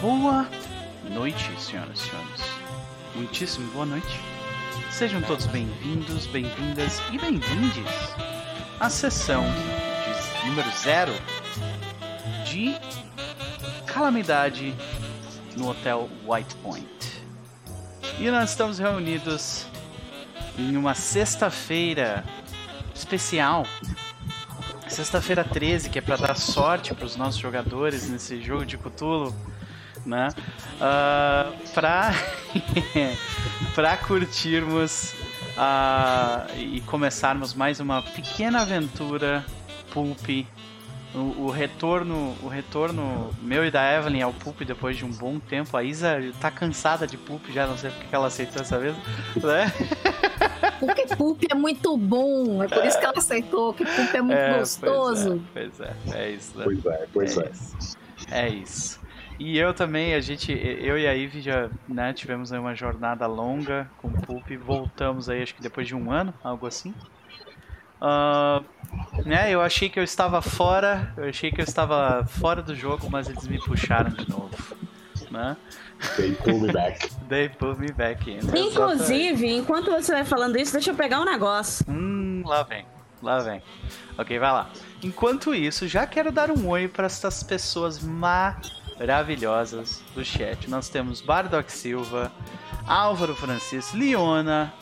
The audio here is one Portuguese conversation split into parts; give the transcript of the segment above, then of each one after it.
Boa noite, senhoras e senhores. Muitíssimo boa noite. Sejam todos bem-vindos, bem-vindas e bem-vindes à sessão de número zero de Calamidade no Hotel White Point. E nós estamos reunidos em uma sexta-feira especial. Sexta-feira 13, que é para dar sorte para os nossos jogadores nesse jogo de Cthulhu, né? Uh, para para curtirmos uh, e começarmos mais uma pequena aventura pulp o, o, retorno, o retorno meu e da Evelyn ao Pulp depois de um bom tempo. A Isa tá cansada de Pulp já, não sei porque ela aceitou essa vez, né? Porque Pulp é muito bom, é por isso que ela aceitou, que Pulp é muito é, gostoso. Pois é, pois é, é isso. Né? Pois é, pois é. É isso. É isso. E eu também, a gente, eu e a Ivy já né, tivemos uma jornada longa com o Pulp, voltamos aí acho que depois de um ano, algo assim. Uh, né, eu achei que eu estava fora, eu achei que eu estava fora do jogo, mas eles me puxaram de novo, né? They pull me back. They pull me back. In. Inclusive, enquanto você vai falando isso, deixa eu pegar um negócio. Hum, lá vem, lá vem. Ok, vai lá. Enquanto isso, já quero dar um oi para essas pessoas maravilhosas do chat. Nós temos Bardock Silva, Álvaro Francisco, Liona,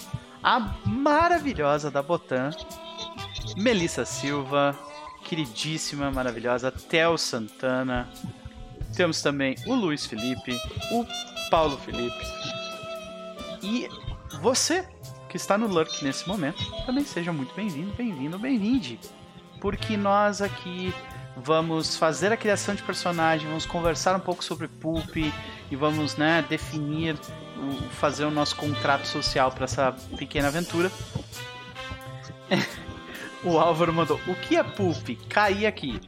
a maravilhosa da Botan, Melissa Silva, queridíssima, maravilhosa, Tel Santana. Temos também o Luiz Felipe, o Paulo Felipe. E você que está no Lurk nesse momento, também seja muito bem-vindo, bem-vindo, bem-vinde. Porque nós aqui vamos fazer a criação de personagem, vamos conversar um pouco sobre Pulp e vamos né, definir, fazer o nosso contrato social para essa pequena aventura. O Álvaro mandou: O que é pulp? Caí aqui.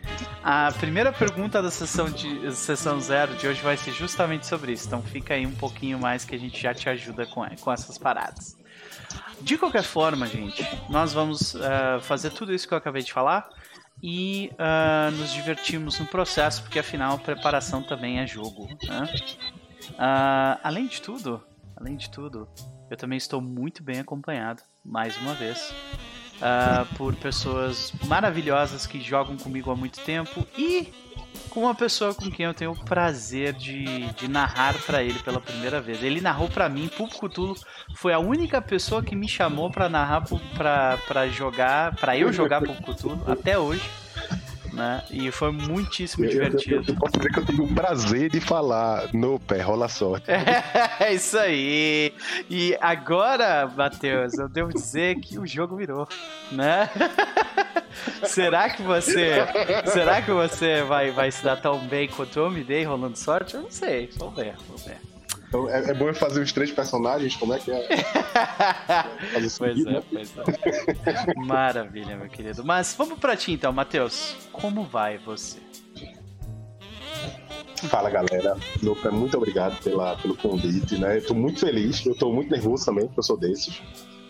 A primeira pergunta da sessão, de, sessão zero de hoje vai ser justamente sobre isso. Então fica aí um pouquinho mais que a gente já te ajuda com, com essas paradas. De qualquer forma, gente, nós vamos uh, fazer tudo isso que eu acabei de falar e uh, nos divertirmos no processo, porque afinal preparação também é jogo. Né? Uh, além de tudo, além de tudo, eu também estou muito bem acompanhado, mais uma vez uh, por pessoas maravilhosas que jogam comigo há muito tempo e com uma pessoa com quem eu tenho o prazer de, de narrar para ele pela primeira vez. Ele narrou para mim, Público Cthulhu foi a única pessoa que me chamou para narrar para jogar, para eu jogar Público Cthulhu até hoje né? E foi muitíssimo eu, divertido. Eu, eu, posso dizer que eu tive o prazer de falar no pé, rola sorte. É isso aí. E agora, Matheus, eu devo dizer que o jogo virou, né? será que você, será que você vai, vai se dar tão bem quanto eu me dei rolando sorte? Eu não sei. Vamos ver, vamos ver. Então é, é bom eu fazer os três personagens, como é que é? pois seguir, é, pois é. Maravilha, meu querido. Mas vamos pra ti então, Matheus. Como vai você? Fala galera, Luca, muito obrigado pela, pelo convite, né? Eu tô muito feliz, eu tô muito nervoso também, porque eu sou desses.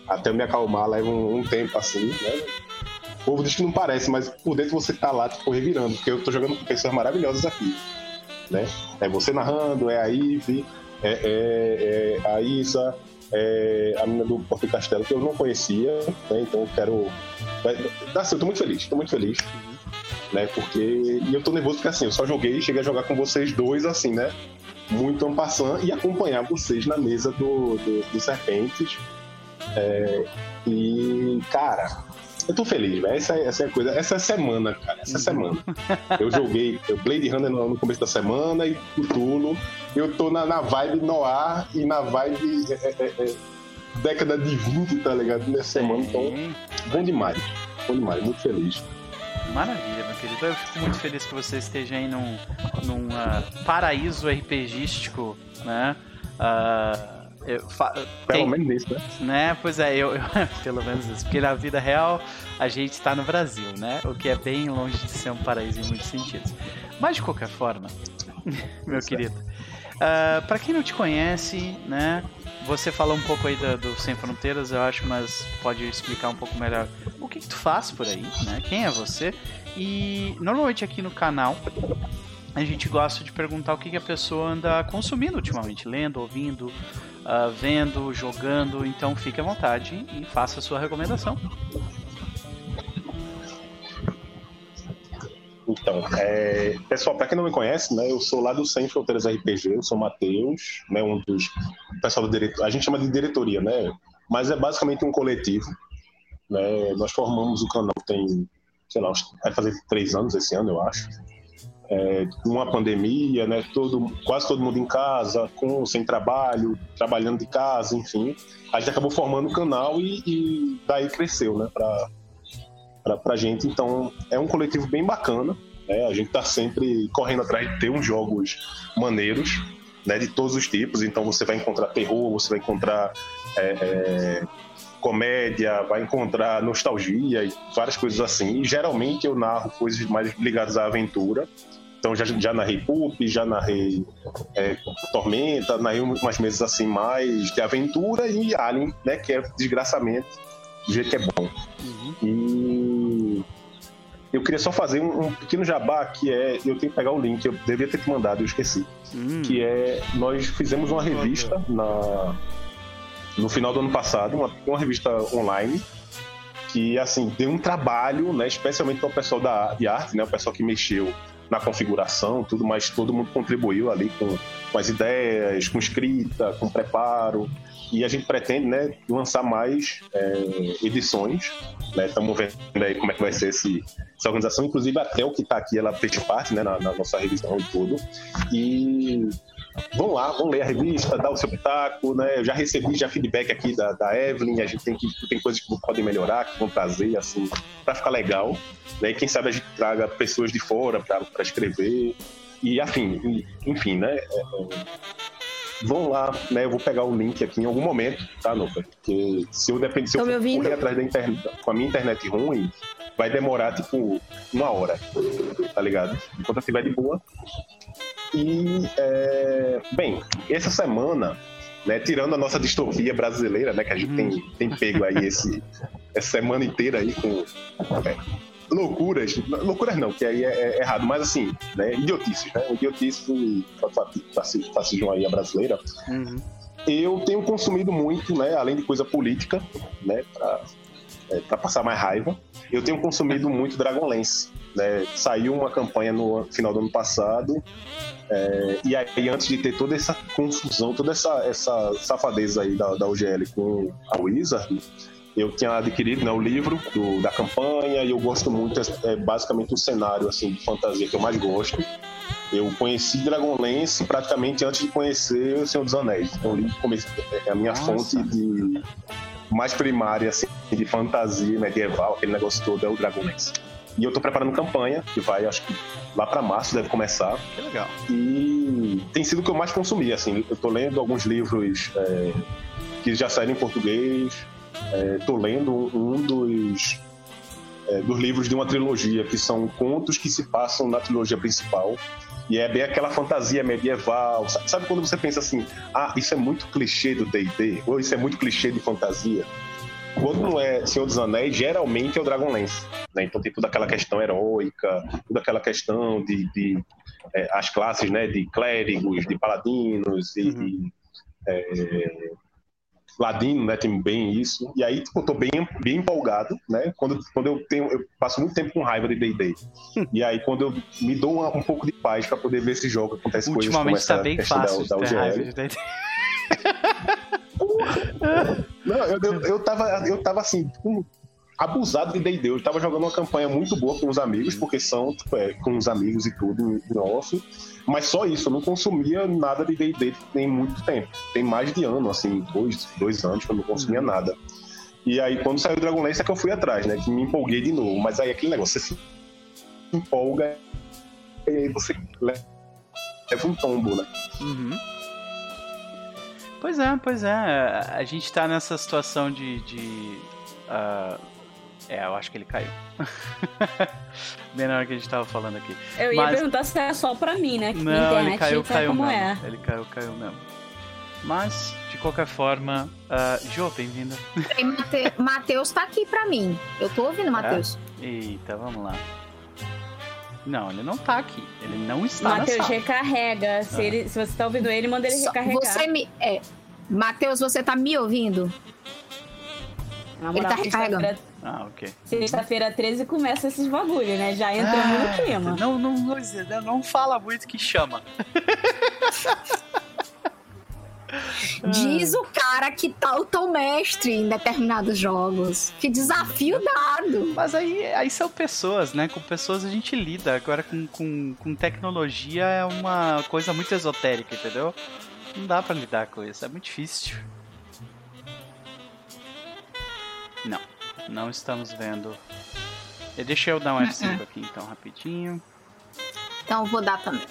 Até eu me acalmar leva um, um tempo assim, né? O povo diz que não parece, mas por dentro você tá lá, tipo, revirando, porque eu tô jogando com pessoas maravilhosas aqui, né? É você narrando, é a Ivy, é, é, é a Isa, é a menina do Porto Castelo, que eu não conhecia, né? então eu quero. Assim, eu tô muito feliz, tô muito feliz. Né? Porque. E eu tô nervoso porque assim, eu só joguei, cheguei a jogar com vocês dois, assim, né? Muito ampassando e acompanhar vocês na mesa do, do, do Serpentes. É, e, cara, eu tô feliz, velho. Essa, essa é a coisa. Essa é semana, cara. Essa semana. Eu joguei Blade Runner no, começo da semana e Cthulhu. Eu tô na, na vibe Noir e na vibe é, é, é, é década de 20, tá ligado? Nessa semana. Então, bom demais. Bom demais. Muito feliz. Maravilha, meu querido. Eu fico muito feliz que você esteja aí num, num uh, paraíso RPGístico, né? Uh, eu, pelo menos isso, né? né? Pois é, eu, eu, pelo menos isso. Porque na vida real a gente está no Brasil, né? O que é bem longe de ser um paraíso em muitos sentidos. Mas de qualquer forma, meu isso querido, é. uh, para quem não te conhece, né? Você falou um pouco aí do, do, Sem Fronteiras, eu acho, mas pode explicar um pouco melhor o que, que tu faz por aí, né? Quem é você? E normalmente aqui no canal a gente gosta de perguntar o que, que a pessoa anda consumindo ultimamente, lendo, ouvindo, uh, vendo, jogando. Então fique à vontade e faça a sua recomendação. Então, é, pessoal, para quem não me conhece, né, eu sou lá do Sem Fronteiras RPG, eu sou o Matheus, né, um dos pessoal do diretor, a gente chama de diretoria, né, mas é basicamente um coletivo. Né, nós formamos o canal tem, sei lá, vai fazer três anos esse ano, eu acho. É, uma pandemia, né, todo, quase todo mundo em casa, com sem trabalho, trabalhando de casa, enfim. A gente acabou formando o canal e, e daí cresceu, né, para pra, pra gente. Então, é um coletivo bem bacana. Né? A gente tá sempre correndo atrás de ter uns jogos maneiros, né? De todos os tipos. Então, você vai encontrar terror, você vai encontrar é, é, comédia, vai encontrar nostalgia e várias coisas assim. E, geralmente, eu narro coisas mais ligadas à aventura. Então já, já narrei Pup, já narrei é, Tormenta, narrei umas mesas assim mais de aventura e Alien, né? Que é desgraçamento do jeito que é bom. Uhum. E eu queria só fazer um, um, pequeno jabá que é. Eu tenho que pegar o link, eu devia ter te mandado, eu esqueci. Uhum. Que é. Nós fizemos uma revista na, no final do ano passado, uma, uma revista online. Que assim, deu um trabalho, né? Especialmente para o pessoal da, de arte, né? O pessoal que mexeu na configuração, tudo, mas todo mundo contribuiu ali com, com as ideias, com escrita, com preparo e a gente pretende né, lançar mais é, edições. Estamos né? vendo aí como é que vai ser esse, essa organização, inclusive até o que está aqui, ela fez parte né, na, na, nossa revisão e tudo. E vão lá, vão ler a revista, dar o seu pitaco, né? Eu já recebi já feedback aqui da, da Evelyn, a gente tem que tem coisas que podem melhorar, que vão trazer assim para ficar legal, né? E quem sabe a gente traga pessoas de fora para escrever e afim, enfim, né? É, é vão lá, né? Eu vou pegar o link aqui em algum momento, tá, Nuka? Porque se eu depender, se eu correr atrás da internet, com a minha internet ruim, vai demorar tipo uma hora, tá ligado? Enquanto eu estiver de boa. E, é... bem, essa semana, né, tirando a nossa distopia brasileira, né, que a gente tem, hum. tem pego aí esse, essa semana inteira aí com. É, loucuras, loucuras não, que aí é, é errado, mas assim, né, idiotices, né? Idiotice fascismo aí a brasileira. Uhum. Eu tenho consumido muito, né, além de coisa política, né, pra, é, pra passar mais raiva, eu tenho consumido muito Dragonlance. Né? Saiu uma campanha no final do ano passado, é, e aí, antes de ter toda essa confusão, toda essa, essa safadeza aí da, da UGL com a Wizard, eu tinha adquirido né, o livro do, da campanha e eu gosto muito, é, é basicamente o cenário assim, de fantasia que eu mais gosto. Eu conheci Dragonlance praticamente antes de conhecer O Senhor dos Anéis. Então, é a minha Nossa. fonte de mais primária assim, de fantasia medieval, aquele negócio todo, é o Dragonlance. E eu tô preparando campanha, que vai, acho que lá para março deve começar. Que legal. E tem sido o que eu mais consumi, assim. Eu tô lendo alguns livros é, que já saíram em português, Estou é, lendo um dos, é, dos livros de uma trilogia, que são contos que se passam na trilogia principal. E é bem aquela fantasia medieval. Sabe, quando você pensa assim, ah, isso é muito clichê do D&D, ou isso é muito clichê de fantasia? Quando não é Senhor dos Anéis, geralmente é o Dragonlance. Né? Então tem toda aquela questão heróica, toda aquela questão de, de é, as classes né, de clérigos, de paladinos e, uhum. é, Ladino, né, tem bem isso. E aí, tipo, eu tô bem, bem empolgado, né? Quando, quando eu tenho, eu passo muito tempo com raiva de D&D. e aí, quando eu me dou uma, um pouco de paz para poder ver esse jogo, acontece coisas como tá bem fácil da, da UGL. Raiva de D&D. Não, eu, eu, eu, tava, eu tava assim, com, abusado de D&D. Eu tava jogando uma campanha muito boa com os amigos, porque são, tipo, é, com os amigos e tudo, nosso. Mas só isso, eu não consumia nada de D&D em muito tempo. Tem mais de ano, assim, dois, dois anos que eu não consumia uhum. nada. E aí, quando saiu o Dragonlance, é que eu fui atrás, né? Que me empolguei de novo. Mas aí, aquele negócio, você se empolga e aí você leva um tombo, né? Uhum. Pois é, pois é. A gente tá nessa situação de... de uh é, eu acho que ele caiu. Bem na hora que a gente tava falando aqui. Eu ia Mas... perguntar se era só pra mim, né? Que não, ele caiu, caiu mesmo. É. Ele caiu, caiu mesmo. Mas, de qualquer forma, uh, Jo, bem-vinda. Mate... Matheus tá aqui pra mim. Eu tô ouvindo, Matheus. É? Eita, vamos lá. Não, ele não tá aqui. Ele não está Matheus, na sala. recarrega. Se, Ah. ele, se você tá ouvindo ele, manda ele Só- recarregar. Você me. É, Matheus, você tá me ouvindo? Ele tá recarregando. sexta-feira- Ah, ok. Sexta-feira 13 começa esses bagulho, né? Já entramos no clima. Não, não, não, não fala muito que chama. Diz o cara que tá o teu mestre em determinados jogos. Que desafio dado. Mas aí, aí são pessoas, né? Com pessoas a gente lida. Agora com, com, com tecnologia é uma coisa muito esotérica, entendeu? Não dá pra lidar com isso, é muito difícil. Não, não estamos vendo. E Deixa eu dar um F5 aqui então, rapidinho. Então vou dar também.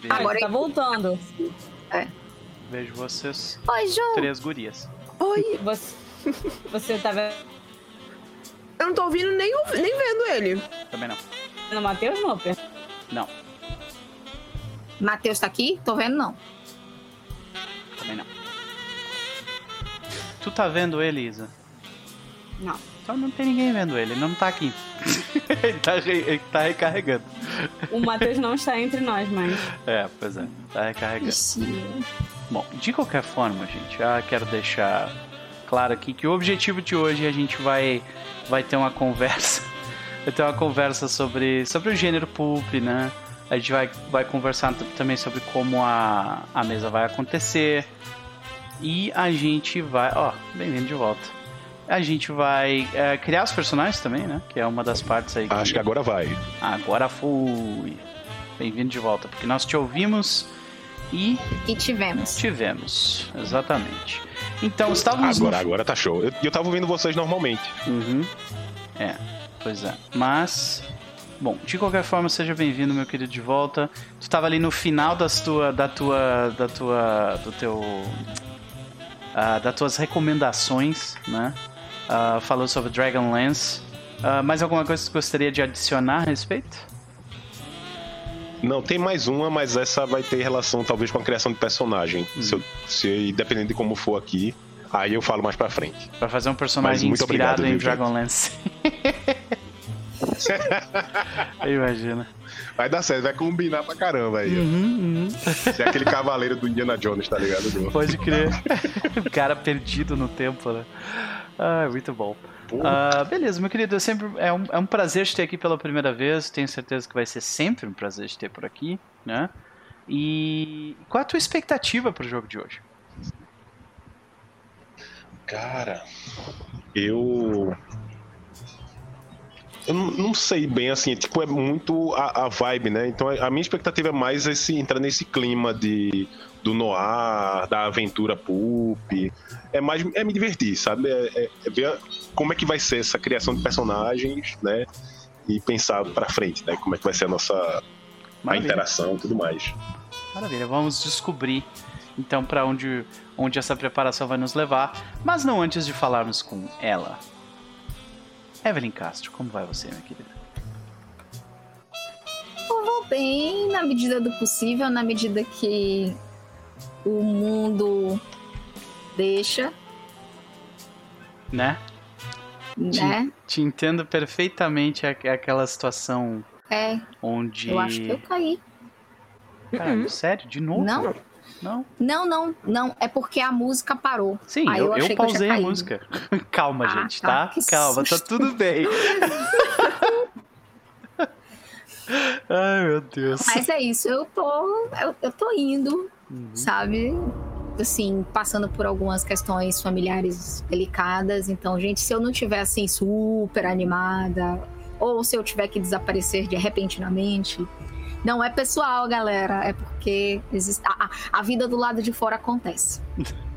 Vejo, Ah, Agora- tá voltando. Vejo vocês, Oi, João. três gurias. Oi, Você, você tá vendo eu não tô ouvindo nem, ouvi- nem vendo ele. Também não. o Matheus, não? Pedro? Não, Matheus tá aqui? Tô vendo, não. também não. Tu tá vendo ele, Isa? Não. Então não tem ninguém vendo ele, ele não tá aqui. ele, tá re- ele tá recarregando. O Matheus não está entre nós mais. É, pois é, tá recarregando. Ixi. Bom, de qualquer forma, gente, já quero deixar claro aqui que o objetivo de hoje a gente vai, vai ter uma conversa. Vai ter uma conversa sobre, sobre o gênero pulp, né? A gente vai, vai conversar também sobre como a, a mesa vai acontecer. E a gente vai. Ó, bem-vindo de volta. A gente vai é, criar os personagens também, né? Que é uma das partes aí. Acho que agora vai. Agora fui. Bem-vindo de volta, porque nós te ouvimos e E tivemos. tivemos. Exatamente. Então, estávamos. no- Agora, agora tá show. Eu, eu tava ouvindo vocês normalmente. Uhum. É, pois é. Mas. Bom, de qualquer forma, seja bem-vindo, meu querido, de volta. Tu estava ali no final das tua, da tua. da tua. do teu. ah, das tuas recomendações, né? Ah, falou sobre Dragonlance. Ah, mais alguma coisa que você gostaria de adicionar a respeito? Não, tem mais uma, mas essa vai ter relação talvez com a criação de personagem. Hum. Se, eu- se dependendo de como for aqui, aí eu falo mais pra frente. Pra fazer um personagem inspirado obrigado, em? Dragonlance. Imagina. Vai dar certo, vai combinar pra caramba aí. Uhum. Você é aquele cavaleiro do Indiana Jones, tá ligado? Do- Pode crer. o cara perdido no tempo, né? Ah, muito bom. Ah, beleza, meu querido, é sempre é um, é um prazer te ter aqui pela primeira vez. Tenho certeza que vai ser sempre um prazer te ter por aqui, né? E qual a tua expectativa pro jogo de hoje? Cara, eu. Eu não, não sei bem assim, tipo, é muito a, a vibe, né? Então a minha expectativa é mais esse, entrar nesse clima de, do noir, da aventura pulp. É mais é me divertir, sabe? É, é- é ver como é que vai ser essa criação de personagens, né? E pensar pra frente, né? Como é que vai ser a nossa a interação e tudo mais. Maravilha, vamos descobrir então para onde, onde essa preparação vai nos levar, mas não antes de falarmos com ela. Evelyn Castro, como vai você, minha querida? Eu vou bem na medida do possível, na medida que o mundo deixa, Né? Né? Te entendo perfeitamente aquela situação É, onde. eu acho que eu caí. Cara, sério? De novo? Não, Não? não, não, não. É porque a música parou. Sim, Aí eu, eu eu que eu pausei a música. Calma, Ah, gente, tá. tá? Calma, tá tudo bem. Ai, meu Deus. Mas é isso, eu tô, eu, eu tô indo, Uhum. sabe? Assim, passando por algumas questões familiares delicadas. Então, gente, se eu não tiver assim super animada, ou se eu tiver que desaparecer de repentinamente, não é pessoal, galera. É porque existe, a, a- vida do lado de fora acontece.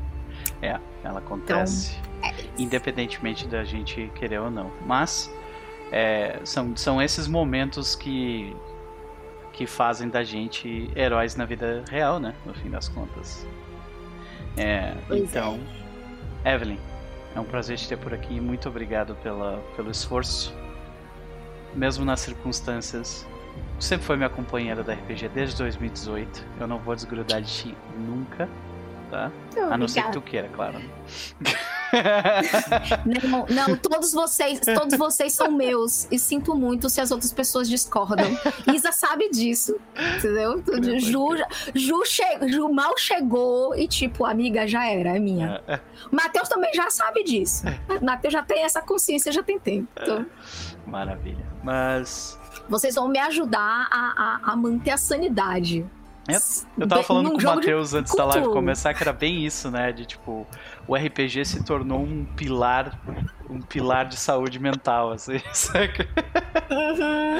É, ela acontece é independentemente da gente querer ou não. Mas é, são, são esses momentos que, que fazem da gente heróis na vida real, né? No fim das contas. É, Pois então, Evelyn, é um prazer te ter por aqui. Muito obrigado pela, pelo esforço mesmo nas circunstâncias, sempre foi minha companheira da RPG desde 2018. Eu não vou desgrudar de ti nunca, tá? A não ser que tu queira, claro. Não, não, todos vocês, todos vocês são meus. E sinto muito se as outras pessoas discordam. Isa sabe disso. Entendeu? Ju, Ju, che, Ju mal chegou e, tipo, amiga, já era, é minha. Matheus também já sabe disso. Matheus já tem essa consciência, já tem tempo. Então, Maravilha. Mas. vocês vão me ajudar a, a, a manter a sanidade. Eu tava falando num com o Matheus antes da live começar que era bem isso, né? De tipo, o RPG se tornou um pilar, um pilar de saúde mental, assim, saca?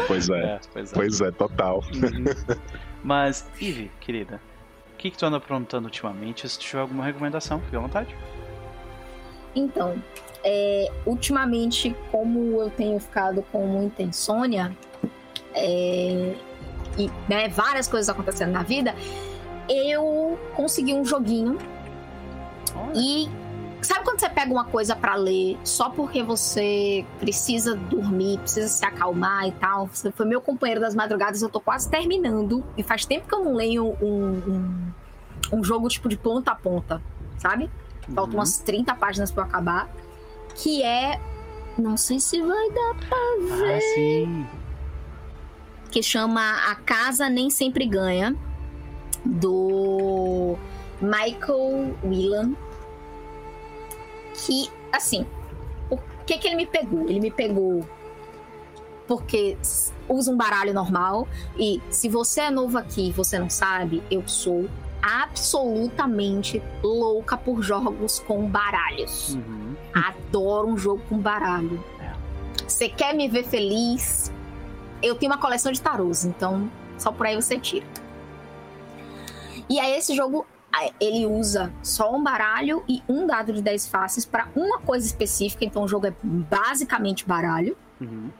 Pois é. É, pois é. Pois é, total. Uhum. Mas, Ivy, querida, o que, que tu anda aprontando ultimamente? Se tu tiver alguma recomendação, fica à vontade. Então, é, ultimamente, como eu tenho ficado com muita insônia é, e né, várias coisas acontecendo na vida, eu consegui um joguinho Olha. e sabe quando você pega uma coisa pra ler só porque você precisa dormir, precisa se acalmar e tal? Você foi meu companheiro das madrugadas, eu tô quase terminando e faz tempo que eu não leio um, um, um jogo tipo de ponta a ponta, sabe? Faltam Uhum. umas 30 páginas pra eu acabar. Que é. Não sei se vai dar pra ver. Ah, sim. Que chama A Casa Nem Sempre Ganha. Do Michael Whelan. Que, assim. O que que ele me pegou? Ele me pegou. Porque usa um baralho normal. E se você é novo aqui e você não sabe, eu sou absolutamente louca por jogos com baralhos. Uhum. Adoro um jogo com baralho. Você quer me ver feliz? Eu tenho uma coleção de tarôs, então só por aí você tira. E aí esse jogo, ele usa só um baralho e um dado de 10 faces para uma coisa específica, então o jogo é basicamente baralho. Uhum.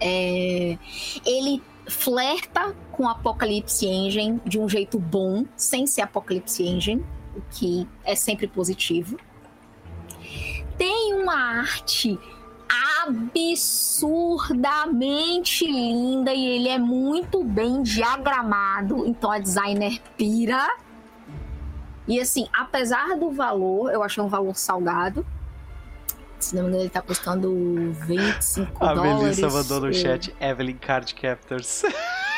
É, ele flerta com Apocalypse Engine de um jeito bom, sem ser Apocalypse Engine, o que é sempre positivo. Tem uma arte absurdamente linda e ele é muito bem diagramado, então a designer pira. E assim, apesar do valor, eu achei um valor salgado. Se não me engano, ele tá custando 25 A dólares. Melissa mandou no É. chat Evelyn Card Captors.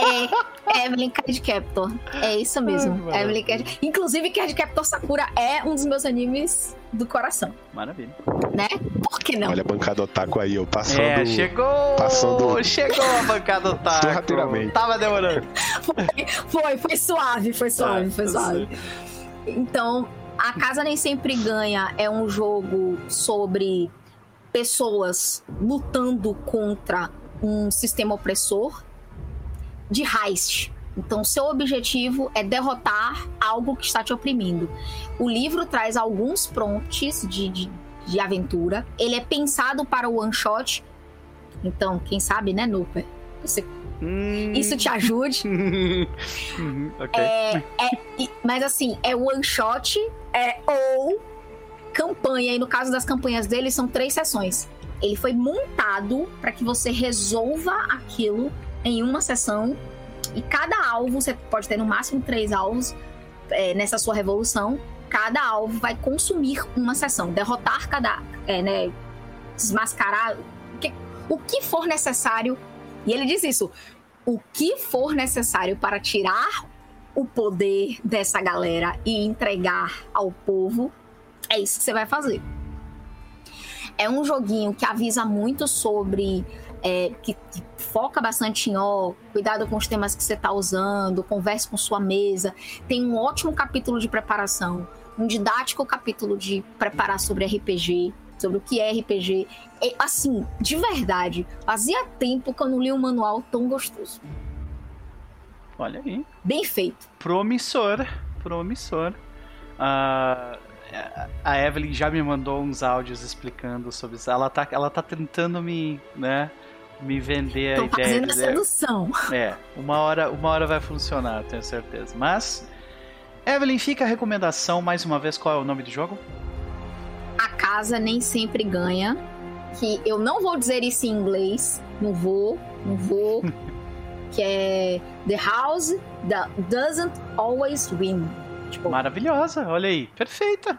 É, Evelyn Card Captor. É isso mesmo. Ai, Evelyn Card... Inclusive, Card Captor Sakura é um dos meus animes do coração, Maravilha. né? Por que não? Olha a bancada otaku aí, eu passando. É, chegou! passando- Chegou a bancada otaku. Sorrateiramente. Tava demorando. Foi, foi suave, foi suave, É, foi suave. Então, A Casa Nem Sempre Ganha é um jogo sobre pessoas lutando contra um sistema opressor de heist. Então, seu objetivo é derrotar algo que está te oprimindo. O livro traz alguns prompts de, de, de aventura. Ele é pensado para o one shot. Então, quem sabe, né, Nooper? Você- Hum. Isso te ajude. Uhum, ok. É, é, mas assim, é one shot é, ou campanha. E no caso das campanhas dele, são três sessões. Ele foi montado para que você resolva aquilo em uma sessão. E cada alvo, você pode ter no máximo três alvos é, nessa sua revolução. Cada alvo vai consumir uma sessão. Derrotar cada. É, né, desmascarar. O que, o que for necessário. E ele diz isso. O que for necessário para tirar o poder dessa galera e entregar ao povo, é isso que você vai fazer. É um joguinho que avisa muito sobre. É, que, que foca bastante em ó, cuidado com os temas que você está usando, converse com sua mesa. Tem um ótimo capítulo de preparação, um didático capítulo de preparar sobre RPG, sobre o que é RPG. E, assim, de verdade, fazia tempo que eu não li um manual tão gostoso. Olha aí. Bem feito. Promissor. Promissor. Ah, a Evelyn já me mandou uns áudios explicando sobre isso. Ela tá, ela tá tentando me, né, me vender a Tô ideia. fazendo a sedução. É, uma hora, uma hora vai funcionar, tenho certeza. Mas, Evelyn, fica a recomendação mais uma vez. Qual é o nome do jogo? A casa nem sempre ganha. Que eu não vou dizer isso em inglês, não vou, não vou. que é The House that Doesn't Always Win. Tipo, Maravilhosa, olha aí. Perfeita.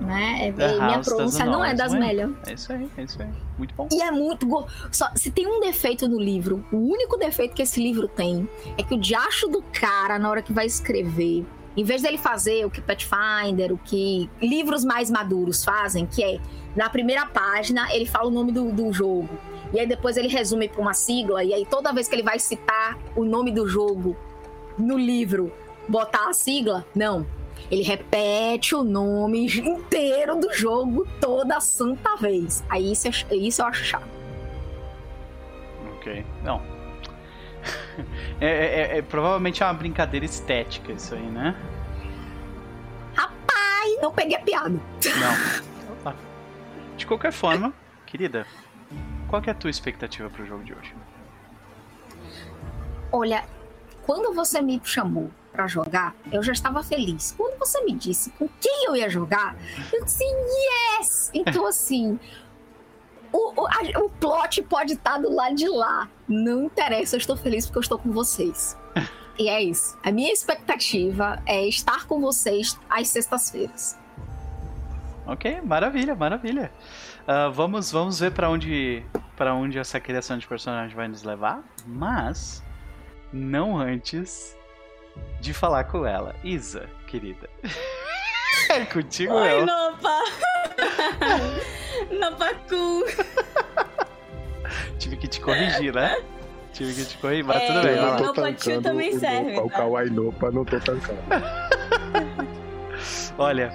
né? É- minha pronúncia não é das melhores. É isso aí, é isso aí. Muito bom. E é muito. Go... Só, se tem um defeito no livro, o único defeito que esse livro tem é que o diacho do cara, na hora que vai escrever, em vez dele fazer o que Pathfinder, o que livros mais maduros fazem, que é na primeira página ele fala o nome do, do jogo. E aí depois ele resume para uma sigla, e aí toda vez que ele vai citar o nome do jogo no livro, botar a sigla, não. Ele repete o nome inteiro do jogo toda santa vez. Aí isso, é- isso eu acho chato. Ok. Não. É, é- é- é- provavelmente é uma brincadeira estética isso aí, né? Ai, não peguei a piada. Não. Tá. De qualquer forma, querida, qual que é a tua expectativa pro jogo de hoje? Olha, quando você me chamou pra jogar, eu já estava feliz. Quando você me disse com quem eu ia jogar, eu disse yes! Então, assim, o, o, a- o plot pode estar do lado de lá. Não interessa, eu estou feliz porque eu estou com vocês. E é isso. A minha expectativa é estar com vocês às sextas-feiras. Ok, maravilha, maravilha. Ah, vamos, vamos ver pra onde, para onde essa criação de personagem vai nos levar, mas não antes de falar com ela. Isa, querida. É contigo, Oi, eu. Nopa! Nopa Kun! Tive que te corrigir, né? Tive que te corrigir, mas É, tudo bem, lá. tô- Nopa Tio também o serve, Nopa, O tá? Kawaii Nopa não tô tancando. Olha,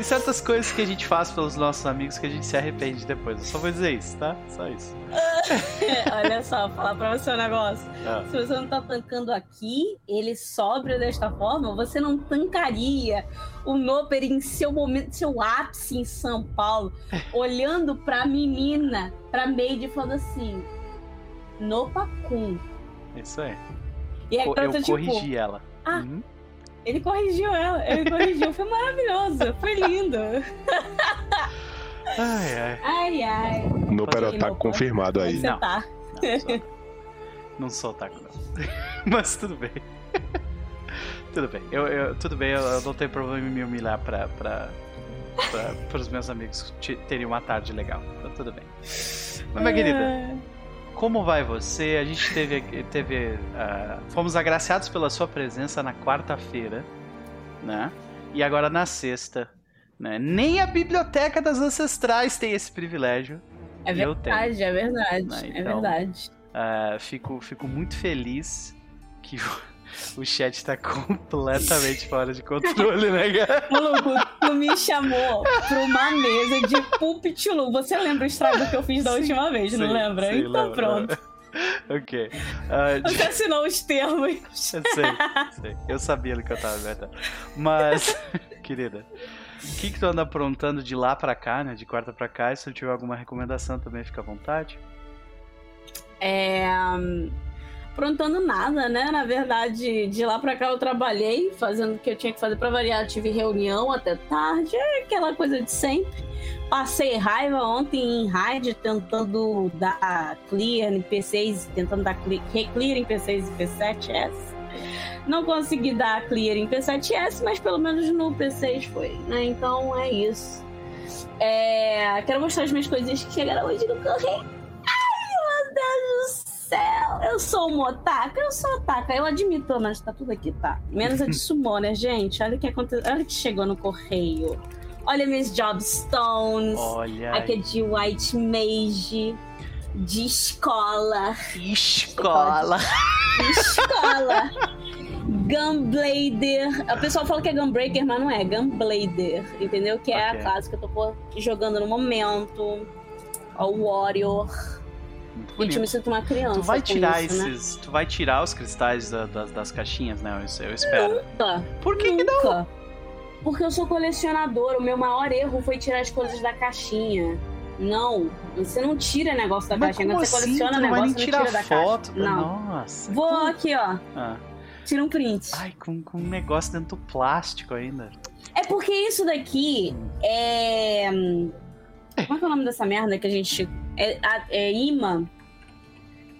tem certas coisas que a gente faz pelos nossos amigos que a gente se arrepende depois. Eu só vou dizer isso, tá? Só isso. Olha só, vou falar pra você um negócio. Ah. Se você não tá tancando aqui, ele sobra desta forma, você não tancaria o Noper em seu momento, seu ápice em São Paulo, olhando pra menina, pra Maid e falando assim: Nopa Kun. Isso aí. E aí Co- ela tá Eu tipo, corrigi ela. Ah. Uhum. Ele corrigiu ela, ele corrigiu, foi maravilhoso, foi lindo. Ai, ai. Ai, ai. Nopa era Oi, tá confirmado aí. Você Não. tá. Não sou, não sou otaku, não. Mas tudo bem. tudo bem. Eu, eu- tudo bem, eu, eu não tenho problema em me humilhar pra, pra, pra, pros meus amigos te- terem uma tarde legal. Então tudo bem. Mas, minha querida, como vai você? A gente teve. teve ah, fomos agraciados pela sua presença na quarta-feira, né? E agora na sexta. Né? Nem a Biblioteca das Ancestrais tem esse privilégio. É verdade, é verdade, Ah, é então. verdade. Ah, fico, fico muito feliz que o, chat tá completamente fora de controle, né, cara? Maluco, tu me chamou pra uma mesa de pulpitulu. Você lembra o estrago que eu fiz da Sim, última vez, não sim, lembra? sim, então lembro, pronto. ok. De- Você assinou os termos. Eu sei, sei. Eu sabia do que eu tava inventando. Mas, querida, o que, que tu anda aprontando de lá pra cá, né? De quarta pra cá? E se tu tiver alguma recomendação também, fica à vontade. É. Aprontando nada, né? Na verdade, de lá pra cá eu trabalhei, fazendo o que eu tinha que fazer pra variar. Tive reunião até tarde, é aquela coisa de sempre. Passei raiva ontem em raid, tentando dar clear em P6, tentando dar cle- clear em P6 e P7S. Não consegui dar clear em P7S, mas pelo menos no P6 foi, né? Então é isso. É, quero mostrar as minhas coisinhas que chegaram hoje no correio. Ai, meu Deus do céu! Eu sou uma otaka, eu sou otaka, eu admito, mas tá tudo aqui, tá? Menos a de Summoner, gente. Olha o que aconteceu. Olha o que chegou no correio. Olha minhas Jobstones. Olha. Aqui é de White Mage. De escola. Escola. De escola. Gunblader. O pessoal fala que é Gunbreaker, mas não é. Gunblader. Entendeu? Que é Ok. a classe que eu tô jogando no momento. O Warrior. Muito Gente, eu bonito. me sinto uma criança. Tu vai tirar isso, né? esses. Tu vai tirar os cristais da- das, das caixinhas, né? Eu, eu espero. Nunca. Por que, que não? Nunca. Porque eu sou colecionador. O meu maior erro foi tirar as coisas da caixinha. Não, você não tira negócio da Mas caixinha. como você assim? coleciona Tu não vai negócio, nem você não tirar tira da foto? caixa. Não. Nossa. Vou aqui, ó. Ah. Tira um print. Ai, com, com um negócio dentro do plástico ainda. É porque isso daqui é. Como é que é o nome dessa merda que a gente. É, é imã.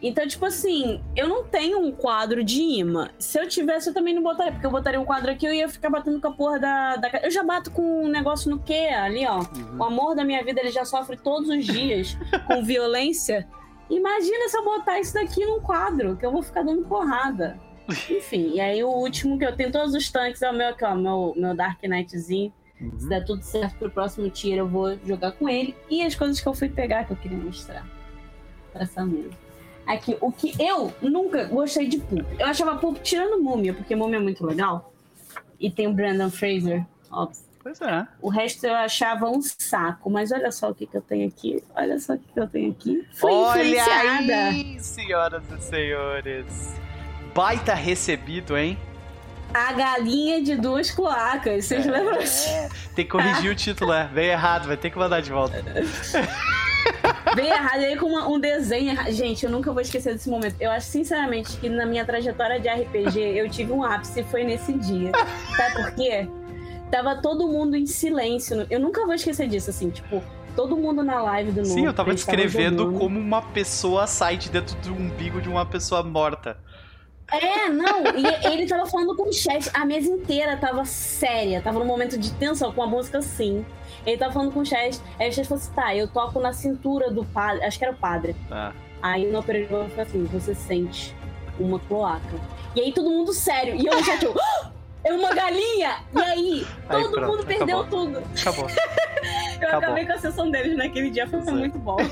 Então, tipo assim, eu não tenho um quadro de imã. Se eu tivesse, eu também não botaria, porque eu botaria um quadro aqui, eu ia ficar batendo com a porra da. da... Eu já bato com um negócio no quê? Ali, ó. Uhum. O amor da minha vida, ele já sofre todos os dias com violência. Imagina se eu botar isso daqui num quadro, que eu vou ficar dando porrada. Enfim, e aí o último que eu tenho todos os tanques é o meu aqui, ó, meu, meu Dark Knightzinho. Se der tudo certo pro próximo tier, eu vou jogar com ele. E as coisas que eu fui pegar que eu queria mostrar pra essa mesa. Aqui, o que eu nunca gostei de Pulp. Eu achava Pulp tirando Múmia, porque Múmia é muito legal. E tem o Brandon Fraser, óbvio. Pois é. O resto eu achava um saco. Mas olha só o que, que eu tenho aqui. Olha só o que, que eu tenho aqui. Fui Olha influenciada. aí, senhoras e senhores. Baita recebido, hein? A galinha de duas cloacas. Vocês lembram disso? Tem que corrigir o título, é. Veio errado, vai ter que mandar de volta. Bem errado, aí com uma- um desenho errado. Gente, eu nunca vou esquecer desse momento. Eu acho, sinceramente, que na minha trajetória de RPG, eu tive um ápice, foi nesse dia. Sabe por quê? Tava todo mundo em silêncio. Eu nunca vou esquecer disso, assim, tipo, todo mundo na live do Sim, eu tava descrevendo como uma pessoa sai de dentro do umbigo de uma pessoa morta. É, não, e ele tava falando com o chat, a mesa inteira tava séria, tava num momento de tensão, com a música assim. Ele tava falando com o chat, aí o chat falou assim: tá, eu toco na cintura do padre, acho que era o padre. Ah, Aí o operador falou assim: você sente uma cloaca. E aí todo mundo sério, e eu no chat, eu, "Ah! é uma galinha! E aí, Aí, todo pronto, mundo perdeu acabou. tudo. acabou. Eu Acabou. acabei com a sessão deles naquele dia, foi é. muito bom.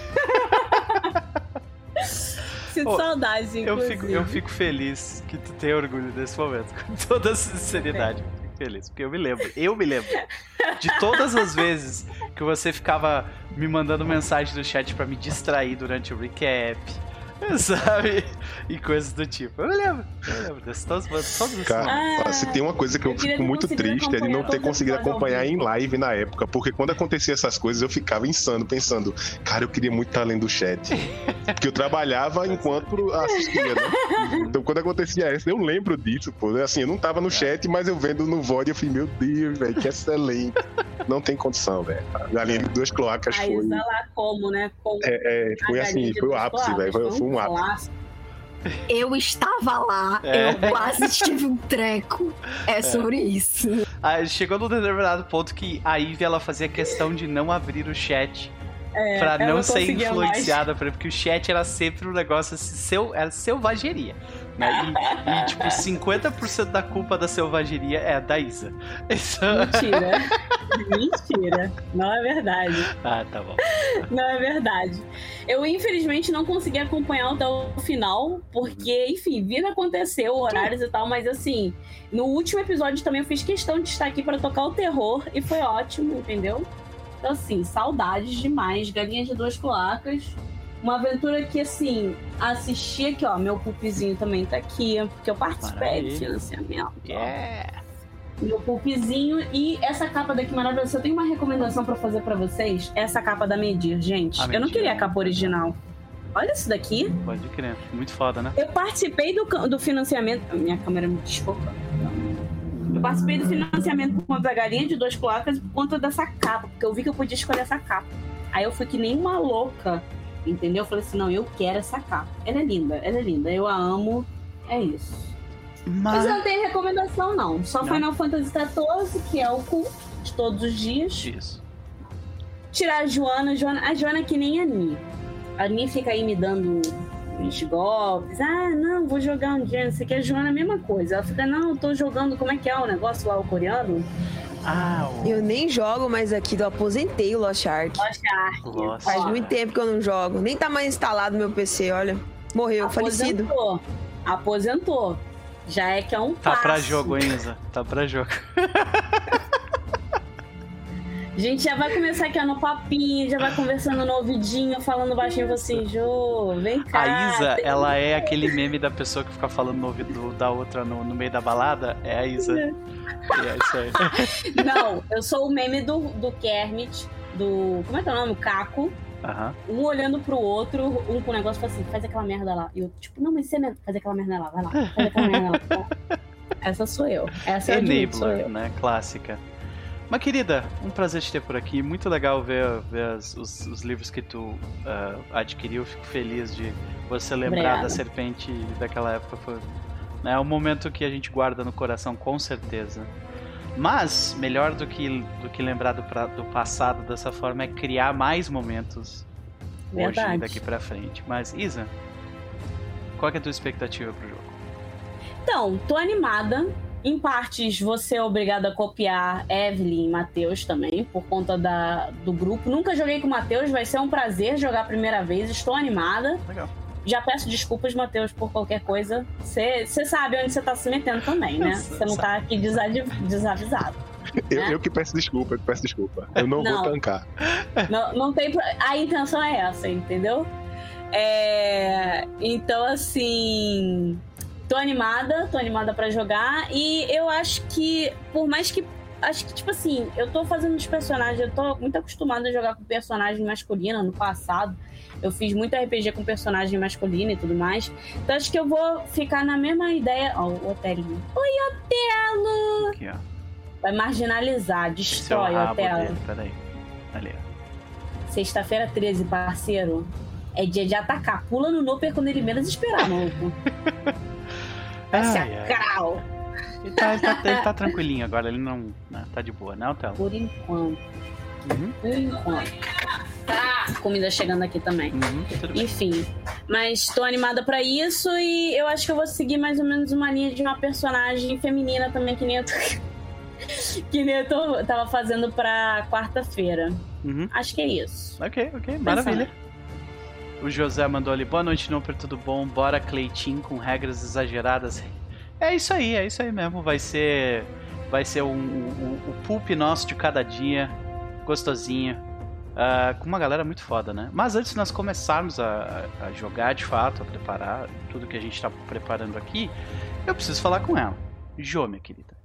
Sinto Pô, saudades, Eu inclusive. fico, eu fico feliz que tu tenha orgulho desse momento. Com toda sinceridade. eu Fico feliz. Porque eu me lembro. Eu me lembro. De todas as vezes que você ficava me mandando mensagem no chat pra me distrair durante o recap. Sabe? E coisas do tipo. Eu lembro. Eu lembro todos esses Cara. Ah, se tem uma coisa que eu, eu fico muito triste é de não ter conseguido acompanhar em live na época, porque quando acontecia essas coisas eu ficava insano pensando, cara, eu queria muito estar lendo o chat. Porque eu trabalhava enquanto assistia, né? Então quando acontecia isso, eu lembro disso, pô. Assim, eu não tava no chat, mas eu vendo no VOD, eu falei, meu Deus, velho, que excelente. Não tem condição, velho. A galinha de duas cloacas A foi. Lá como, né? Com É, é, foi assim, foi o ápice, velho. Foi, foi um clássico. Eu estava lá, É. eu quase tive um treco. É sobre isso. Aí chegou num determinado ponto que a Ivy ela fazia questão de não abrir o chat É, pra não ser influenciada, por exemplo, porque o chat era sempre um negócio assim, seu, era selvageria. Né? E, e, tipo, 50% da culpa da selvageria é da Isa. Isso-. Mentira. Mentira. Não é verdade. Ah, tá bom. Não é verdade. Eu, infelizmente, não consegui acompanhar até o final, porque, enfim, vida aconteceu, horários e tal, mas assim, no último episódio também eu fiz questão de estar aqui pra tocar o terror e foi ótimo, entendeu? Então, assim, saudades demais. Galinhas de duas cloacas. Uma aventura que, assim, assisti aqui, ó. Meu pulpizinho também tá aqui, porque eu participei do financiamento. ó. Yeah. Meu pulpizinho e essa capa daqui maravilhosa. Eu tenho uma recomendação pra fazer pra vocês. Essa capa da Medir, gente. A Eu não queria a capa original. Olha isso daqui. Pode crer. Muito foda, né? Eu participei do, do financiamento. Minha câmera me desculpa. Eu participei do financiamento por conta da galinha de duas placas e por conta dessa capa, porque eu vi que eu podia escolher essa capa. Aí eu fui que nem uma louca, entendeu? Eu falei assim: não, eu quero essa capa. Ela é linda, ela é linda. Eu a amo. É isso. Mas eu Mas... não tenho recomendação, não. Só Não. Final Fantasy XIV, que é o culto de todos os dias. Isso. Tirar a Joana. Joana a Joana é que nem a Ni. A Ni fica aí me dando uns golpes. Ah, não, vou jogar um dia. Isso aqui a Joana é a mesma coisa. Ela fica, não, eu tô jogando. Como é que é o negócio lá, o coreano? Ah. Eu nem jogo mais aqui, eu aposentei o Lost Ark. Lost Ark. Lost. Faz muito tempo que eu não jogo. Nem tá mais instalado no meu PC, olha. Morreu, falecido. Aposentou. Aposentou. Já é que é um Tá passo. pra jogo, hein, Isa? Tá pra jogo. A gente já vai começar aqui ó, no papinho, já vai conversando no ouvidinho, falando baixinho assim, Jô, vem cá. A Isa, tem- ela é aquele meme da pessoa que fica falando no ouvido da outra no, no meio da balada. É a Isa. É isso aí. Não, eu sou o meme do, do Kermit, do. Como é que é o nome? Caco. Aham. Um olhando pro outro, um com o negócio e fala assim, faz aquela merda lá. E eu, tipo, não, mas você mesmo, faz aquela merda lá, vai lá, faz aquela merda lá. Essa sou eu. Essa é a Jude, sou Enabler, eu. né? Clássica. Mas querida, um prazer te ter por aqui. Muito legal ver, ver as- os, os livros que tu ah, adquiriu. Fico feliz de você lembrar Obrigada. da serpente daquela época. Foi né, é um momento que a gente guarda no coração, com certeza. Mas, melhor do que, do que lembrar do, pra- do passado dessa forma, é criar mais momentos hoje Verdade. daqui pra frente. Mas, Isa, qual é a tua expectativa pro jogo? Então, tô animada. Em partes, você é obrigado a copiar Evelyn e Matheus também, por conta da, do grupo. Nunca joguei com o Matheus, vai ser um prazer jogar a primeira vez. Estou animada. Legal. Já peço desculpas, Matheus, por qualquer coisa. Você sabe onde você tá se metendo também, né? Você não tá aqui desavisado. Eu, É? eu que peço desculpa, eu que peço desculpa. Eu não, Não. vou tancar. Não, não tem. pro- A intenção é essa, entendeu? É, Então, assim. Tô animada, tô animada pra jogar. E eu acho que, por mais que. Acho que, tipo assim, eu tô fazendo os personagens. Eu tô muito acostumada a jogar com personagem masculino no passado. Eu fiz muito RPG com personagem masculino e tudo mais. Então acho que eu vou ficar na mesma ideia. Ó, o Otelinho. Oi, Otelo! Aqui, ó. Vai marginalizar, Seu destrói o Otelo. dele, peraí. Ali. Sexta-feira 13, parceiro. É dia de atacar. Pula no Noper quando ele menos esperar, maluco. Essa Ai, ai. crau. Ele tá, ele, tá, ele tá tranquilinho agora, ele não. né, tá de boa, né, Otelo? Por enquanto. Uhum, Por enquanto. Tá. Comida chegando aqui também. uhum, bem. Enfim. Mas tô animada pra isso e eu acho que eu vou seguir mais ou menos uma linha de uma personagem feminina também, que nem eu, tô... que nem eu tô- tava fazendo pra quarta-feira. Uhum. Acho que é isso. Ok, ok, maravilha. O José mandou ali, boa noite, Noper, tudo bom? Bora, Cleitinho, com regras exageradas. É isso aí, é isso aí mesmo. Vai ser. Vai ser o, o pulp nosso de cada dia. Gostosinho. ah, com uma galera muito foda, né? Mas antes de nós começarmos a, a- jogar de fato, a preparar tudo que a gente tá preparando aqui, eu preciso falar com ela. Jô, minha querida,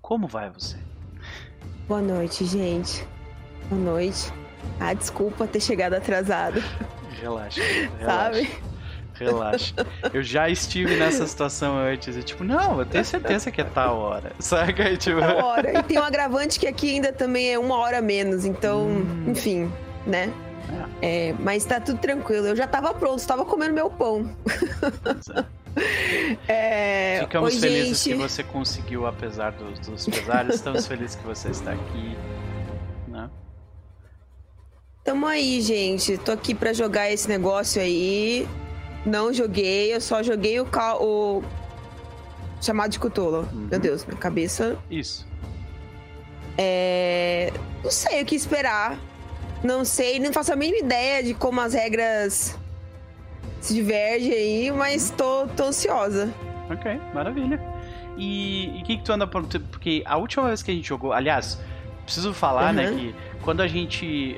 como vai você? Boa noite, gente. Boa noite. Ah, desculpa ter chegado atrasado, Relaxa, relaxa. sabe? Relaxa. Eu já estive nessa situação antes. E tipo, não, eu tenho certeza que é tal hora. Saca? E, Tipo, Uma hora. E tem um agravante que aqui ainda também é uma hora menos, então, Hum. enfim, né? É, mas tá tudo tranquilo. Eu já tava pronto, tava comendo meu pão. É, Ficamos Oi, felizes gente. que você conseguiu, apesar dos, dos pesares. Estamos felizes que você está aqui. Né? Tamo aí, gente. Tô aqui pra jogar esse negócio aí. Não joguei, eu só joguei o, ca- o... chamado de Cthulhu. Uhum. Meu Deus, minha cabeça. Isso. É... Não sei o que esperar. Não sei, não faço a mínima ideia de como as regras se divergem aí, mas tô, tô ansiosa. Ok, maravilha. E o que, que tu anda por. Porque a última vez que a gente jogou. Aliás, preciso falar, né, Uhum. que quando a gente.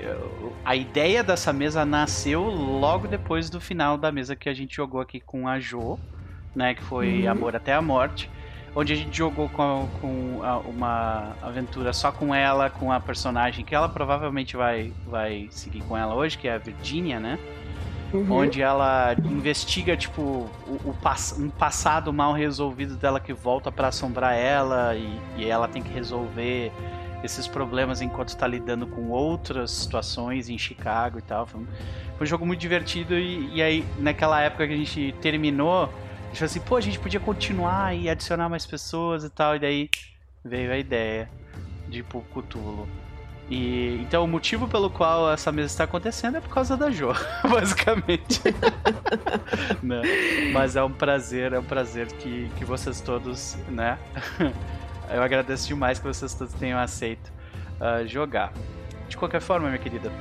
A ideia dessa mesa nasceu logo depois do final da mesa que a gente jogou aqui com a Jo, né? Que foi Uhum. Amor até a Morte. Onde a gente jogou com, com a- uma aventura só com ela, com a personagem que ela provavelmente vai, vai seguir com ela hoje, que é a Virginia, né? Uhum. onde ela investiga tipo o, o pass- um passado mal resolvido dela que volta pra assombrar ela e, e ela tem que resolver esses problemas enquanto tá lidando com outras situações em Chicago e tal. Foi um, foi um jogo muito divertido e, e aí naquela época que a gente terminou, a gente falou assim, pô, a gente podia continuar e adicionar mais pessoas e tal, e daí veio a ideia de ir. E então o motivo pelo qual essa mesa está acontecendo é por causa da Jo, basicamente. Né? Mas é um prazer, é um prazer que, que vocês todos, né? Eu agradeço demais que vocês todos tenham aceito ah, jogar. De qualquer forma, minha querida,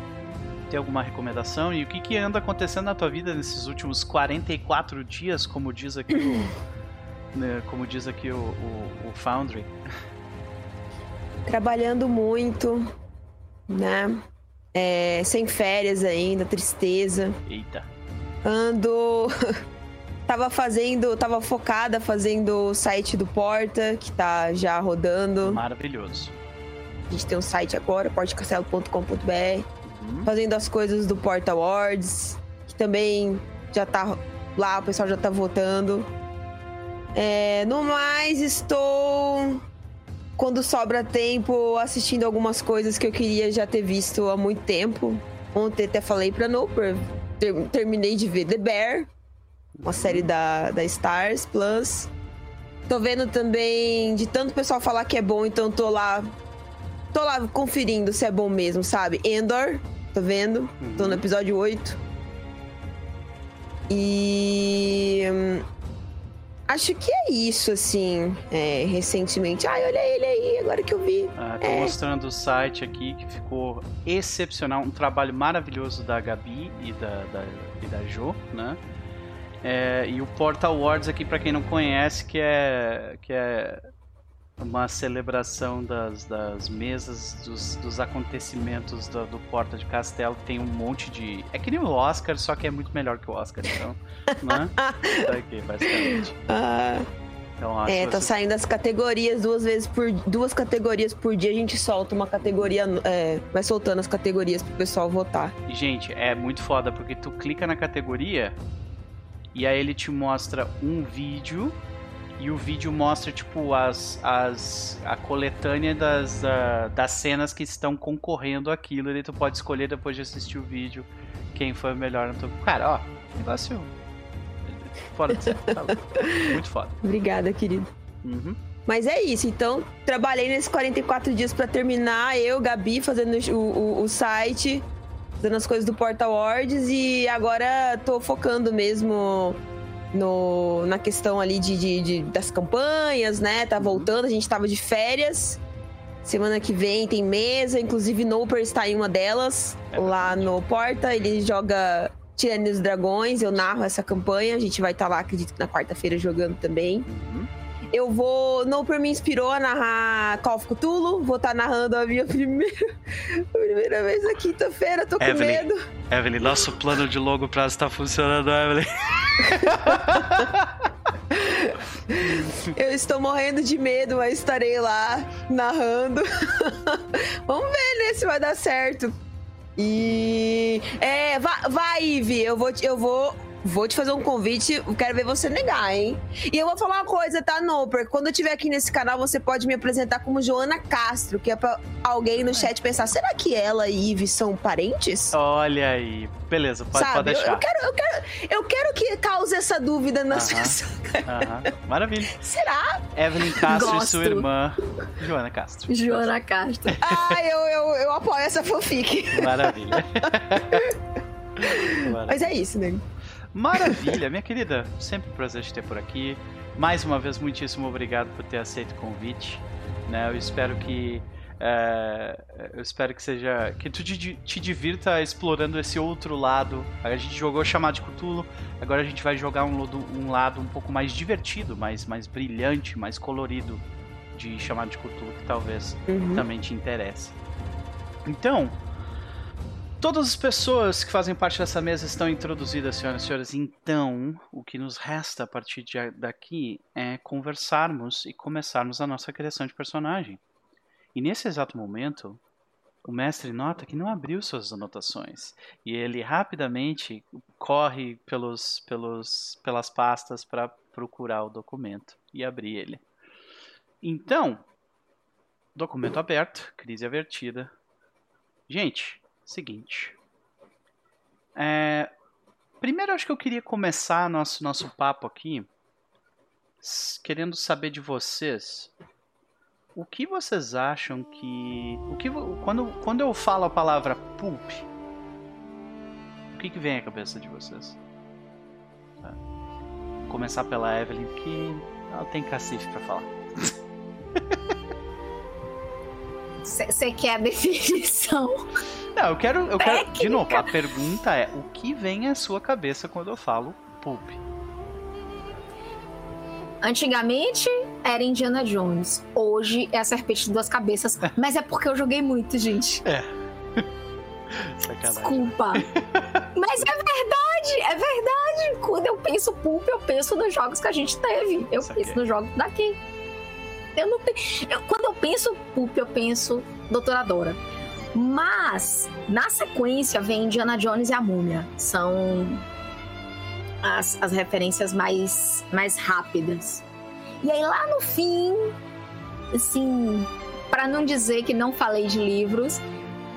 tem alguma recomendação? E o que, que anda acontecendo na tua vida nesses últimos 44 dias, como diz aqui o. né, como diz aqui o, o, o Foundry? Trabalhando muito, né? É, sem férias ainda, tristeza. Eita. Ando. tava fazendo. Tava focada fazendo o site do Porta, que tá já rodando. Maravilhoso. A gente tem um site agora, portacastelo.com.br. Uhum. Fazendo as coisas do Porta Awards, que também já tá lá, o pessoal já tá votando. É, no mais, estou quando sobra tempo assistindo algumas coisas que eu queria já ter visto há muito tempo. Ontem até falei pra Nooper. Ter, terminei de ver The Bear, uma série da, da Stars Plus. Tô vendo também de tanto pessoal falar que é bom, então tô lá. Tô lá conferindo se é bom mesmo, sabe? Endor, tô vendo. Tô no episódio 8. E. hum, Acho que é isso, assim, é, recentemente. Ai, olha ele aí, agora que eu vi. Ah, tô É. mostrando o site aqui que ficou excepcional, um trabalho maravilhoso da Gabi e da, da, e da Jo, né? É, e o Portal Awards aqui, pra quem não conhece, que é, que é uma celebração das, das mesas, dos, dos acontecimentos do, do Porta de Castelo. Tem um monte de. É que nem o Oscar, só que é muito melhor que o Oscar, então. né? Tá aqui, basicamente. Ah, Então, acho é, tá você- saindo as categorias duas vezes por duas categorias por dia. A gente solta uma categoria, é, vai soltando as categorias pro pessoal votar. Gente, é muito foda porque tu clica na categoria e aí ele te mostra um vídeo e o vídeo mostra tipo as, as a coletânea das, da- das cenas que estão concorrendo àquilo. E tu pode escolher depois de assistir o vídeo quem foi o melhor. Então, cara, ó, negócio fora de série, tá. Muito foda. Obrigada, querido. Uhum. Mas é isso, então trabalhei nesses 44 dias pra terminar, eu, Gabi, fazendo o, o- o site, fazendo as coisas do Portal Awards e agora tô focando mesmo no, na questão ali de, de- de- das campanhas, né? Tá voltando, a gente tava de férias. Semana que vem tem mesa, inclusive Noper está em uma delas, É lá no Porta. Ele joga Tirania dos Dragões, eu narro essa campanha. A gente vai estar lá, acredito que na quarta-feira jogando também. Uhum. Eu vou. Noper me inspirou a narrar Call of Cthulhu. Vou estar narrando a minha primeira, primeira vez na quinta-feira. Tô com Evelyn. medo. Evelyn, nosso plano de longo prazo tá funcionando, Evelyn. Eu estou morrendo de medo, mas estarei lá narrando. Vamos ver, né, se vai dar certo. E. É, vai, vai Ive, eu vou, eu vou. Vou te fazer um convite, eu quero ver você negar, hein? E eu vou falar uma coisa, tá, Noper? Quando eu estiver aqui nesse canal, você pode me apresentar como Joana Castro, que é pra alguém no chat pensar: será que ela e Ive são parentes? Olha aí. Beleza, pode, Sabe? pode Eu- deixar. Eu, quero, eu, quero, eu quero que cause essa dúvida nas Aham. pessoas. Aham, Maravilha. Será? Evelyn Castro e Gosto. sua irmã, Joana Castro. Joana Castro. Ah, eu, eu, eu apoio essa fanfic. Maravilha. Mas é isso, né? Maravilha, minha querida. Sempre um prazer te ter por aqui. Mais uma vez, muitíssimo obrigado por ter aceito o convite. Né? Eu espero que. é, eu espero que seja. Que tu te, te divirta explorando esse outro lado. A gente jogou chamado de Cthulhu, agora a gente vai jogar um, um lado um pouco mais divertido, mais, mais brilhante, mais colorido de chamado de Cthulhu, que talvez Uhum. também te interessa. Então, todas as pessoas que fazem parte dessa mesa estão introduzidas, senhoras e senhores. Então, o que nos resta a partir de daqui é conversarmos e começarmos a nossa criação de personagem. E nesse exato momento, o mestre nota que não abriu suas anotações. E ele rapidamente corre pelos, pelos, pelas pastas para procurar o documento e abrir ele. Então, documento aberto, crise avertida. Gente, seguinte. É, primeiro, acho que eu queria começar nosso, nosso papo aqui querendo saber de vocês. O que vocês acham que. O que quando, quando eu falo a palavra pulp, o que, que vem à cabeça de vocês? Tá. Vou começar pela Evelyn, que ela tem cacife pra falar. Você quer a definição? Não, eu quero. Eu quero de novo, a pergunta é: o que vem à sua cabeça quando eu falo pulp? Antigamente era Indiana Jones. Hoje é a Serpente de Duas Cabeças. Mas é porque eu joguei muito, gente. Sacanagem. Desculpa. Mas é verdade, é verdade. Quando eu penso Pulp, eu penso nos jogos que a gente teve. Eu Saquei. penso nos jogos daqui. Eu não eu- Quando eu penso Pulp, eu penso Doutora Dora. Mas, na sequência, vem Indiana Jones e a Múmia. São as, as referências mais, mais rápidas. E aí, lá no fim, assim, para não dizer que não falei de livros,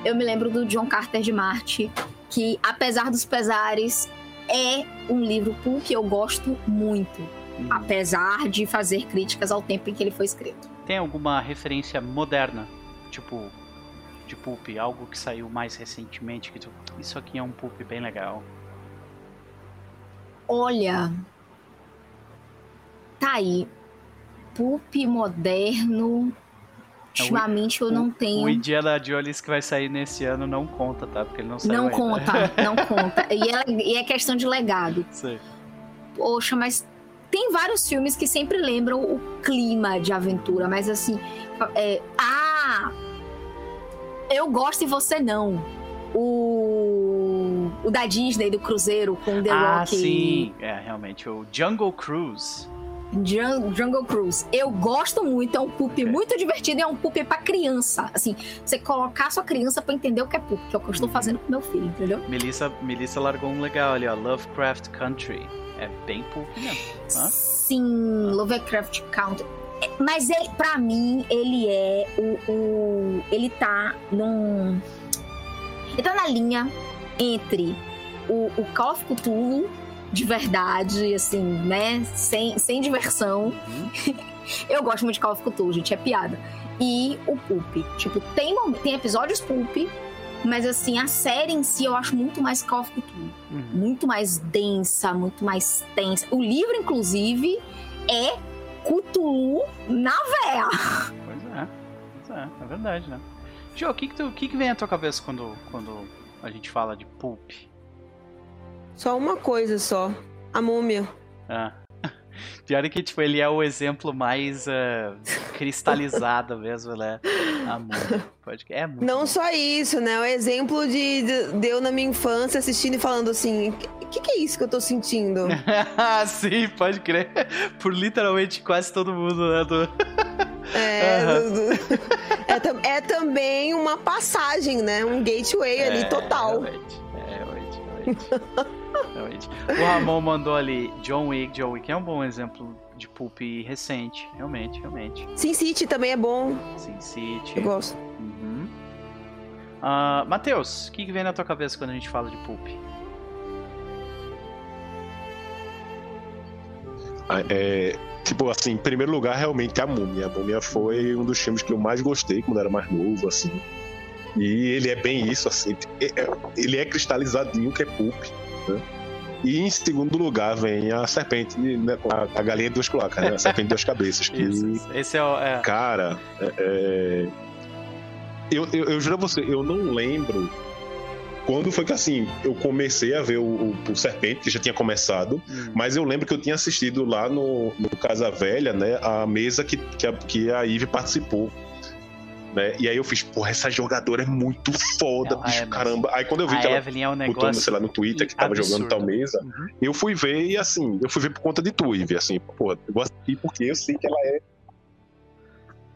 eu me lembro do John Carter de Marte, que apesar dos pesares é um livro pulp eu gosto muito, Hum. apesar de fazer críticas ao tempo em que ele foi escrito. Tem alguma referência moderna, tipo de pulp, algo que saiu mais recentemente que tu, isso aqui é um pulp bem legal. Olha, tá aí. Pulp moderno. Ultimamente eu não O tenho. Indiana Jones que vai sair nesse ano não conta, tá? Porque ele não saiu Não ainda. conta, não conta. E é, e é questão de legado. Sei. Poxa, mas tem vários filmes que sempre lembram o clima de aventura, mas assim. é, ah! Eu gosto e você não. O. O da Disney, do Cruzeiro, com The ah, Rock. sim. É, realmente. O Jungle Cruise. Jun- Jungle Cruise. Eu gosto muito, é um poop muito divertido e é um poop pra criança. Assim, você colocar sua criança pra entender o que é poop, que é o que eu estou Uhum. fazendo com meu filho, entendeu? Melissa, Melissa largou um legal ali, ó. Lovecraft Country. É bem pulp mesmo. Hã? Sim, Lovecraft Country. Mas ele, pra mim, ele é o, o. Ele tá num. Ele tá na linha entre o, o Call of Cthulhu de verdade, assim, né? Sem, sem diversão. Uhum. Eu gosto muito de Call of Cthulhu, gente, é piada. E o Pulp. Tipo, tem, tem episódios Pulp, mas assim, a série em si eu acho muito mais Call of Cthulhu. Uhum. Muito mais densa, muito mais tensa. O livro, inclusive, é Cthulhu na véia. Pois é. Pois é, é verdade, né? Joe, o que que, tu- que que vem à tua cabeça quando, quando a gente fala de pulp? Só uma coisa só. A múmia. Ah. Pior é que, tipo, ele é o exemplo mais eh, cristalizado mesmo, né? Amor. Pode É muito Não bom. só isso, né? O exemplo de, de, de eu na minha infância assistindo e falando assim: o que, que é isso que eu tô sentindo? Ah, Sim, pode crer. Por literalmente quase todo mundo, né? Do... É, Aham. do- do- é, é também uma passagem, né? Um gateway ali É, total. Realmente, realmente. O Ramon mandou ali John Wick. John Wick é um bom exemplo de pulp recente. Realmente, realmente. Sin City também é bom. Sin City. Eu gosto. Uhum. Ah, Matheus, o que, que vem na tua cabeça quando a gente fala de pulp? Ah, É, tipo assim, em primeiro lugar, realmente a Múmia. A Múmia foi um dos filmes que eu mais gostei quando era mais novo, assim. E ele é bem isso, assim. é- é- Ele é cristalizadinho, que é pulp, né? E em segundo lugar vem a serpente, né, a, a galinha de duas cloacas, né? A serpente de duas cabeças. Que, Isso. Esse é o. é- cara, é- é, eu, eu, eu juro a você, eu não lembro quando foi que assim eu comecei a ver o, o, o Serpente, que já tinha começado. hum, Mas eu lembro que eu tinha assistido lá no, no Casa Velha, né? A mesa que, que, a, que a Ive participou. Né? E aí eu fiz, porra, essa jogadora é muito foda, Ela bicho, é, caramba. Aí quando eu vi a que ela Evelyn é um botou, negócio. sei lá, no Twitter que tava absurdo. jogando tal mesa, Uhum. eu fui ver e assim, eu fui ver por conta de tu, Ive, assim, pô, eu assistir porque eu sei que ela é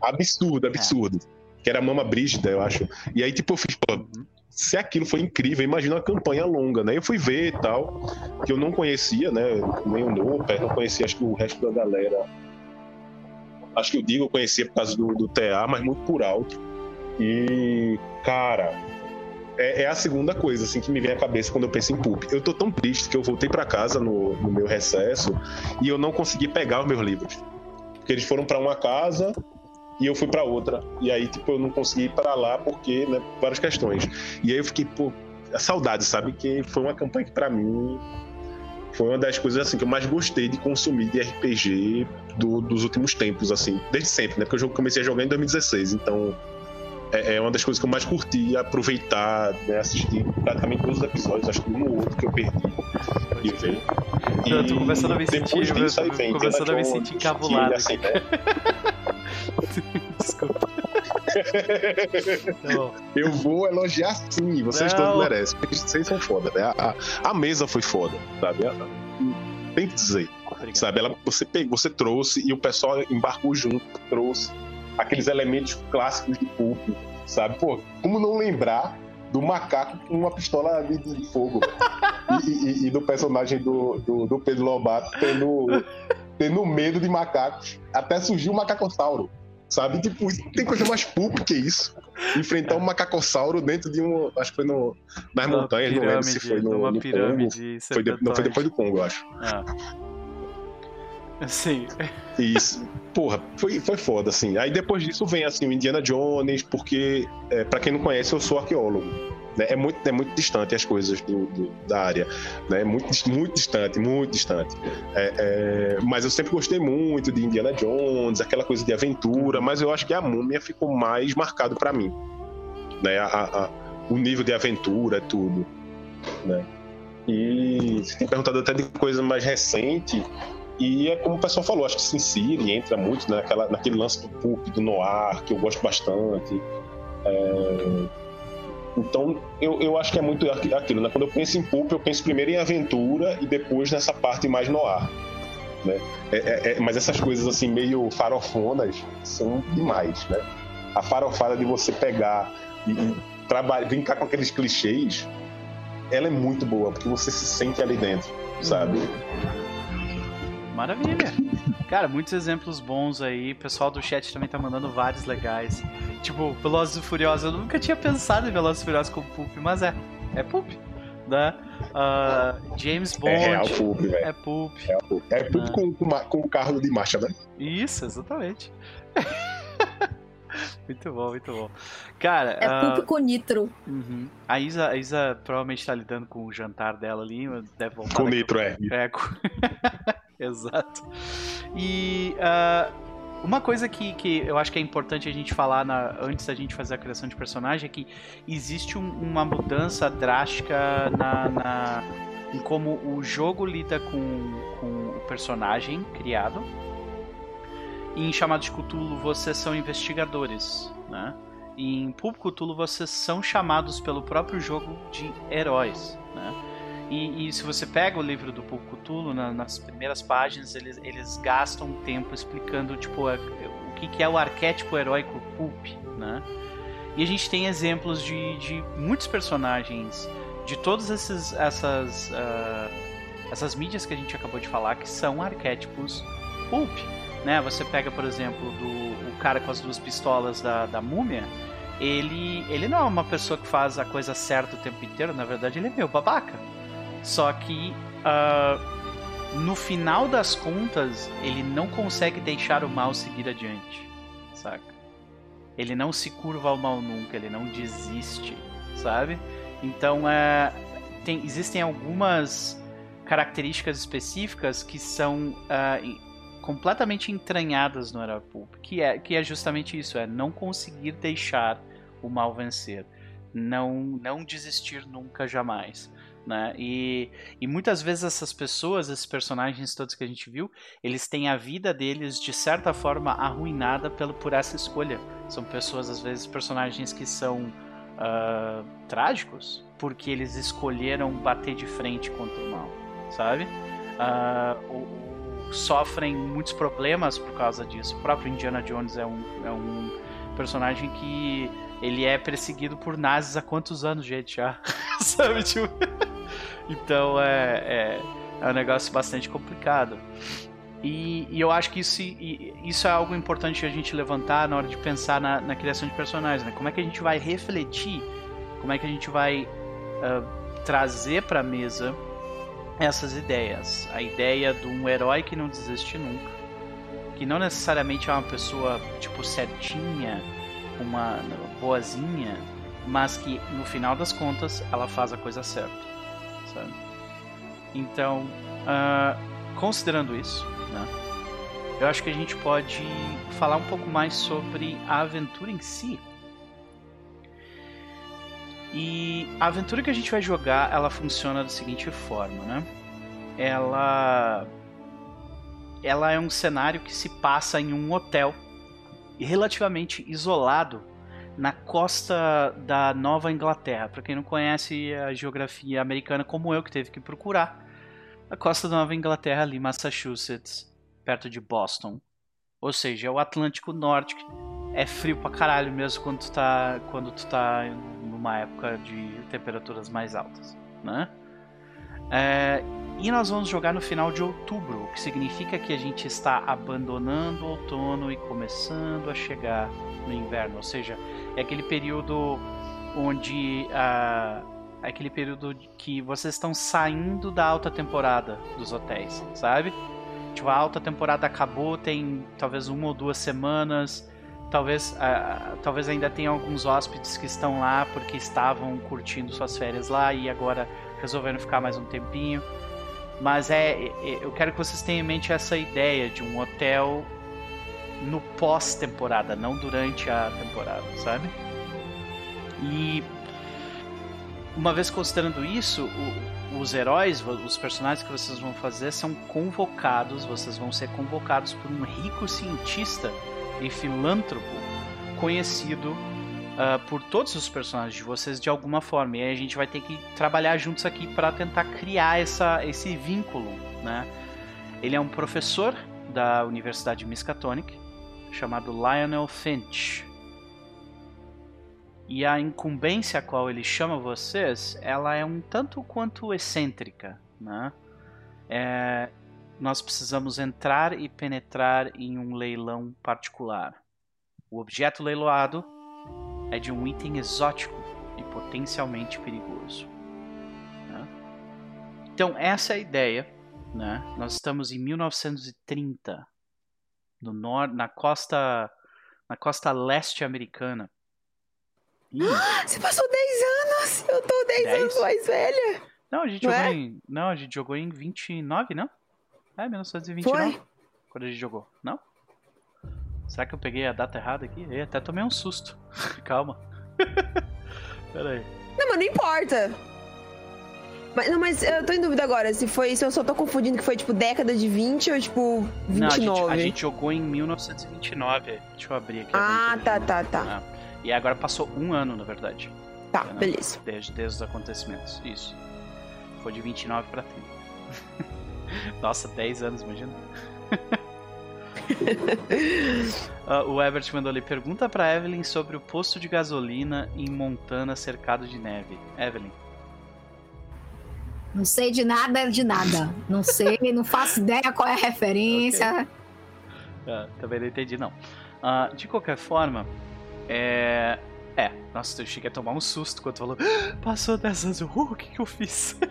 absurdo, absurdo. Que era a Mama Brígida, eu acho. E aí, tipo, eu fiz, pô, se aquilo foi incrível, imagina uma campanha longa, né? Eu fui ver e tal, que eu não conhecia, né? Nem o Noper, não conhecia, acho que o resto da galera. Acho que o Digo eu conhecia por causa do, do TA, mas muito por alto. E, cara, é, é a segunda coisa assim que me vem à cabeça quando eu penso em Pulp. Eu tô tão triste que eu voltei pra casa no, no meu recesso e eu não consegui pegar os meus livros. Porque eles foram pra uma casa e eu fui pra outra. E aí, tipo, eu não consegui ir pra lá porque, né, várias questões. E aí eu fiquei, pô, a saudade, sabe? Que foi uma campanha que pra mim foi uma das coisas assim que eu mais gostei de consumir de RPG do- dos últimos tempos, assim, desde sempre, né? Porque eu jo- comecei a jogar em 2016, então é, é uma das coisas que eu mais curti aproveitar, né? Assistir praticamente todos os episódios, acho que um ou outro que eu perdi de ver. Eu tô começando a me sentir- disso aí vem começando a me sentir que, assim, né? Desculpa. Eu vou elogiar sim, vocês Não. todos merecem, porque vocês são foda, né? A, a- a mesa foi foda, sabe? A- Tem que dizer, Obrigado. sabe? Ela, você pegou, você trouxe e o pessoal embarcou junto, trouxe aqueles elementos clássicos de Pulp, sabe? Pô, como não lembrar do macaco com uma pistola de, de- de fogo e, e- e do personagem do, do, do Pedro Lobato tendo, tendo medo de macacos, até surgiu o macacossauro. Sabe? Tipo, tem coisa mais pulp que isso. Enfrentar um macacossauro dentro de um. Acho que foi no, nas Uma montanhas, não lembro se foi no, no Congo. pirâmide Foi de- não, foi depois do Congo, eu acho. Ah. Sim. Isso. Porra, foi, foi foda, assim. Aí depois disso vem, assim, o Indiana Jones, porque, é, para quem não conhece, eu sou arqueólogo. Né? É, muito, é muito distante as coisas do, do- da área. Né? É muito, muito distante, muito distante. É, é, mas eu sempre gostei muito de Indiana Jones, aquela coisa de aventura, mas eu acho que a múmia ficou mais marcado para mim. Né? A- a- o nível de aventura, tudo. Né? E você tem perguntado até de coisa mais recente. E é como o pessoal falou, acho que Sin City entra muito naquela, naquele lance do pulp, do noir, que eu gosto bastante. É, Então, eu, eu acho que é muito aqui- aquilo, né? Quando eu penso em pulp, eu penso primeiro em aventura e depois nessa parte mais noir. Né? É- é- é- mas essas coisas assim, meio farofonas, são demais, né? A farofada de você pegar e, e trabalhar, brincar com aqueles clichês, ela é muito boa, porque você se sente ali dentro, sabe? Maravilha. Cara, muitos exemplos bons aí. O pessoal do chat também tá mandando vários legais. Tipo, Velozes e Furiosos. Eu nunca tinha pensado em Velozes e Furiosos como Pulp, mas é. É Pulp. Né? Ah, James Bond. É real pulp, velho. É Pulp. É pulp com, com, ma- com o carro de marcha, né? Isso, exatamente. muito bom, muito bom. Cara, É ah, pulp com nitro. uhum. a, Isa, a Isa provavelmente tá lidando com o jantar dela ali. Deve voltar Com nitro, é. É, co- exato. E ah, uma coisa que, que eu acho que é importante a gente falar na- antes da gente fazer a criação de personagem é que existe um- uma mudança drástica na, na- em como o jogo lida com, com o personagem criado. Em Chamado de Cthulhu vocês são investigadores, né? E em Pulp Cthulhu vocês são chamados pelo próprio jogo de heróis, né? E, e se você pega o livro do Pulp Cthulhu, na- nas primeiras páginas, eles, eles gastam tempo explicando tipo, a- o que, que é o arquétipo heróico Pulp, né? E a gente tem exemplos de, de muitos personagens de todas esses, essas, ah, essas mídias que a gente acabou de falar que são arquétipos Pulp. Né? Você pega, por exemplo, do, o cara com as duas pistolas da, da múmia, ele, ele não é uma pessoa que faz a coisa certa o tempo inteiro, na verdade ele é meio babaca. Só que ah, no final das contas, ele não consegue deixar o mal seguir adiante, saca? Ele não se curva ao mal nunca, ele não desiste, sabe? Então, é, tem, existem algumas características específicas que são em- completamente entranhadas no Herói Pulp, que é, que é justamente isso, é não conseguir deixar o mal vencer, não, não desistir nunca, jamais. Né? E, e muitas vezes essas pessoas, esses personagens todos que a gente viu, eles têm a vida deles de certa forma arruinada pelo, por essa escolha. São pessoas, às vezes, personagens que são ah, trágicos porque eles escolheram bater de frente contra o mal, sabe? Ah, ou- ou sofrem muitos problemas por causa disso. O próprio Indiana Jones é um, é um personagem que ele é perseguido por nazis há quantos anos, gente, já? sabe, tipo... Então é, é, é um negócio bastante complicado. E, e eu acho que isso, e- isso é algo importante a gente levantar na hora de pensar na, na criação de personagens. Né? Como é que a gente vai refletir, como é que a gente vai ah, trazer para a mesa essas ideias. A ideia de um herói que não desiste nunca. Que não necessariamente é uma pessoa tipo certinha, uma boazinha, mas que no final das contas ela faz a coisa certa sabe? Então, ah, considerando isso, né, eu acho que a gente pode falar um pouco mais sobre a aventura em si. E a aventura que a gente vai jogar, ela funciona da seguinte forma, né? Ela ela é um cenário que se passa em um hotel relativamente isolado na costa da Nova Inglaterra. Para quem não conhece a geografia americana, como eu que teve que procurar, a costa da Nova Inglaterra ali, Massachusetts, perto de Boston. Ou seja, é o Atlântico Norte. É frio pra caralho mesmo quando tu tá, quando tu tá numa época de temperaturas mais altas, né? É, E nós vamos jogar no final de outubro, o que significa que a gente está abandonando o outono e começando a chegar no inverno. Ou seja, é aquele período onde ah, é aquele período que vocês estão saindo da alta temporada dos hotéis, sabe? Tipo, a alta temporada acabou, tem talvez uma ou duas semanas. Talvez, uh, talvez ainda tenha alguns hóspedes que estão lá porque estavam curtindo suas férias lá e agora resolveram ficar mais um tempinho. Mas é, é eu quero que vocês tenham em mente essa ideia de um hotel no pós-temporada, não durante a temporada, sabe? E uma vez considerando isso, o, os heróis, os personagens que vocês vão fazer são convocados, vocês vão ser convocados por um rico cientista e filântropo conhecido uh, por todos os personagens de vocês de alguma forma. E aí a gente vai ter que trabalhar juntos aqui para tentar criar essa, esse vínculo, né? Ele é um professor da Universidade Miskatonic chamado Lionel Finch. E a incumbência a qual ele chama vocês, ela é um tanto quanto excêntrica, né? É, nós precisamos entrar e penetrar em um leilão particular. O objeto leiloado é de um item exótico e potencialmente perigoso. Né? Então, essa é a ideia. Né? Nós estamos em 1930, no nor na costa na costa leste americana. Você passou 10 anos! Eu tô 10, 10? anos mais velha! Não, a gente não jogou é? em. Não, a gente jogou em 29, não? É, 1929. Foi? Quando a gente jogou, não? Será que eu peguei a data errada aqui? Eu até tomei um susto. Calma. Pera aí. Não, mas não importa. Mas, não, mas eu tô em dúvida agora, se foi. Se eu só tô confundindo que foi tipo década de 20 ou tipo 29. Não, a gente, a gente jogou em 1929. Deixa eu abrir aqui. Ah, tá, tá, tá. Ah. E agora passou um ano, na verdade. Tá, né? beleza. Desde, desde os acontecimentos. Isso. Foi de 29 pra 30. Nossa, 10 anos, imagina. Uh, o Ebert mandou ali: pergunta pra Evelyn sobre o posto de gasolina em Montana cercado de neve. Evelyn. Não sei de nada de nada. Não sei, não faço ideia qual é a referência. Okay. Uh, também não entendi, não. Uh, de qualquer forma, é. É, nossa, eu cheguei a tomar um susto quando falou, ah, passou dessas, uh, o que, que eu fiz?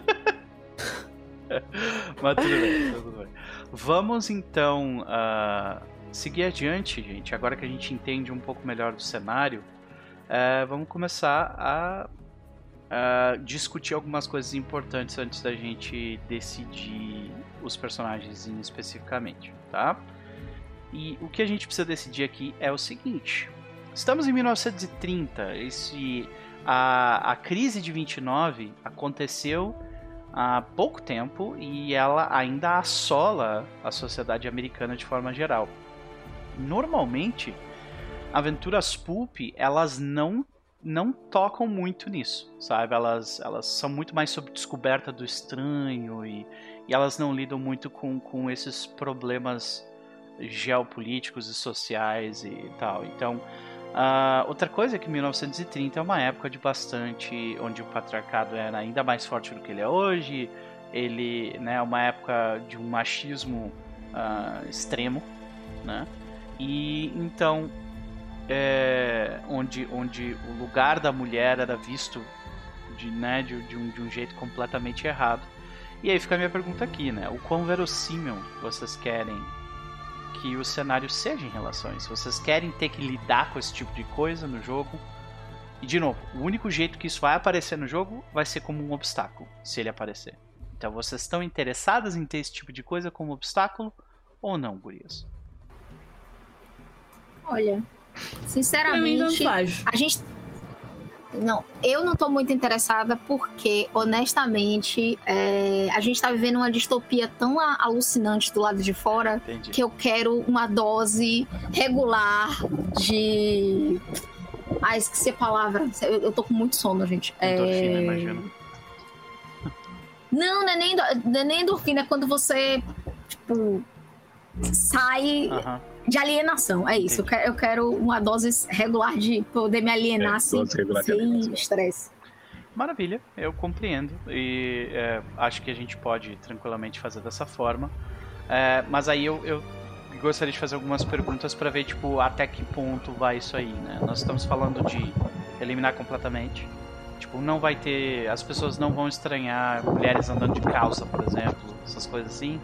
Mas tudo bem, tudo bem. Vamos então uh, seguir adiante, gente. Agora que a gente entende um pouco melhor do cenário, uh, vamos começar a uh, discutir algumas coisas importantes antes da gente decidir os personagens especificamente, tá? E o que a gente precisa decidir aqui é o seguinte: Estamos em 1930. Esse, a, a crise de 29 aconteceu há pouco tempo e ela ainda assola a sociedade americana de forma geral. Normalmente, aventuras pulp elas não não tocam muito nisso, sabe? Elas, elas são muito mais sobre descoberta do estranho e, e elas não lidam muito com, com esses problemas geopolíticos e sociais e tal. Então, Uh, outra coisa é que 1930 é uma época de bastante onde o patriarcado era ainda mais forte do que ele é hoje. Ele né, é uma época de um machismo uh, extremo, né? E então é, onde, onde o lugar da mulher era visto de, né, de, de, um, de um jeito completamente errado. E aí fica a minha pergunta aqui, né? O quão verossímil vocês querem que o cenário seja em relação a isso. Vocês querem ter que lidar com esse tipo de coisa no jogo. E de novo, o único jeito que isso vai aparecer no jogo vai ser como um obstáculo, se ele aparecer. Então vocês estão interessadas em ter esse tipo de coisa como obstáculo ou não, gurias? Olha, sinceramente, a gente não, eu não tô muito interessada porque, honestamente, é, a gente tá vivendo uma distopia tão alucinante do lado de fora Entendi. que eu quero uma dose regular de. Ah, esqueci a palavra. Eu, eu tô com muito sono, gente. Endorfina, é... imagino. Não, não é, nem, não é nem endorfina, é quando você, tipo, sai. De alienação, é isso. Eu quero, eu quero, uma dose regular de poder me alienar é, sem estresse. Maravilha, eu compreendo e é, acho que a gente pode tranquilamente fazer dessa forma. É, mas aí eu, eu gostaria de fazer algumas perguntas para ver tipo até que ponto vai isso aí, né? Nós estamos falando de eliminar completamente. Tipo, não vai ter. As pessoas não vão estranhar mulheres andando de calça, por exemplo, essas coisas assim.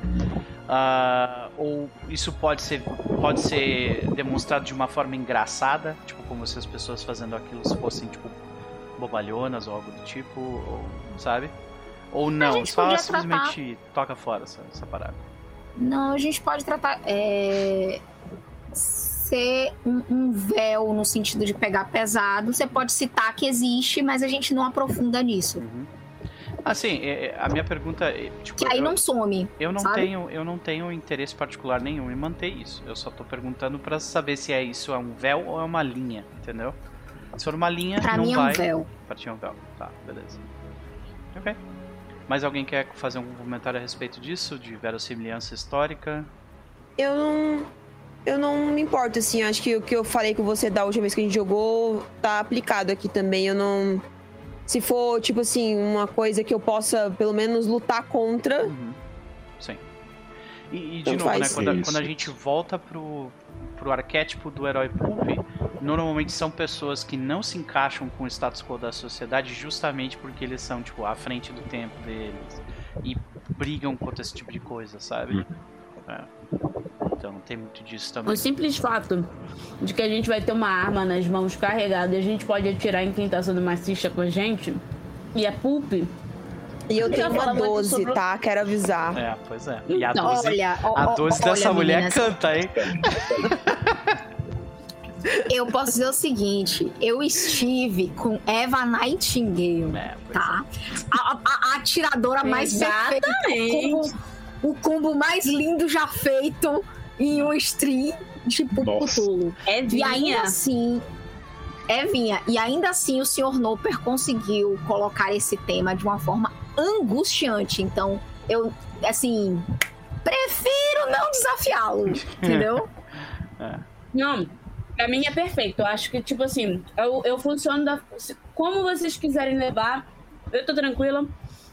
Uh, ou isso pode ser, pode ser demonstrado de uma forma engraçada, tipo, como se as pessoas fazendo aquilo fossem, tipo, bobalhonas ou algo do tipo, ou, sabe? Ou não, só simplesmente tratar... toca fora essa, essa parada. Não, a gente pode tratar. É ser um, um, véu no sentido de pegar pesado. Você pode citar que existe, mas a gente não aprofunda nisso. Uhum. Assim, a minha pergunta é, tipo, que aí eu, não some. Eu não sabe? tenho, eu não tenho interesse particular nenhum em manter isso. Eu só tô perguntando para saber se é isso é um véu ou é uma linha, entendeu? Se for uma linha, pra não mim vai. É um véu. Pra ti é um véu. Tá, beleza. Ok. Mais alguém quer fazer um comentário a respeito disso, de verossimilhança histórica? Eu não eu não me importo, assim. Acho que o que eu falei com você da última vez que a gente jogou tá aplicado aqui também. Eu não. Se for, tipo assim, uma coisa que eu possa, pelo menos, lutar contra. Uhum. Sim. E, e de novo, né? Quando, quando, a gente volta pro, pro arquétipo do herói pulp, normalmente são pessoas que não se encaixam com o status quo da sociedade justamente porque eles são, tipo, à frente do tempo deles. E brigam contra esse tipo de coisa, sabe? Uhum. É. Então tem muito disso também. O simples fato de que a gente vai ter uma arma nas mãos carregada e a gente pode atirar em quem tá sendo maciça com a gente, e é pulp. E eu tenho uma 12, sobre... tá? Quero avisar. É, pois é. E a 12, olha, a 12 olha, dessa olha, mulher meninas. canta, hein? Eu posso dizer o seguinte: eu estive com Eva Nightingale, é, tá? É. A, a, a, atiradora mais perfeita, o combo mais lindo já feito em um stream de Cthulhu. É vinha. E ainda assim, é vinha. E ainda assim o Sr. Noper conseguiu colocar esse tema de uma forma angustiante. Então, eu, assim, prefiro não desafiá-lo, entendeu? é. Não, pra mim é perfeito. Eu acho que, tipo assim, eu, eu funciono da. Como vocês quiserem levar, eu tô tranquila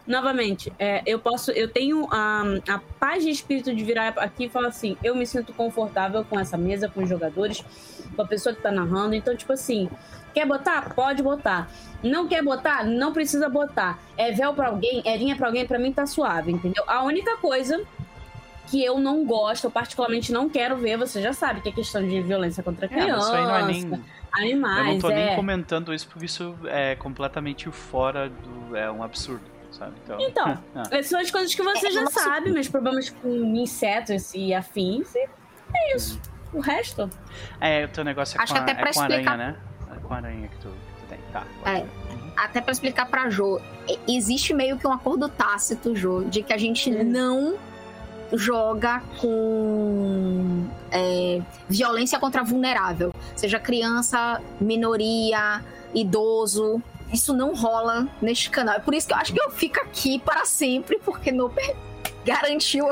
novamente, é, eu posso, eu tenho a, a paz de espírito de virar aqui e falar assim, eu me sinto confortável com essa mesa, com os jogadores, com a pessoa que tá narrando. Então, tipo assim, quer botar? Pode botar. Não quer botar? Não precisa botar. É véu pra alguém, é linha pra alguém, pra mim tá suave, entendeu? A única coisa que eu não gosto, eu particularmente não quero ver, você já sabe que é questão de violência contra criança. É, isso aí não é nem... Animais, eu não tô é. nem comentando isso porque isso é completamente fora do. É um absurdo sabe? Então, então ah. são as coisas que você é, já sabe, meus problemas com insetos e afins. é isso. O resto. É, o teu negócio é Acho com, a, até pra é com explicar... aranha, né? É com aranha que tu, que tu tem. Tá. É. Uhum. Até pra explicar pra Jo, existe meio que um acordo tácito, Jo, de que a gente hum. não joga com é, violência contra vulnerável, seja criança, minoria, idoso, isso não rola neste canal. É por isso que eu acho que eu fico aqui para sempre, porque no garantiu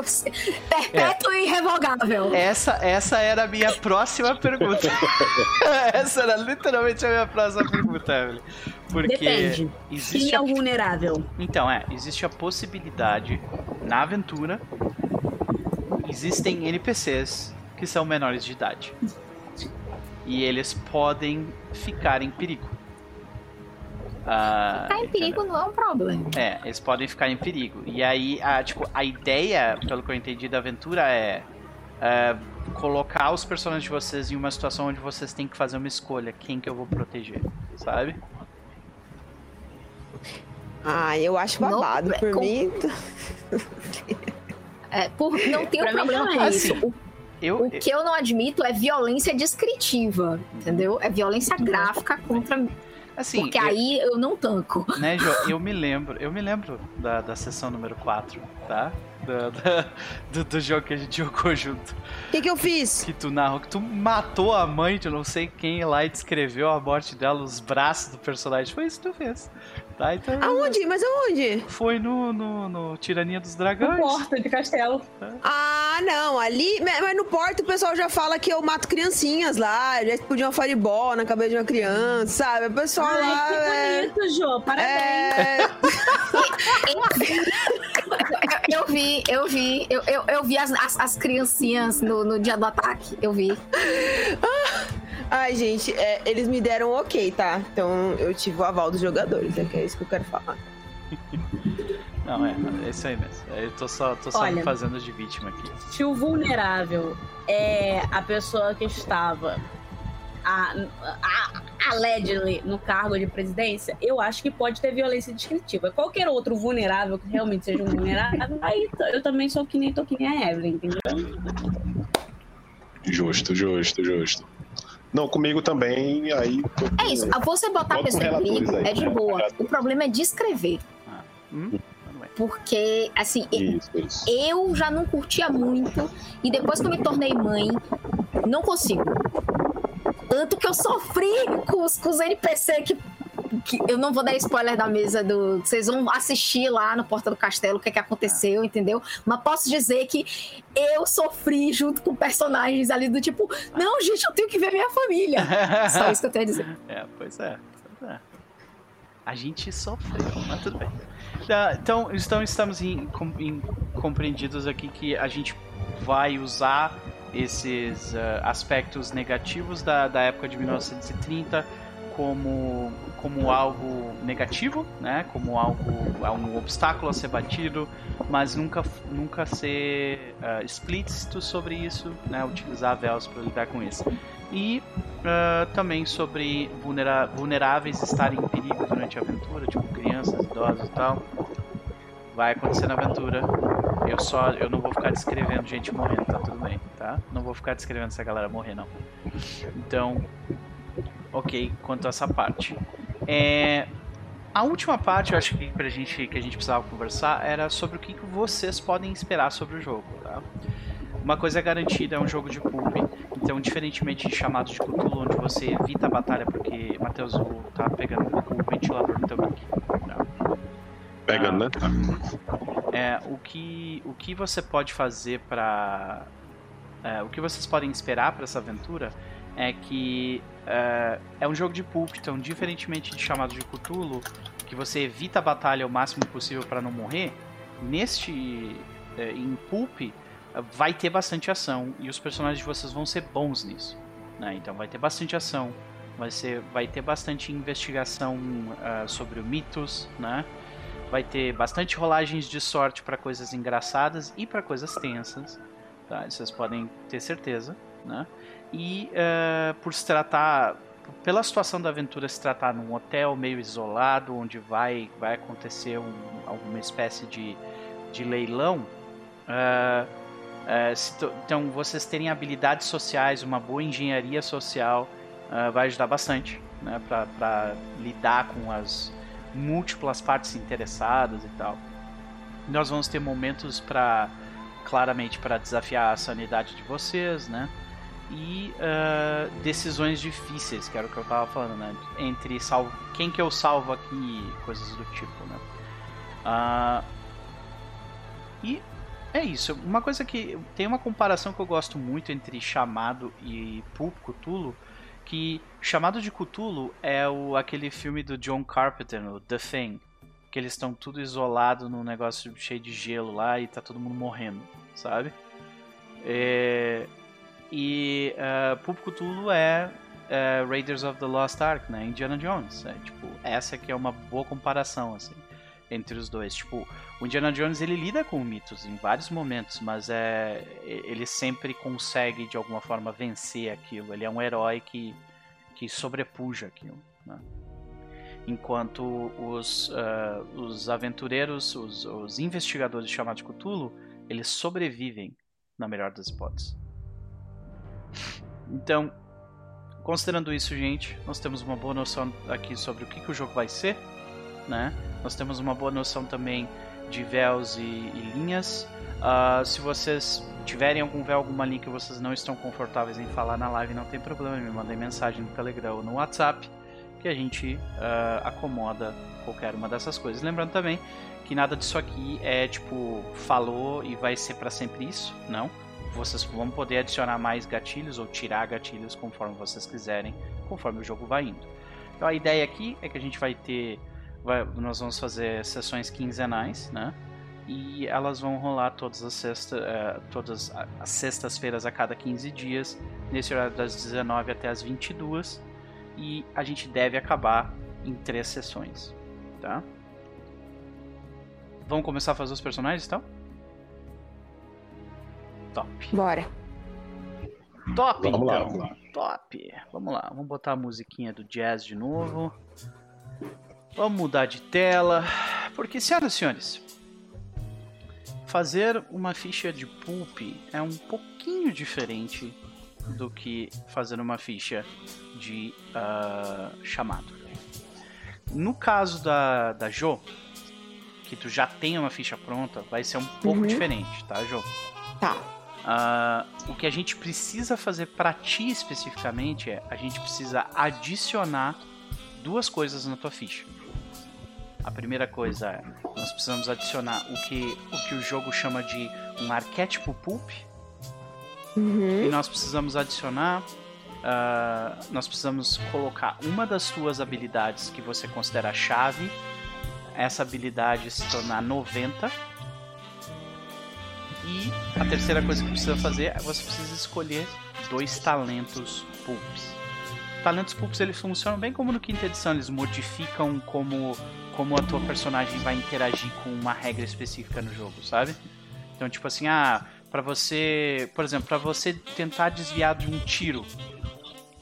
perpétuo é. e irrevogável. Essa, essa era a minha próxima pergunta. essa era literalmente a minha próxima pergunta, Evelyn. Porque Depende. Existe Quem é o vulnerável? Então, é, existe a possibilidade na aventura existem NPCs que são menores de idade. E eles podem ficar em perigo. Uh, ficar em perigo não é um problema. É, eles podem ficar em perigo. E aí, a, tipo, a ideia, pelo que eu entendi da aventura, é uh, colocar os personagens de vocês em uma situação onde vocês têm que fazer uma escolha. Quem que eu vou proteger, sabe? Ah, eu acho babado. por com... mim... é, por, não tem um problema com assim, isso. O, eu, o que eu não admito é violência descritiva, entendeu? É violência gráfica contra Assim, Porque eu, aí eu não tanco. Né, Jo? Eu me lembro, eu me lembro da, da sessão número 4, tá? da- da- do, do jogo que a gente jogou junto. O que, que eu fiz? Que tu narrou, que tu matou a mãe de não sei quem lá e descreveu a morte dela, os braços do personagem. Foi isso que tu fez. Tá? Então, Aonde? Mas aonde? Foi no, no, no Tirania dos Na Dragões. porta de castelo. Ah, não. Ali. Mas no porto o pessoal já fala que eu mato criancinhas lá. Já explodiu uma fireball na cabeça de uma criança, sabe? O pessoal lá. Ai, é- que bonito, Jô. Parabéns. é... Eu vi, eu vi, eu, eu, eu vi as, as, as criancinhas no, no dia do ataque. Eu vi. Ai, gente, é, eles me deram ok, tá? Então eu tive o aval dos jogadores, é que é isso que eu quero falar. Não, é, é isso aí mesmo. Eu tô só, tô só Olha. me fazendo de vítima aqui. Se o vulnerável é a pessoa que estava a, a, allegedly no cargo de presidência, eu acho que pode ter violência descritiva. Qualquer outro vulnerável que realmente seja um vulnerável, aí eu também sou que nem tô que nem a Evelyn, entendeu? Justo, justo, justo. Não, comigo também, aí. É isso. Você botar a pessoa em perigo aí, é de né? boa. O problema é descrever. Hum? Tudo bem. Porque, assim, Isso, isso. eu já não curtia muito. E depois que eu me tornei mãe, não consigo. Tanto que eu sofri com os, com os NPC que, que. Eu não vou dar spoiler da mesa do. Vocês vão assistir lá no Porta do Castelo o que, é que aconteceu, entendeu? Mas posso dizer que eu sofri junto com personagens ali do tipo, não, gente, eu tenho que ver minha família. Só isso que eu tenho a dizer. É, pois é. pois é. A gente sofreu, mas tudo bem. Tá, Então, então estamos em, em- compreendidos aqui que a gente vai usar esses ah, aspectos negativos da, da época de 1930 como, como algo negativo, né? Como algo, um obstáculo a ser batido, mas nunca, nunca ser ah, explícito sobre isso, né? Utilizar véus para lidar com isso. E ah, também sobre vulnera- vulneráveis estarem em perigo durante a aventura, tipo crianças, idosos e tal. Vai acontecer na aventura. Eu só eu não vou ficar descrevendo gente morrendo, tá tudo bem, tá? Não vou ficar descrevendo essa galera morrer não. Então, ok, quanto a essa parte. É, a última parte, eu acho que pra gente que a gente precisava conversar era sobre o que que vocês podem esperar sobre o jogo, tá? Uma coisa é garantida, é um jogo de pulp. Então, diferentemente de chamados de Cthulhu, onde você evita a batalha porque Matheus tá pegando o ventilador no teu mic. Tá? Pegando, né? É, o que o que você pode fazer para o que vocês podem esperar para essa aventura é que é, é um jogo de pulp, então diferentemente de chamados de Cthulhu, que você evita a batalha o máximo possível para não morrer, neste é, em pulp é, vai ter bastante ação e os personagens de vocês vão ser bons nisso, né? Então vai ter bastante ação, vai ser vai ter bastante investigação ah, sobre mitos, né? vai ter bastante rolagens de sorte para coisas engraçadas e para coisas tensas, tá? Vocês podem ter certeza, né? E eh, por se tratar, pela situação da aventura se tratar num hotel meio isolado, onde vai vai acontecer um- alguma espécie de, de leilão, se to- então vocês terem habilidades sociais, uma boa engenharia social, vai ajudar bastante, né? Para lidar com as múltiplas partes interessadas e tal. Nós vamos ter momentos para claramente para desafiar a sanidade de vocês, né? E ah, decisões difíceis, que era o que eu tava falando, né? Entre salvo, quem que eu salvo aqui coisas do tipo, né? Ah, e é isso. Uma coisa que tem uma comparação que eu gosto muito entre chamado e Pulp Cthulhu, que Chamado de Cthulhu é o, aquele filme do John Carpenter, o The Thing, que eles estão tudo isolado num negócio cheio de gelo lá e tá todo mundo morrendo, sabe? É, e uh, Pulp é, é Raiders of the Lost Ark, né? Indiana Jones. É, tipo, essa que é uma boa comparação, assim, entre os dois. Tipo, o Indiana Jones ele lida com mitos em vários momentos, mas é ele sempre consegue de alguma forma vencer aquilo. Ele é um herói que, que sobrepuja aquilo. Né? Enquanto os, ah, os aventureiros, os, os investigadores chamados de Cthulhu, eles sobrevivem na melhor das hipóteses. Então, considerando isso, gente, nós temos uma boa noção aqui sobre o que, que o jogo vai ser, né? Nós temos uma boa noção também de véus e, e linhas. Uh, se vocês tiverem algum véu, alguma linha que vocês não estão confortáveis em falar na live, não tem problema, me mandem mensagem no Telegram ou no WhatsApp que a gente uh, acomoda qualquer uma dessas coisas. Lembrando também que nada disso aqui é tipo falou e vai ser para sempre isso, não. Vocês vão poder adicionar mais gatilhos ou tirar gatilhos conforme vocês quiserem, conforme o jogo vai indo. Então a ideia aqui é que a gente vai ter, vai, nós vamos fazer sessões quinzenais, né? E elas vão rolar todas as, sexta, uh, todas as sextas-feiras a cada 15 dias, nesse horário das 19 até as 22 e a gente deve acabar em três sessões, tá? Vamos começar a fazer os personagens, então? Top. Bora. Top, Vamos então. lá, vamos lá. Top. Vamos lá, vamos botar a musiquinha do jazz de novo. Vamos mudar de tela. Porque, senhoras e senhores, fazer uma ficha de pulp é um pouquinho diferente do que fazer uma ficha de uh, chamado. No caso da, da Jo, que tu já tem uma ficha pronta, vai ser um pouco Uhum. diferente, tá, Jo? Tá. Ah, o que a gente precisa fazer para ti especificamente é a gente precisa adicionar duas coisas na tua ficha. A primeira coisa é nós precisamos adicionar o que o, que o jogo chama de um arquétipo pulp Uhum. e nós precisamos adicionar. ah, nós precisamos colocar uma das tuas habilidades que você considera chave. Essa habilidade se tornar 90. E a terceira coisa que precisa fazer é você precisa escolher dois talentos pulps. Talentos pulps eles funcionam bem como no quinta edição, eles modificam como, como a tua personagem vai interagir com uma regra específica no jogo, sabe? Então, tipo assim, ah, para você, por exemplo, para você tentar desviar de um tiro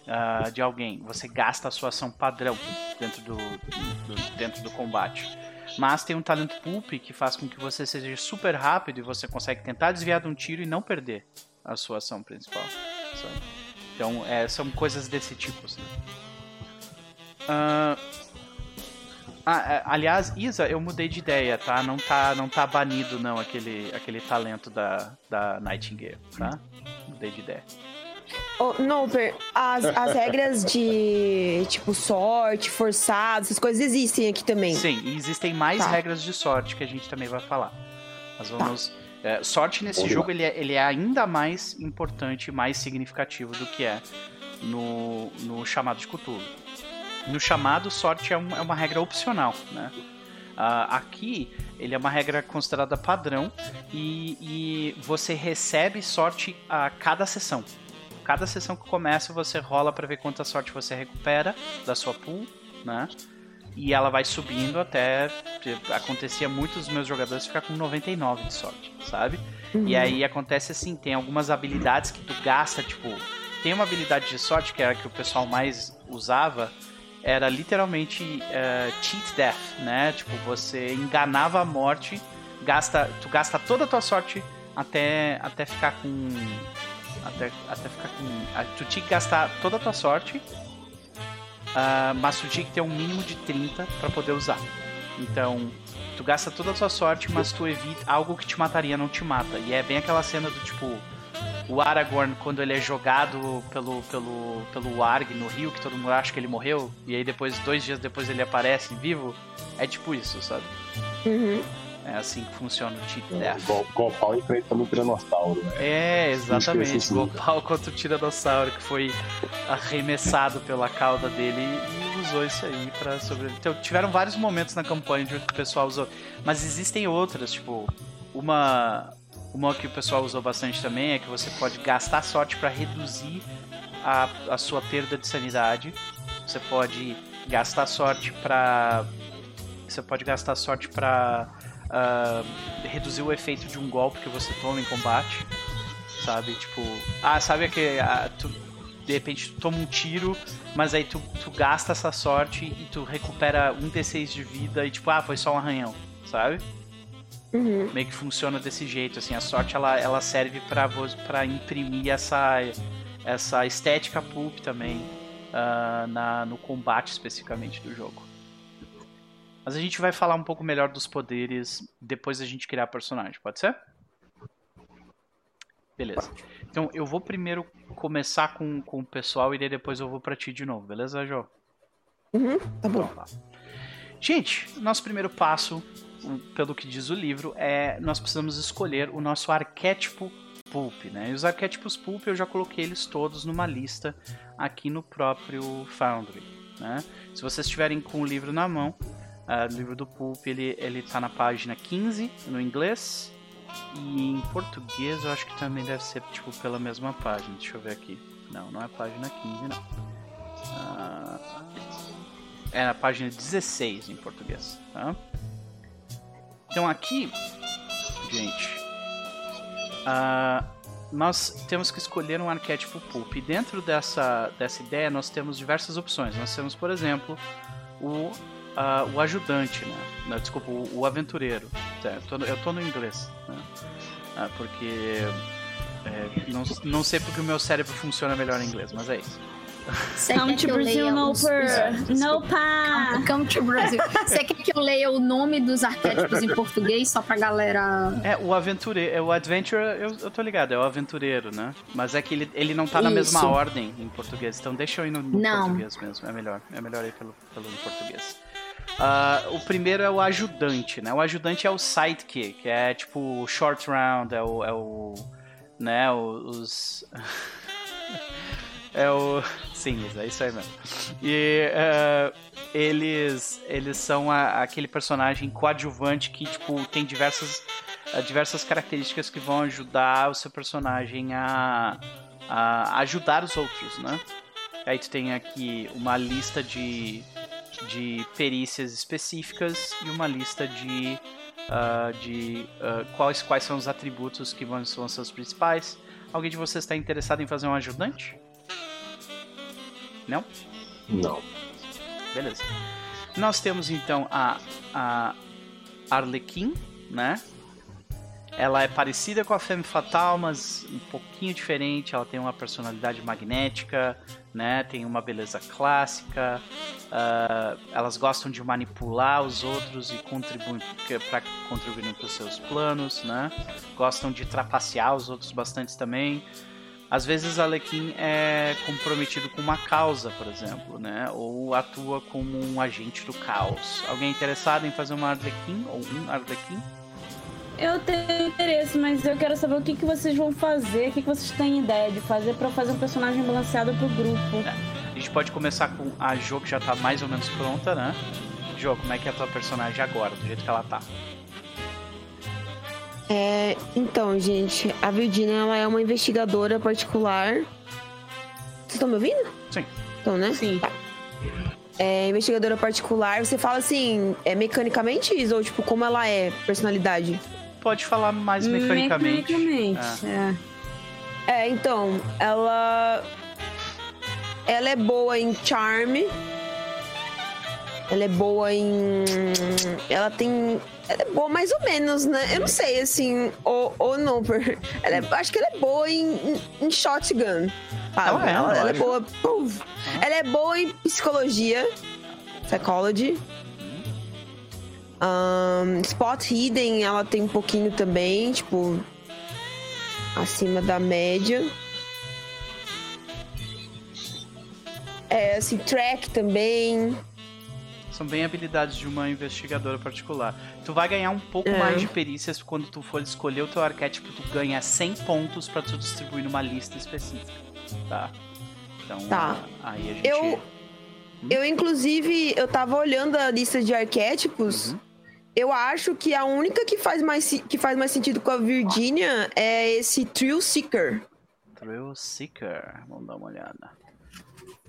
ah, de alguém, você gasta a sua ação padrão dentro do, do- dentro do combate. Mas tem um talento pulp que faz com que você seja super rápido e você consegue tentar desviar de um tiro e não perder a sua ação principal. sabe? Então, é, são coisas desse tipo. Assim. Ah, ah, é, aliás, Isa, eu mudei de ideia, tá? Não tá, não tá banido não aquele, aquele talento da, da Nightingale, tá? Mudei de ideia. Ô, Noper, as, as regras de, tipo, sorte, forçado, essas coisas existem aqui também. Sim, e existem mais Tá. regras de sorte que a gente também vai falar. Nós vamos. é, sorte nesse Vamos jogo ele é, ele é ainda mais importante, mais significativo do que é no, no chamado de Cthulhu. No chamado, sorte é, um- é uma regra opcional, né? Ah, aqui, ele é uma regra considerada padrão e, e você recebe sorte a cada sessão. Cada sessão que começa, você rola para ver quanta sorte você recupera da sua pool, né? E ela vai subindo até. Acontecia muito dos meus jogadores ficar com 99 de sorte, sabe? E aí acontece assim: tem algumas habilidades que tu gasta, tipo. Tem uma habilidade de sorte que era a que o pessoal mais usava, era literalmente eh, cheat death, né? Tipo, você enganava a morte, gasta, tu gasta toda a tua sorte até, até ficar com. Até, até ficar com. ah, Tu tinha que gastar toda a tua sorte ah, mas tu tinha que ter um mínimo de 30 pra poder usar. Então, tu gasta toda a tua sorte, mas tu evita algo que te mataria não te mata. E é bem aquela cena do tipo o Aragorn quando ele é jogado pelo pelo pelo Warg no rio, que todo mundo acha que ele morreu, e aí depois dois dias depois ele aparece vivo. É tipo isso, sabe? Uhum. É assim que funciona o Cheat Death. Gol- Gopal enfrentando um tiranossauro, né? É, exatamente. O isso. pau contra o Tiranossauro que foi arremessado pela cauda dele e usou isso aí pra sobreviver. Então, tiveram vários momentos na campanha onde o pessoal usou. Mas existem outras, tipo, uma. Uma que o pessoal usou bastante também é que você pode gastar sorte pra reduzir a, a sua perda de sanidade. Você pode gastar sorte pra. Você pode gastar sorte pra ah, reduzir o efeito de um golpe que você toma em combate. Sabe? Tipo. Ah, sabe que ah, tu, de repente tu toma um tiro, mas aí tu, tu gasta essa sorte e tu recupera um D6 de vida e tipo, ah, foi só um arranhão, sabe? Uhum. meio que funciona desse jeito, assim, a sorte ela, ela serve pra imprimir essa, essa estética pulp também ah, na, no combate especificamente do jogo. Mas a gente vai falar um pouco melhor dos poderes depois da gente criar a personagem, pode ser? Beleza. Então eu vou primeiro começar com, com o pessoal e daí depois eu vou pra ti de novo, beleza, Jô? Uhum, tá bom. Então, tá. Gente, nosso primeiro passo, pelo que diz o livro, é nós precisamos escolher o nosso arquétipo Pulp, né? E os arquétipos Pulp eu já coloquei eles todos numa lista aqui no próprio Foundry, né? Se vocês estiverem com o livro na mão, ah, o livro do Pulp, ele, ele tá na página 15 no inglês e em português eu acho que também deve ser tipo pela mesma página. Deixa eu ver aqui. Não, não é página 15 não. Ah, é na página 16 em português, tá? Então aqui, gente, ah, nós temos que escolher um arquétipo pulp. E dentro dessa, dessa ideia nós temos diversas opções. Nós temos, por exemplo, o, ah, o ajudante, né? Não, desculpa, o, o aventureiro. Eu, tô no, eu tô no inglês, né? Ah, porque é, não, não sei porque o meu cérebro funciona melhor em inglês, mas é isso. Você Come to Brazil, no per. No pa. Come to Brazil. Você quer que eu leia o nome dos arquétipos em português só pra galera. É, o aventureiro, é o adventure, eu, eu tô ligado, é o aventureiro, né? Mas é que ele, ele não tá na mesma Isso. ordem em português, então deixa eu ir no, no Não. português mesmo, é melhor, é melhor ir pelo, pelo em português. Ah, o primeiro é o ajudante, né? O ajudante é o sidekick, é tipo o short round, é o, é o né, os... é o... Sim, é isso aí mesmo. E eh, eles, eles são a- aquele personagem coadjuvante que, tipo, tem diversas, eh, diversas características que vão ajudar o seu personagem a, a ajudar os outros, né? Aí tu tem aqui uma lista de, de perícias específicas e uma lista de, ah, de ah, quais, quais são os atributos que vão, são os seus principais. Alguém de vocês está interessado em fazer um ajudante? Não? Não. Beleza. Nós temos então a, a Arlequim, né? Ela é parecida com a Femme Fatal, mas um pouquinho diferente. Ela tem uma personalidade magnética, né? Tem uma beleza clássica. ah, elas gostam de manipular os outros e contribuem para contribuírem para os seus planos, né? Gostam de trapacear os outros bastante também. Às vezes a Arlequim é comprometido com uma causa, por exemplo, né? Ou atua como um agente do caos. Alguém interessado em fazer uma Arlequim ou um Arlequim? Eu tenho interesse, mas eu quero saber o que, que vocês vão fazer, o que, que vocês têm ideia de fazer pra fazer um personagem balanceado pro grupo. A gente pode começar com a Jo que já tá mais ou menos pronta, né? Jo, como é que é a tua personagem agora, do jeito que ela tá? É, então, gente, a Virginia ela é uma investigadora particular. Vocês estão me ouvindo? Sim. Então, né? Sim. Tá. É investigadora particular. Você fala assim, é mecanicamente isso? Ou tipo, como ela é, personalidade? Pode falar mais mecanicamente. Mecanicamente, é. É, então, ela. Ela é boa em charme. Ela é boa em. Ela tem. Ela é boa mais ou menos, né? Eu não sei, assim, ou, ou não. Ela é- acho que ela é boa em, em, em shotgun. Ela é, ela, ela é boa. puf. Ela é boa em psicologia. Psychology. Ahn, spot hidden, ela tem um pouquinho também, tipo. Acima da média. É, assim, track também. São bem habilidades de uma investigadora particular. Tu vai ganhar um pouco É. mais de perícias quando tu for escolher o teu arquétipo, tu ganha 100 pontos pra tu distribuir numa lista específica, tá? Então, Tá. aí a gente... Eu, eu, inclusive, eu tava olhando a lista de arquétipos. Uhum. Eu acho que a única que faz mais, que faz mais sentido com a Virginia é esse Thrill Seeker. Thrill Seeker, vamos dar uma olhada.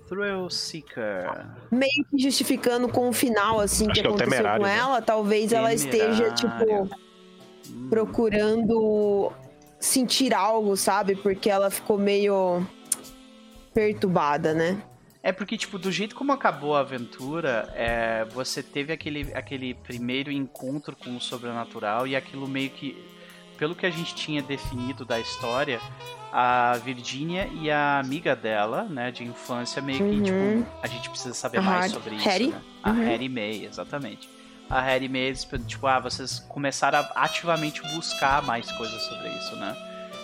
Thrill Seeker. Meio que justificando com o final, assim, Acho que que é aconteceu temerário, com né? ela. Talvez ela esteja, Temerário. tipo, Hum, procurando sentir algo, sabe? Porque ela ficou meio perturbada, né? É porque, tipo, do jeito como acabou a aventura, é, você teve aquele, aquele primeiro encontro com o sobrenatural e aquilo meio que. Pelo que a gente tinha definido da história, a Virginia e a amiga dela, né, de infância, meio que, Uhum. tipo, a gente precisa saber A mais sobre isso. Hattie? Né? A Uhum. Harry May, exatamente. a Harry Mays, tipo, ah, vocês começaram a ativamente buscar mais coisas sobre isso, né?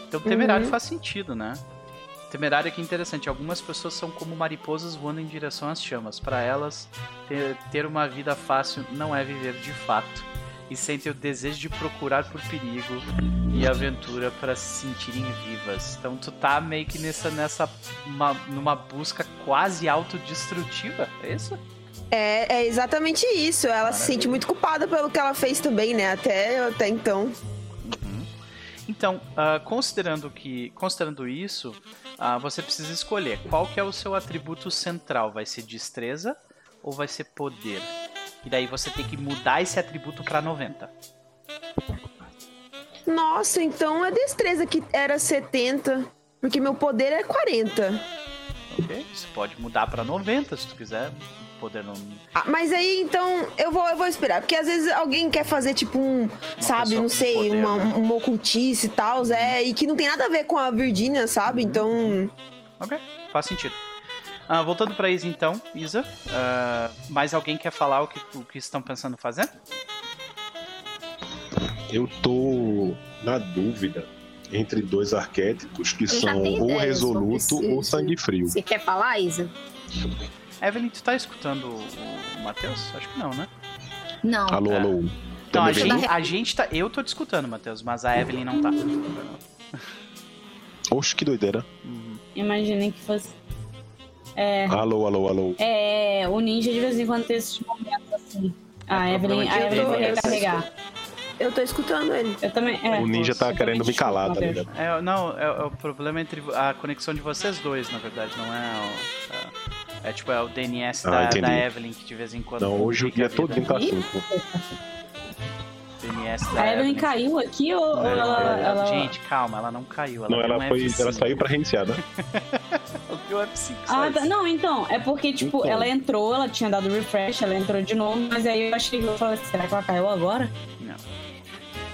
Então temerário Uhum. faz sentido, né? Temerário que é interessante. Algumas pessoas são como mariposas voando em direção às chamas. Para elas, ter, ter uma vida fácil não é viver de fato. E sentem o desejo de procurar por perigo e aventura para se sentirem vivas. Então tu tá meio que nessa, nessa uma- numa busca quase autodestrutiva, é isso? É, é exatamente isso. Ela se sente muito culpada pelo que ela fez também, né? Até, até então. Então, ah, considerando que, considerando isso, ah, você precisa escolher qual que é o seu atributo central. Vai ser destreza ou vai ser poder? E daí você tem que mudar esse atributo para 90. Nossa, então é destreza que era 70. Porque meu poder é 40. Ok? Você pode mudar para 90 se tu quiser. Poder não. Ah, mas aí, então, eu vou, eu vou esperar. Porque às vezes alguém quer fazer, tipo, um, sabe, pessoa não sei, poder, uma, né? uma ocultice e tal, é, e que não tem nada a ver com a Virginia, sabe? Então. Ok, faz sentido. Ah, voltando para Isa então, Isa, ah, mais alguém quer falar o que, o que estão pensando fazer? Eu tô na dúvida entre dois arquétipos que já são ou ideia resoluto ou sangue frio. Você quer falar, Isa? Evelyn, tu tá escutando o, o Matheus? Acho que não, né? Não. Alô, É. alô. Não, a gente, a gente tá. Eu tô te escutando, Matheus, mas a Evelyn não tá. Oxe, que doideira. Uhum. Imaginei que fosse. É, Alô, alô, alô. é, o ninja de vez em quando tem esses momentos assim. A É Evelyn, a Evelyn vai Deus. recarregar. Eu tô escutando ele. Eu também. É, O ninja tá querendo me calar, tá ligado? É, não, é, é o problema entre a conexão de vocês dois, na verdade, não é o. É, é tipo, é o DNS Ah, da, da Evelyn que de vez em quando. Não, hoje o dia todo tá assim. pô. DNS da A Evelyn caiu aqui ou, Não, ela, é, ela- Gente, calma, ela não caiu. Ela Não, deu ela um foi. F5. Ela saiu pra reiniciar, né? O que o F5 Ah, tá- não, então, é porque, tipo, Então. ela entrou, ela tinha dado refresh, ela entrou de novo, mas aí eu achei que eu falei, será que ela caiu agora? Não.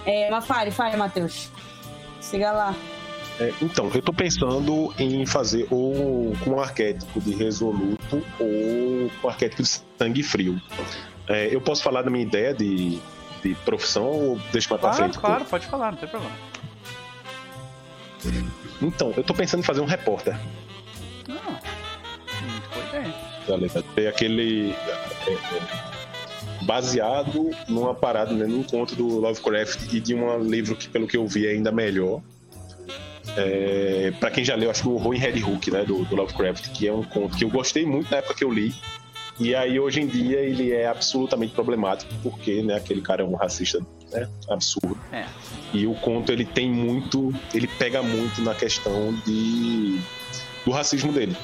É, mas fale, fale, Matheus. Siga lá. É, então, eu tô pensando em fazer ou com um arquétipo de resoluto ou com um arquétipo de sangue frio. É, eu posso falar da minha ideia de, de profissão ou deixa mais pra Claro, frente? claro, pode falar, não tem problema. Então, eu tô pensando em fazer um repórter. Não. Muito boa ideia. É aquele. é, é, baseado numa parada, né, num conto do Lovecraft e de um livro que, pelo que eu vi, é ainda melhor. É, para quem já leu, acho que o Horror em Red Hook, né, do, do Lovecraft, que é um conto que eu gostei muito na época que eu li. E aí, hoje em dia, ele é absolutamente problemático, porque né, aquele cara é um racista né, absurdo. É. E o conto, ele tem muito. Ele pega muito na questão de, do racismo dele.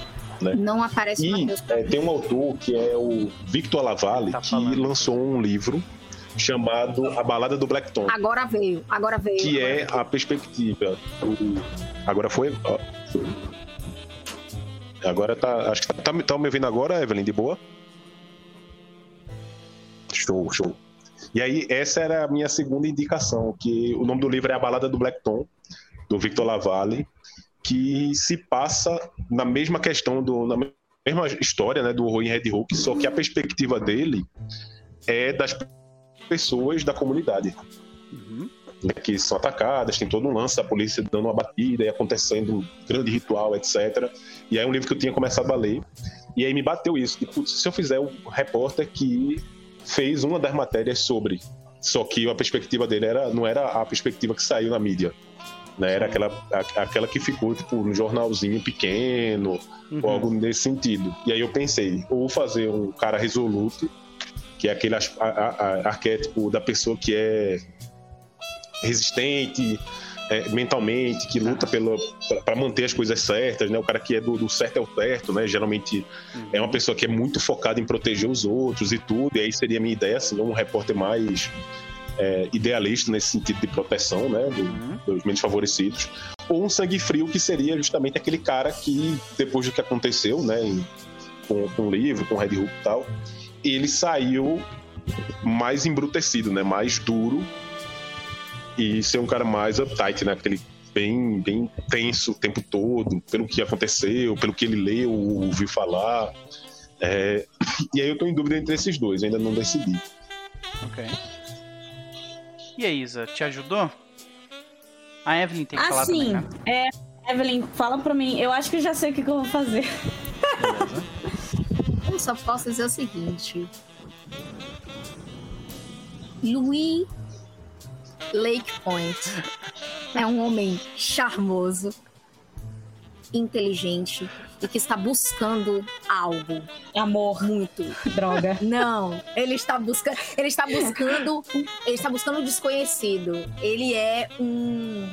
Não aparece E é, tem um autor que é o Victor Lavalle, Tá que lançou um livro chamado A Balada do Black Tom, Agora veio, agora veio. que agora é veio. a perspectiva. Agora foi. ó. Agora tá. Acho que tá, tá, tá me ouvindo agora, Evelyn, de boa? Show, show. E aí, essa era a minha segunda indicação, que o nome do livro é A Balada do Black Tom, do Victor Lavalle, que se passa na mesma questão, do, na mesma história né, do horror em Red Hook, só que a perspectiva dele é das pessoas da comunidade Uhum. né, que são atacadas, tem todo um lance da polícia dando uma batida e acontecendo um grande ritual, etc. E aí é um livro que eu tinha começado a ler, e aí me bateu isso, putz, se eu fizer um repórter que fez uma das matérias sobre, só que a perspectiva dele era, não era a perspectiva que saiu na mídia, né, era aquela, a- aquela que ficou tipo no jornalzinho pequeno, Uhum. ou algo nesse sentido. E aí eu pensei, ou fazer um cara resoluto, que é aquele a- a- a- arquétipo da pessoa que é resistente é, mentalmente, que luta para manter as coisas certas, né? O cara que é do, do certo é o certo, né? Geralmente é uma pessoa que é muito focada em proteger os outros e tudo. E aí seria a minha ideia, assim, um repórter mais é, idealista nesse sentido de proteção, né? do- Uhum. dos menos favorecidos, ou um sangue frio que seria justamente aquele cara que depois do que aconteceu, né, em- com, com o livro, com Red Hook e tal, ele saiu mais embrutecido, né, mais duro e ser um cara mais uptight, né, aquele bem bem tenso o tempo todo, pelo que aconteceu, pelo que ele leu, ouviu falar. É, e aí eu tô em dúvida entre esses dois, ainda não decidi. Ok. E aí, Isa, te ajudou? A Evelyn tem que falar Assim, também, né? é. Evelyn, fala pra mim. Eu acho que eu já sei o que, que eu vou fazer. Só posso dizer o seguinte. Louis Lake Point é um homem charmoso, inteligente e que está buscando algo Amor, muito. droga. Não, ele está buscando, ele está buscando, ele está buscando o desconhecido. Ele é um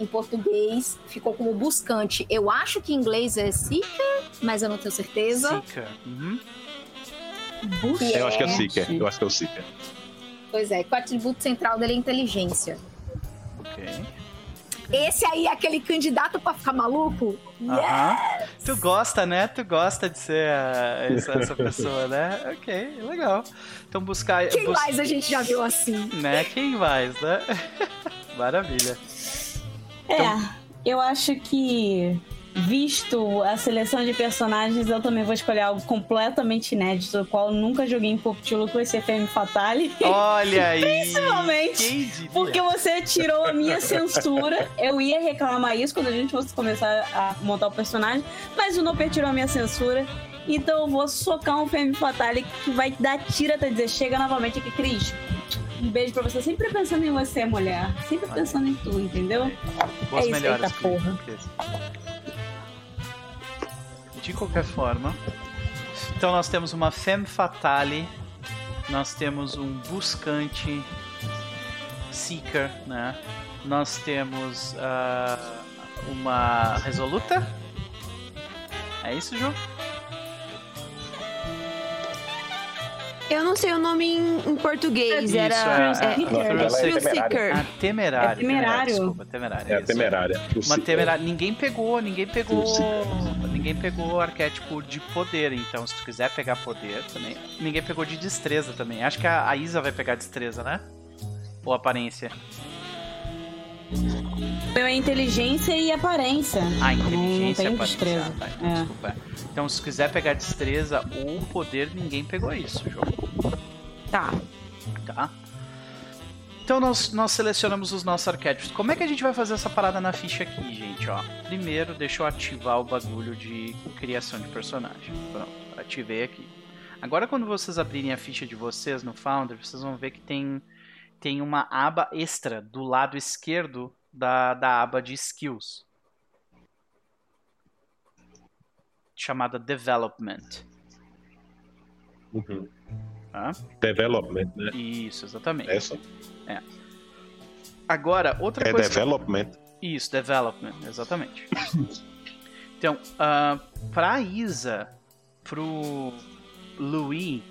em português ficou como buscante. Eu acho que em inglês é seeker, mas eu não tenho certeza. Seeker. Uhum. Que Eu acho que é o Seeker. Eu acho que é o Seeker. Pois é, que o atributo central dele é inteligência. Ok. Esse aí é aquele candidato pra ficar maluco? Aham. Tu gosta, né? Tu gosta de ser ah, essa, essa pessoa, né? Ok, legal. Então buscar. Quem bus- mais a gente já viu assim? Né? Quem mais, né? Maravilha. É, eu acho que, visto a seleção de personagens, eu também vou escolher algo completamente inédito, o qual eu nunca joguei em Poptulo, que vai ser Femme Fatale. Olha aí. Principalmente? Porque você tirou a minha censura. Eu ia reclamar isso quando a gente fosse começar a montar o personagem, mas o Noper tirou a minha censura. Então eu vou socar um Femme Fatale que vai dar tira até dizer: chega novamente aqui, Cris. Um beijo pra você. Sempre pensando em você, mulher. Sempre pensando em tu, entendeu? Boas É isso, melhoras, eita porra. De qualquer forma, então nós temos uma femme fatale, nós temos um buscante seeker, né? Nós temos ah, uma resoluta. É isso, Ju? Eu não sei o nome em, em português. Isso, era. é- é, é Thrill temerária. Seeker. A temerária. É temerário. Desculpa, temerária. É a temerária. O Uma temerária. Ninguém pegou, ninguém pegou. Ninguém pegou o arquétipo de poder, então se tu quiser pegar poder também. Ninguém pegou de destreza também. Acho que a, a Isa vai pegar destreza, né? Ou aparência. Meu é inteligência e aparência. Ah, inteligência e aparência. destreza. Ah, tá, então, É. Então se quiser pegar destreza ou poder, ninguém pegou isso, jogo. Tá. Tá? Então nós, nós selecionamos os nossos arquétipos. Como é que a gente vai fazer essa parada na ficha aqui, gente? Ó, primeiro, deixa eu ativar o bagulho de criação de personagem. Pronto, ativei aqui. Agora, quando vocês abrirem a ficha de vocês no Founder, vocês vão ver que tem, tem uma aba extra do lado esquerdo da, da aba de Skills. Chamada Development. Uhum. Tá? Development, né? Isso, exatamente. Essa. Agora, outra É coisa. que- development. Isso, development, exatamente. então, ah, pra Isa, pro Louis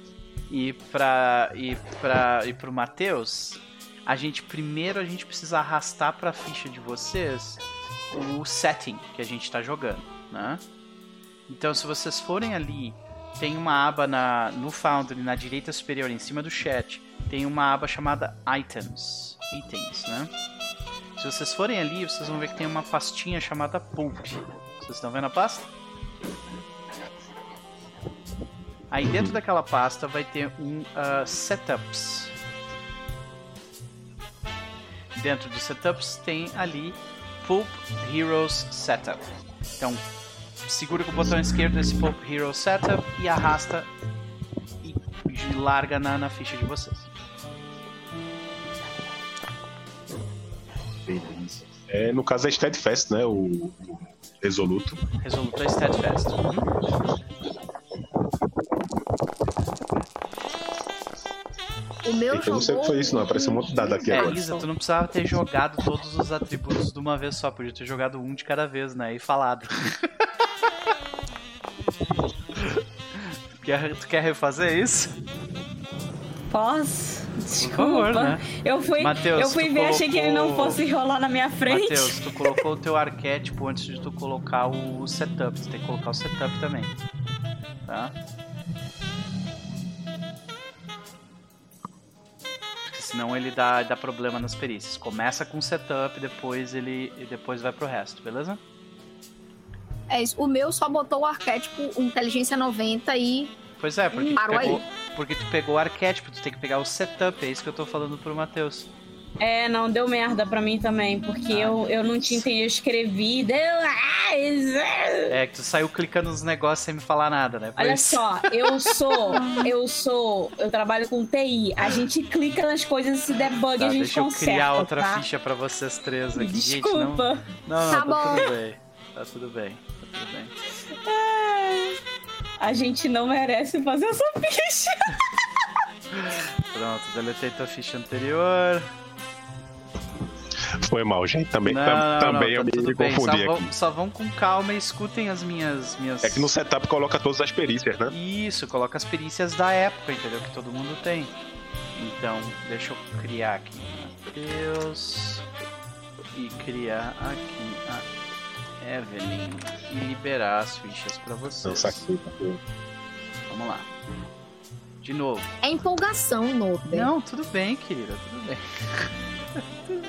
e pra e para e pro Matheus, a gente primeiro a gente precisa arrastar pra ficha de vocês o setting que a gente tá jogando, né? Então, se vocês forem ali, tem uma aba na no Foundry na direita superior em cima do chat, tem uma aba chamada items, itens, né? Se vocês forem ali, vocês vão ver que tem uma pastinha chamada Pulp. Vocês estão vendo a pasta? Aí dentro daquela pasta vai ter um ah, Setups. Dentro dos Setups tem ali Pulp Heroes Setup. Então, segura com o botão esquerdo esse Pulp Heroes Setup e arrasta e larga na, na ficha de vocês. Beleza. É, no caso é Steadfast, né? O, o resoluto. Resoluto é Steadfast. O meu Eita, eu não sei o que foi isso, não. Apareceu um monte de dado aqui É, agora. Isa, tu não precisava ter jogado todos os atributos de uma vez só, podia ter jogado um de cada vez, né? E falado. quer, tu quer refazer isso? Posso? Desculpa. favor, né? Eu fui, Mateus, eu fui ver, achei que ele não colocou- fosse rolar na minha frente. Matheus, tu colocou o teu arquétipo antes de tu colocar o setup. Tu tem que colocar o setup também. Tá? Senão ele dá, dá problema nas perícias. Começa com o setup, depois ele e depois vai pro resto, beleza? É isso. O meu só botou o arquétipo inteligência 90 e Pois é, porque tu, Parou aí. pegou, porque tu pegou o arquétipo, tu tem que pegar o setup, é isso que eu tô falando pro Matheus. É, não, deu merda pra mim também, porque Ah. eu, eu não tinha entendido, eu escrevi, deu. É, que tu saiu clicando nos negócios sem me falar nada, né? Foi Olha isso. só, eu sou, eu sou, eu trabalho com TI. A gente clica nas coisas e se der bug Tá, a gente deixa eu conserta. criar outra tá? ficha pra vocês três aqui. Gente, Desculpa. não, não, Tá tá bom. tudo bem. Tá tudo bem. Tá tudo bem. A gente não merece fazer essa ficha. Pronto, deletei tua ficha anterior. Foi mal, gente. Também, Não, tam- não, também não, eu tá me tudo bem. Só confundi vão, aqui. só vão com calma e escutem as minhas, minhas. É que no setup coloca todas as perícias, né? Isso, coloca as perícias da época, entendeu? Que todo mundo tem. Então, deixa eu criar aqui Matheus e criar aqui a Evelyn e liberar as fichas pra Não, vocês. saquei. Vamos lá. De novo. É empolgação, Noper. Não, tudo bem, querida, tudo bem. tudo bem.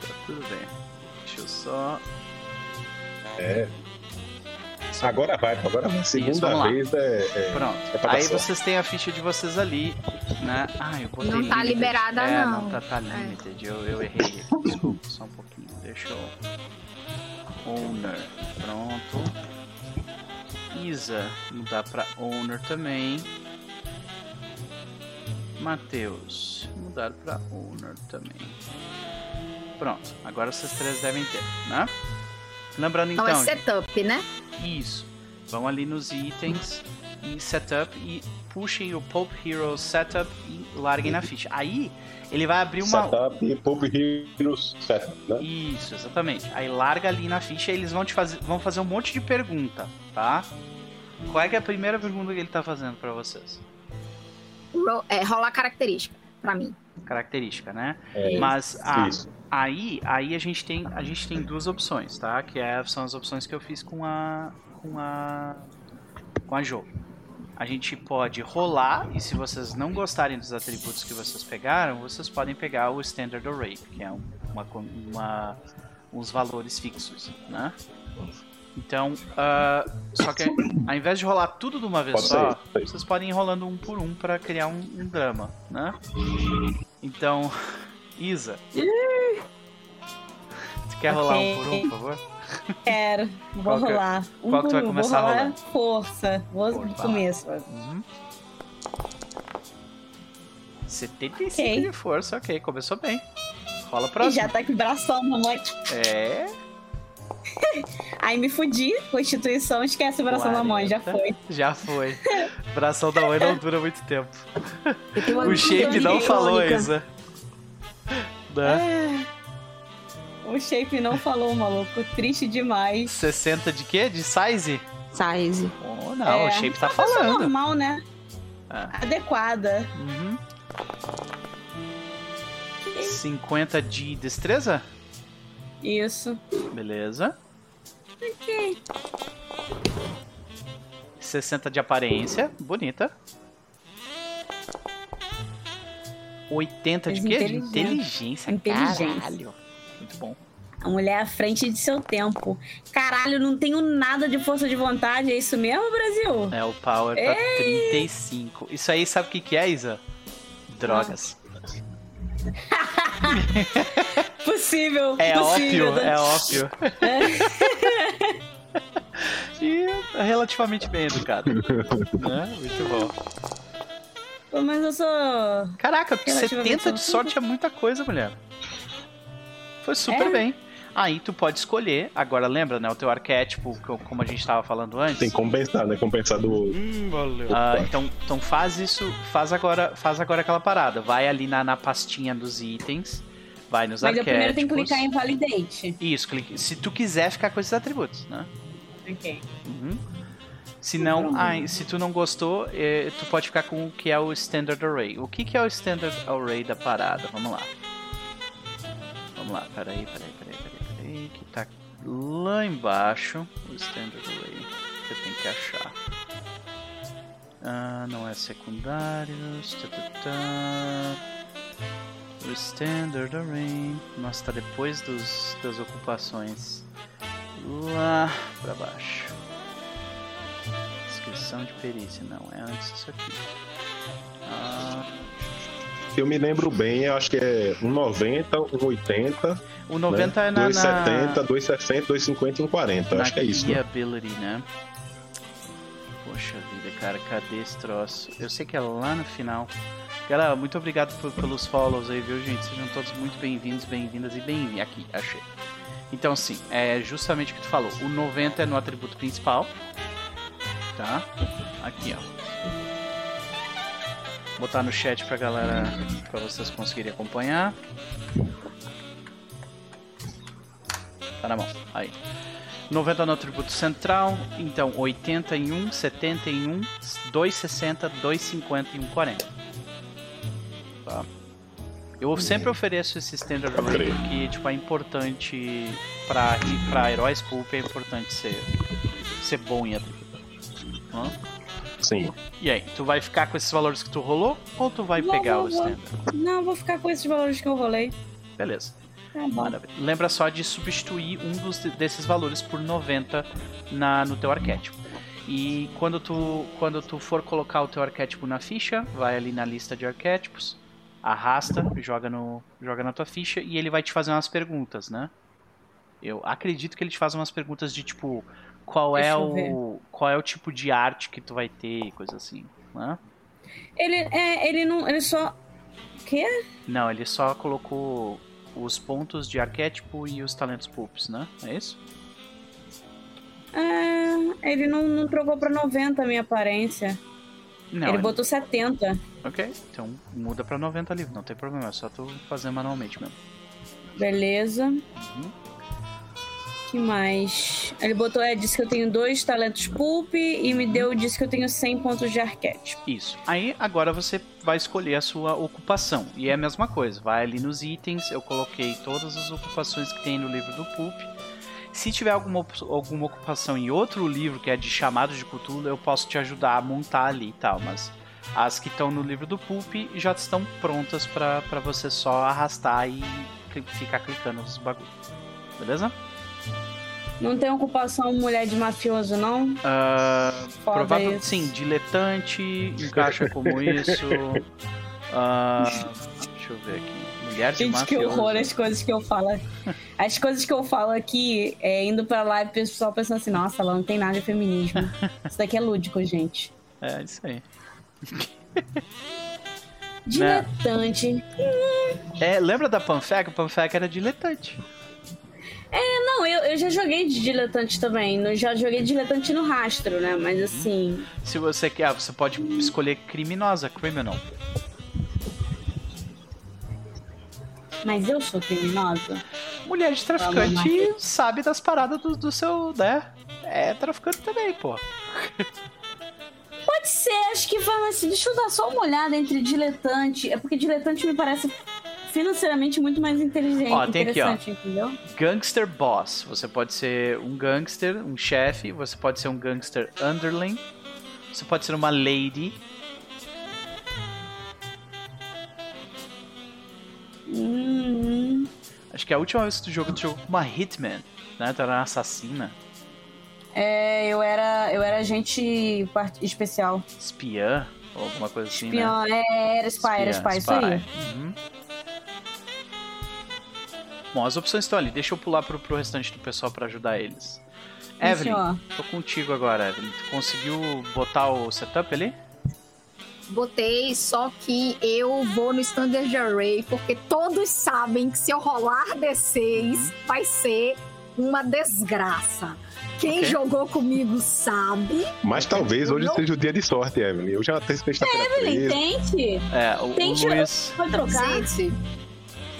Tá tudo bem. Deixa eu só. É. Agora vai, agora vai. Segunda vamos lá. vez é. é- Pronto. É Aí vocês têm a ficha de vocês ali, né? Ah, eu botei Não tá limited. liberada, é, não. não. tá, tá limited. Eu, eu errei aqui. Desculpa, só um pouquinho. Deixa eu. Owner. Pronto. Isa, mudar pra owner também. Matheus, mudar pra owner também. Pronto, agora vocês três devem ter, né? Lembrando Então então, é setup, né? isso. Vão ali nos itens e setup e puxem o Pope Hero setup e larguem na ficha. Aí ele vai abrir uma. Setup e Pope Heroes Setup, né? Isso, exatamente. Aí larga ali na ficha e eles vão te fazer, vão fazer um monte de pergunta, tá? Qual é, que é a primeira pergunta que ele tá fazendo pra vocês? Ro é, rolar característica, pra mim. Característica, né? É, Mas a, aí, aí a gente tem a gente tem duas opções, tá? Que é, são as opções que eu fiz com a com a com a Jo. A gente pode rolar e se vocês não gostarem dos atributos que vocês pegaram, vocês podem pegar o standard array, que é um- uma, uma uns valores fixos, né? Então, ah, só que ao invés de rolar tudo de uma vez Pode só, ser. vocês podem ir rolando um por um para criar um, um drama, né? Então, Isa, você quer rolar um por um, por favor? Quero. Vou Qual que é- rolar. Um qual que tu vai começar Vou rolar força. Vou lá. começo. Uhum. 75 Ok. de força, ok, começou bem. Rola E próximo. já tá com bração, mamãe. É, Aí me fudi. Constituição, esquece o bração da mãe. Já 40. foi. já foi. Bração da mãe não dura muito tempo. O shape não falou. Isa. Né? O shape não falou, maluco. Triste demais. 60 de quê? De size? Size. Oh, não, É, o shape tá uma pessoa falando. normal, né? Ah. Adequada. Uhum. 50 de destreza? Isso. Beleza. Ok. 60 de aparência, bonita. 80 de quê? De inteligente. inteligência. Inteligência. Caralho. Muito bom. A mulher à frente de seu tempo. Caralho, não tenho nada de força de vontade. É isso mesmo, Brasil? É, o power tá 35. Isso aí, sabe o que que é, Isa? Drogas. Possível. É possível. ópio, é e é relativamente bem educado. né? Muito bom. Pô, Mas eu sou. Caraca, Relativamente 70 de sorte é muita coisa, mulher. Foi super É? bem. Aí tu pode escolher, agora lembra, né, o teu arquétipo, co- como a gente tava falando antes. Tem que compensar, né? Compensar do. Hum, Ah, então, então faz isso, faz agora, faz agora aquela parada. Vai ali na, na pastinha dos itens, vai nos Mas arquétipos. primeiro tenho que clicar em validate. Isso, clique. Se tu quiser ficar com esses atributos, né? Ok. Uhum. Se não, ah, se tu não gostou, eh, tu pode ficar com o que é o Standard Array. O que, que é o Standard Array da parada? Vamos lá. Vamos lá, peraí, peraí, peraí, peraí, que tá lá embaixo o Standard Array que eu tenho que achar. Ah, não é secundários. O Standard Array. Nossa, tá depois dos, das ocupações. Lá pra baixo. Sessão de perícia, não, é antes disso aqui. Ah, Eu me lembro bem, eu acho que é 1,90, 1,80, o 90 né? é na, 2,70, na, 2,60, 2,50 e 1,40. na Acho que é isso. Né? ability, né? Poxa vida, cara, cadê esse troço? Eu sei que é lá no final. Galera, muito obrigado por- pelos follows aí, viu, gente? Sejam todos muito bem-vindos, bem-vindas e bem-vindos. Aqui, achei. Então, sim, é justamente o que tu falou. O 90 é no atributo principal. Tá? Aqui, ó. Botar no chat pra galera, pra vocês conseguirem acompanhar. Tá na mão. Aí. 90 no atributo central, então 81, 71, 260, 250 e 140. Tá? Eu sempre ofereço esse standard array Ok. porque tipo, é importante pra, pra heróis pulp, é importante ser, ser bom em atributo. Hã? Sim. E aí, tu vai ficar com esses valores que tu rolou ou tu vai Vou, pegar vou, o vou. standard? Não, vou ficar com esses valores que eu rolei. Beleza. Tá. Maravilha. Lembra só de substituir um dos, desses valores por 90 na, no teu arquétipo. E quando tu, quando tu for colocar o teu arquétipo na ficha, vai ali na lista de arquétipos, arrasta, joga, no, joga na tua ficha e ele vai te fazer umas perguntas, né? Eu acredito que ele te faz umas perguntas de tipo, qual é Deixa eu o qual é o tipo de arte que tu vai ter e coisa assim, né? Ele, é, ele não, ele só... Quê? Não, ele só colocou os pontos de arquétipo e os talentos pulps, né? É isso? É, ele não, não trocou pra 90 a minha aparência. Não, ele é- botou 70. Ok, então muda pra 90 livre, não tem problema, é só tu fazer manualmente mesmo. Beleza. Uhum. Que mais? Ele botou, é, disse que eu tenho dois talentos pulp e me deu, disse que eu tenho 100 pontos de arquétipo. Isso. Aí agora você vai escolher a sua ocupação. E é a mesma coisa, vai ali nos itens, eu coloquei todas as ocupações que tem no livro do Pulp. Se tiver alguma, alguma ocupação em outro livro que é de chamados de Cthulhu, eu posso te ajudar a montar ali e tal, mas as que estão no livro do Pulp já estão prontas pra você só arrastar e ficar clicando nos bagulhos. Beleza? Não tem ocupação mulher de mafioso, não? Ah, Foda provável, isso. sim, diletante, encaixa como isso. Ah, deixa eu ver aqui. Mulher de Gente, que mafioso. horror as coisas que eu falo. As coisas que eu falo aqui, é, indo pra live, o pessoal pensando assim, nossa, ela não tem nada de feminismo. Isso daqui é lúdico, gente. É, isso aí. Diletante. É, lembra da Panfec? A Panfec era diletante. Não, eu, eu já joguei de diletante também. Eu já joguei diletante no rastro, né? Mas assim. Se você quer, você pode escolher criminosa, criminal. Mas eu sou criminosa? Mulher de traficante sabe das paradas do, do seu, né? É traficante também, pô. Pode ser, acho que vai assim. Deixa eu dar só uma olhada entre diletante. É porque diletante me parece financeiramente muito mais inteligente. Ó, tem aqui, ó. entendeu? Gangster boss. Você pode ser um gangster, um chefe. Você pode ser um gangster underling. Você pode ser uma lady. Hum, Acho que a última vez que tu jogou, tu jogou com uma hitman, né? Tu era uma assassina, é, eu era, eu era agente especial. espiã, ou alguma coisa assim, né? Espião, é, era spy, era spy, isso aí. Uhum. Bom, as opções estão ali. Deixa eu pular pro, pro restante do pessoal pra ajudar eles. Evelyn, tô contigo agora, Evelyn. Tu conseguiu botar o setup ali? Botei, só que eu vou no Standard Array, porque todos sabem que se eu rolar D6, vai ser uma desgraça. Quem Ok. jogou comigo sabe. Mas talvez hoje Não. seja o dia de sorte, Evelyn. Eu já tenho sexta-feira Evelyn, 13. tente. É, o, o Tente- Luiz, Pode trocar? Gente, o Luiz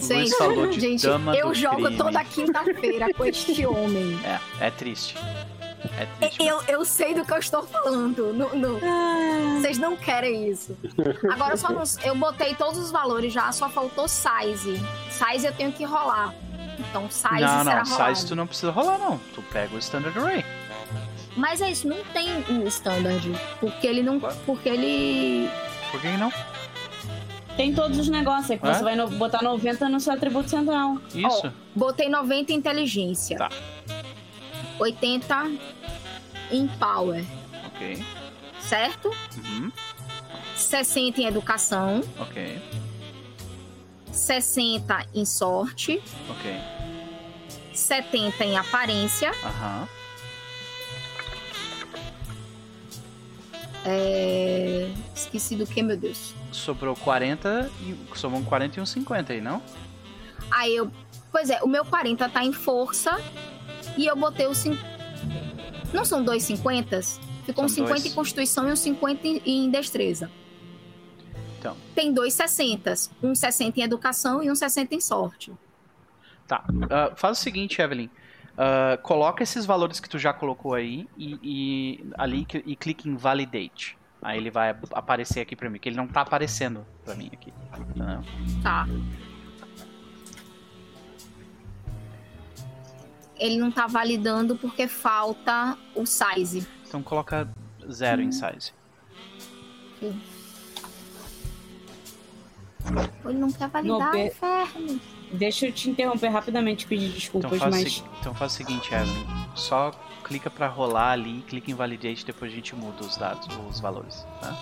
gente, falou de gente dama eu do jogo crime. toda quinta-feira com este homem. É, é triste. É triste. Eu, eu sei do que eu estou falando. No- no- Vocês não querem isso. Agora só não- eu botei todos os valores já, só faltou size. Size eu tenho que rolar. Então size não, será não, rolado. size tu não precisa rolar, não. Tu pega o Standard Array. Mas é isso, não tem o standard. Porque ele não. Porque ele. Por que não? Tem todos os negócios. É que É? você vai no- botar 90 no seu atributo central. Isso. Botei 90 em inteligência. Tá. 80 em power. Ok. certo? Uhum. 60 em educação, Ok, 60 em sorte, ok. 70 em aparência, Aham. É... esqueci do que, meu Deus. Sobrou 40 e somam 40 e um 50 aí, não? Aí eu. Pois é, o meu 40 tá em força e eu botei o 5. Não são dois 50? Ficou um São 50 dois. em constituição e um 50 em- destreza. Então. Tem dois 60. Um 60 em educação e um 60 em sorte. Tá. Ah, faz o seguinte, Evelyn. Ah, coloca esses valores que tu já colocou aí e, e ali cl- e clique em Validate. Aí ele vai ap- aparecer aqui pra mim, que ele não tá aparecendo pra mim aqui. Entendeu? Tá. Ele não tá validando porque falta o size. Então coloca zero em size. Ele não quer validar, No pe- inferno. Deixa eu te interromper rapidamente e pedir Então desculpas, faz, o mas. então faz o seguinte, Evelyn. Só clica pra rolar ali, clica em Validate, depois a gente muda os dados, os valores. Tá?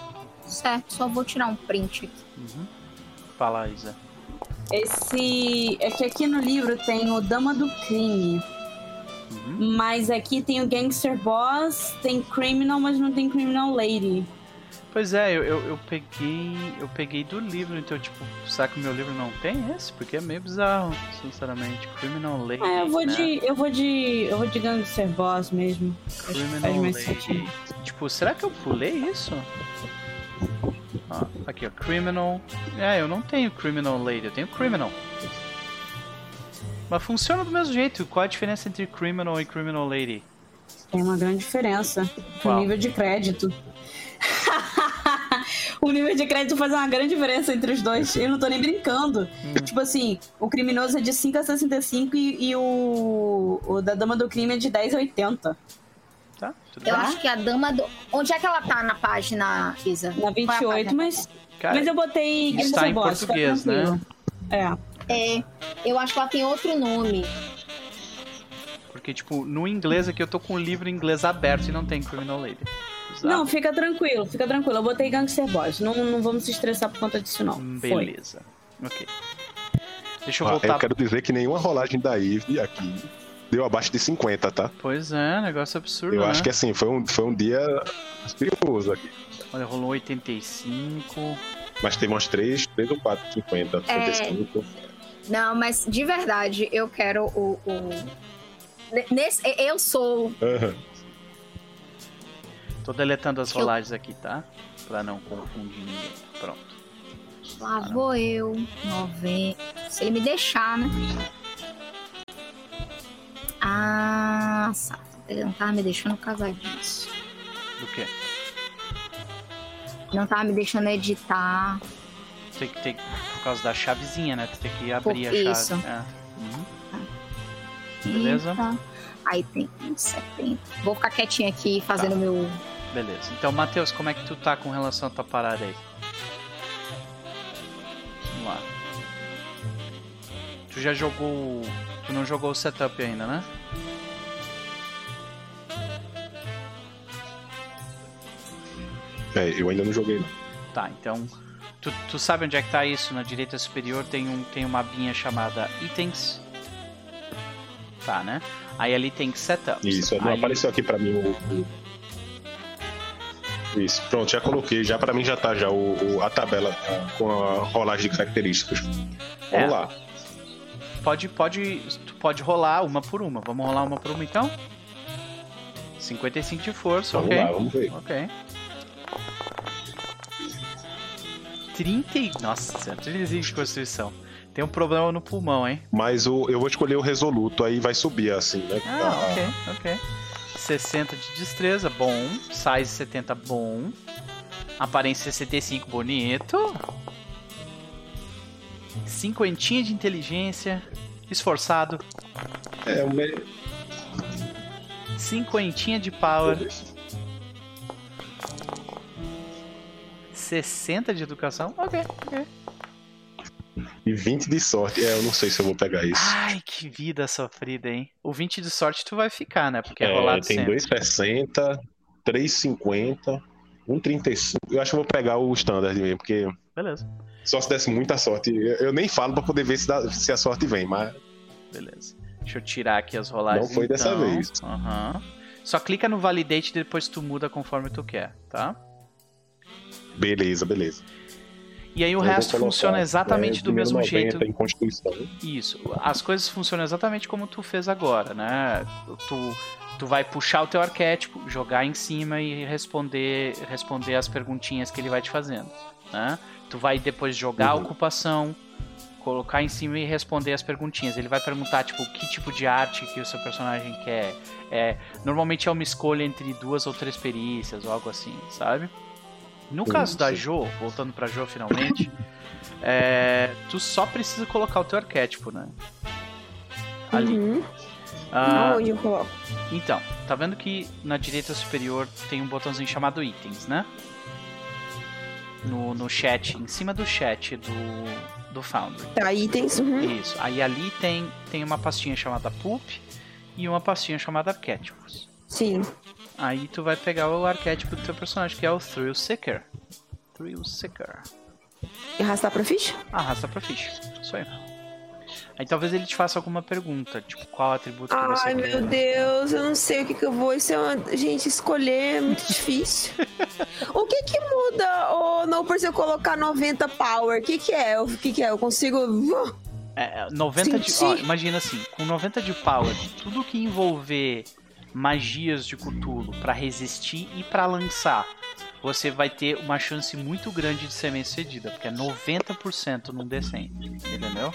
Certo, só vou tirar um print aqui. Uhum. Fala, Isa. Esse. É que aqui no livro tem o Dama do Crime. Uhum. Mas aqui tem o Gangster Boss, tem Criminal, mas não tem Criminal Lady. Pois é, eu, eu, eu peguei. Eu peguei do livro, então, tipo, será que o meu livro não tem esse? Porque é meio bizarro, sinceramente. Criminal Lady. Ah, eu vou né? de. Eu vou de. Eu vou de Gangster Boss mesmo. Criminal Lady. Tipo, será que eu pulei isso? Ó, aqui, ó. Criminal. É, eu não tenho Criminal Lady, eu tenho Criminal. Mas funciona do mesmo jeito. Qual a diferença entre Criminal e Criminal Lady? Tem uma grande diferença. Qual? O nível de crédito. o nível de crédito faz uma grande diferença entre os dois. Eu não tô nem brincando. Hum. Tipo assim, o criminoso é de 5 a 65 e, e o, o da dama do crime é de 10 a 80. Tá? Tudo Eu bem. acho que a dama do. Onde é que ela tá na página, Isa? Na Qual é a 28, página? mas, Cara, mas eu botei está em fica português, né? tranquilo. É. É, eu acho que ela tem outro nome. porque, tipo, no inglês aqui eu tô com o livro em inglês aberto e não tem Criminal Lady. Bizarro. Não, fica tranquilo, fica tranquilo. Eu botei Gangster Boss. Não, não vamos se estressar por conta disso, não. Hum, Foi. Beleza. Ok. Deixa eu Ah, voltar. eu quero dizer que nenhuma rolagem da Eve aqui deu abaixo de 50, tá? Pois é, negócio absurdo, Eu né? acho que assim, foi um, foi um dia perigoso aqui. Olha, rolou 85. Mas teve umas 3, 3 ou 4, 50, É. 55. Não, mas de verdade, eu quero o. o... Nesse, eu sou. Aham. Tô deletando as Eu- rolagens aqui, tá? Pra não confundir ninguém. Pronto. Lá vou eu. 90. Se ele me deixar, né? Ah. Ele não tava me deixando casar disso. Do quê? Não tava me deixando editar. Tem que ter. Por causa da chavezinha, né? Tu tem que abrir Por a chave. isso. É. Uhum. Beleza. Aí tem uns 70. Vou ficar quietinha aqui fazendo meu. Beleza. Então, Matheus, como é que tu tá com relação à tua parada aí? Vamos lá. Tu já jogou. Tu não jogou o setup ainda, né? É, eu ainda não joguei, não. Tá, então. Tu, tu sabe onde é que tá isso? Na direita superior tem, um, tem uma abinha chamada Itens. Tá, né? Aí ali tem Setups. Isso, não Aí- apareceu aqui pra mim o. Isso, pronto, já coloquei. Já pra mim já tá já o, o- a tabela ah, com a rolagem de características. Vamos É. lá. Pode, pode, pode rolar uma por uma. Vamos rolar uma por uma então? 55 de força, Vamos ok. lá, vamos ver. Ok. 30 e... Nossa, 35 de constituição. Tem um problema no pulmão, hein? Mas o, eu vou escolher o resoluto, aí vai subir assim, né? Ah, ok, ok. 60 de destreza, bom. Size 70, bom. Aparência 65, bonito. Cinquentinha de inteligência. Esforçado. É, o me... Cinquentinha de power. 60 de educação. Ok, ok. E 20 de sorte. É, eu não sei se eu vou pegar isso. Ai, que vida sofrida, hein? O 20 de sorte tu vai ficar, né? Porque é, É, rolado tem sempre. 2,60, 3,50 Um 35. Eu acho que eu vou pegar o standard mesmo, porque Beleza, só se desse muita sorte. Eu, nem falo pra poder ver se, dá- se a sorte vem, mas beleza. Deixa eu tirar aqui as rolagens. Não foi dessa então. vez. Aham. Só clica no validate e depois tu muda conforme tu quer, tá? beleza, beleza. E aí o Eu resto funciona exatamente é, do mesmo 90 jeito. em Constituição. Isso. As coisas funcionam exatamente como tu fez agora, né? Tu, tu vai puxar o teu arquétipo, jogar em cima e responder, responder as perguntinhas que ele vai te fazendo, né? Tu vai depois jogar a Uhum. ocupação, colocar em cima e responder as perguntinhas. Ele vai perguntar, tipo, que tipo de arte que o seu personagem quer. É, normalmente é uma escolha entre duas ou três perícias ou algo assim, sabe? No caso da. Jo, voltando pra Jo finalmente, é, tu só precisa colocar o teu arquétipo, né? Ali. Uhum. Ah, Onde eu coloco? então, tá vendo que na direita superior tem um botãozinho chamado itens, né? No, no chat, em cima do chat do, do Foundry. Tá, itens. Uhum. Isso. Aí ali tem, tem uma pastinha chamada Poop e uma pastinha chamada Arquétipos. Sim. Aí tu vai pegar o arquétipo do teu personagem, que é o Thrill Seeker. Thrill Seeker. E arrastar pra ficha? Arrasta pra ficha. Isso aí. Aí talvez ele te faça alguma pergunta, tipo, qual atributo que você Ai, meu Deus, eu não sei o que, que eu vou. Isso é uma... Gente, escolher é muito difícil. o que que muda, ou não, por se eu colocar 90 power? O que que é? O que que é? Eu consigo... É, é, 90 de. Sentir. Ó, imagina assim, com 90 de power, tudo que envolver magias de Cthulhu pra resistir e pra lançar, você vai ter uma chance muito grande de ser bem sucedida, porque é 90% num D100, entendeu?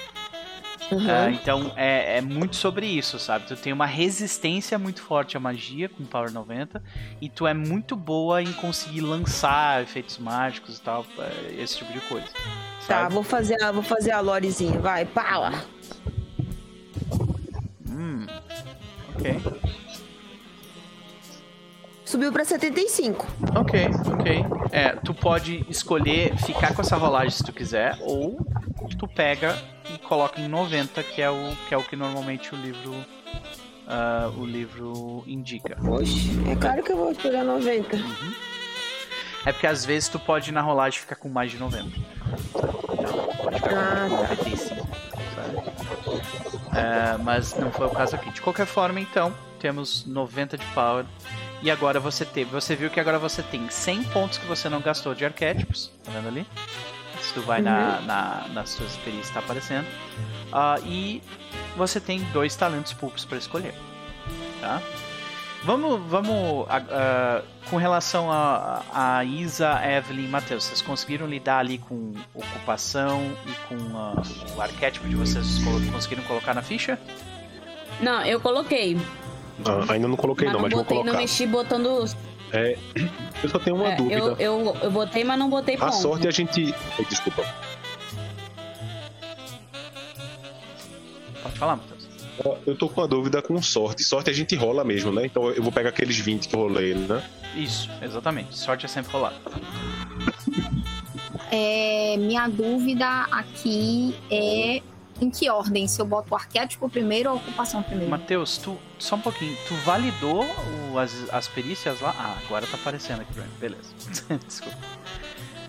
Uhum. Então é, é muito sobre isso, sabe? Tu tem uma resistência muito forte à magia com Power 90 e tu é muito boa em conseguir lançar efeitos mágicos e tal, eh, esse tipo de coisa. Tá, sabe? vou fazer, a, vou fazer a lorezinha. Vai, power. Hum. Ok. Subiu pra 75. Ok, ok. É, tu pode escolher ficar com essa rolagem se tu quiser, ou tu pega e coloca em 90, que é o que, é o que normalmente o livro. ah, o livro indica. Oxe, é claro que eu vou pegar 90. É porque às vezes tu pode na rolagem ficar com mais de 90. Então, pode ficar Ah, com tá. 95, sabe? É, mas não foi o caso aqui. De qualquer forma, então, temos 90 de power. E agora você teve. Você viu que agora você tem 100 pontos que você não gastou de arquétipos. Tá vendo ali? Se tu vai na, na, nas suas experiências, tá aparecendo. Ah, e você tem dois talentos pulpos para escolher. Tá? Vamos, vamos ah, com relação a, a Isa, Evelyn e Matheus, vocês conseguiram lidar ali com ocupação e com ah, o arquétipo de vocês conseguiram colocar na ficha? Não, eu coloquei. Ah, ainda não coloquei, mas não, não mas vou botei, não colocar. mexi botando. É, eu só tenho uma É, dúvida. eu, eu, eu botei, mas não botei A ponto. sorte a gente. Ai, Desculpa. Pode falar, Matheus. Eu tô com uma dúvida com sorte. Sorte a gente rola mesmo, né? Então eu vou pegar aqueles 20 que eu rolei, né? Isso, exatamente. Sorte é sempre rolar. É, minha dúvida aqui é em que ordem? Se eu boto o arquétipo primeiro ou a ocupação primeiro? Matheus, tu, só um pouquinho, tu validou o- as, as perícias lá? Ah, agora tá aparecendo aqui pra mim, beleza. Desculpa.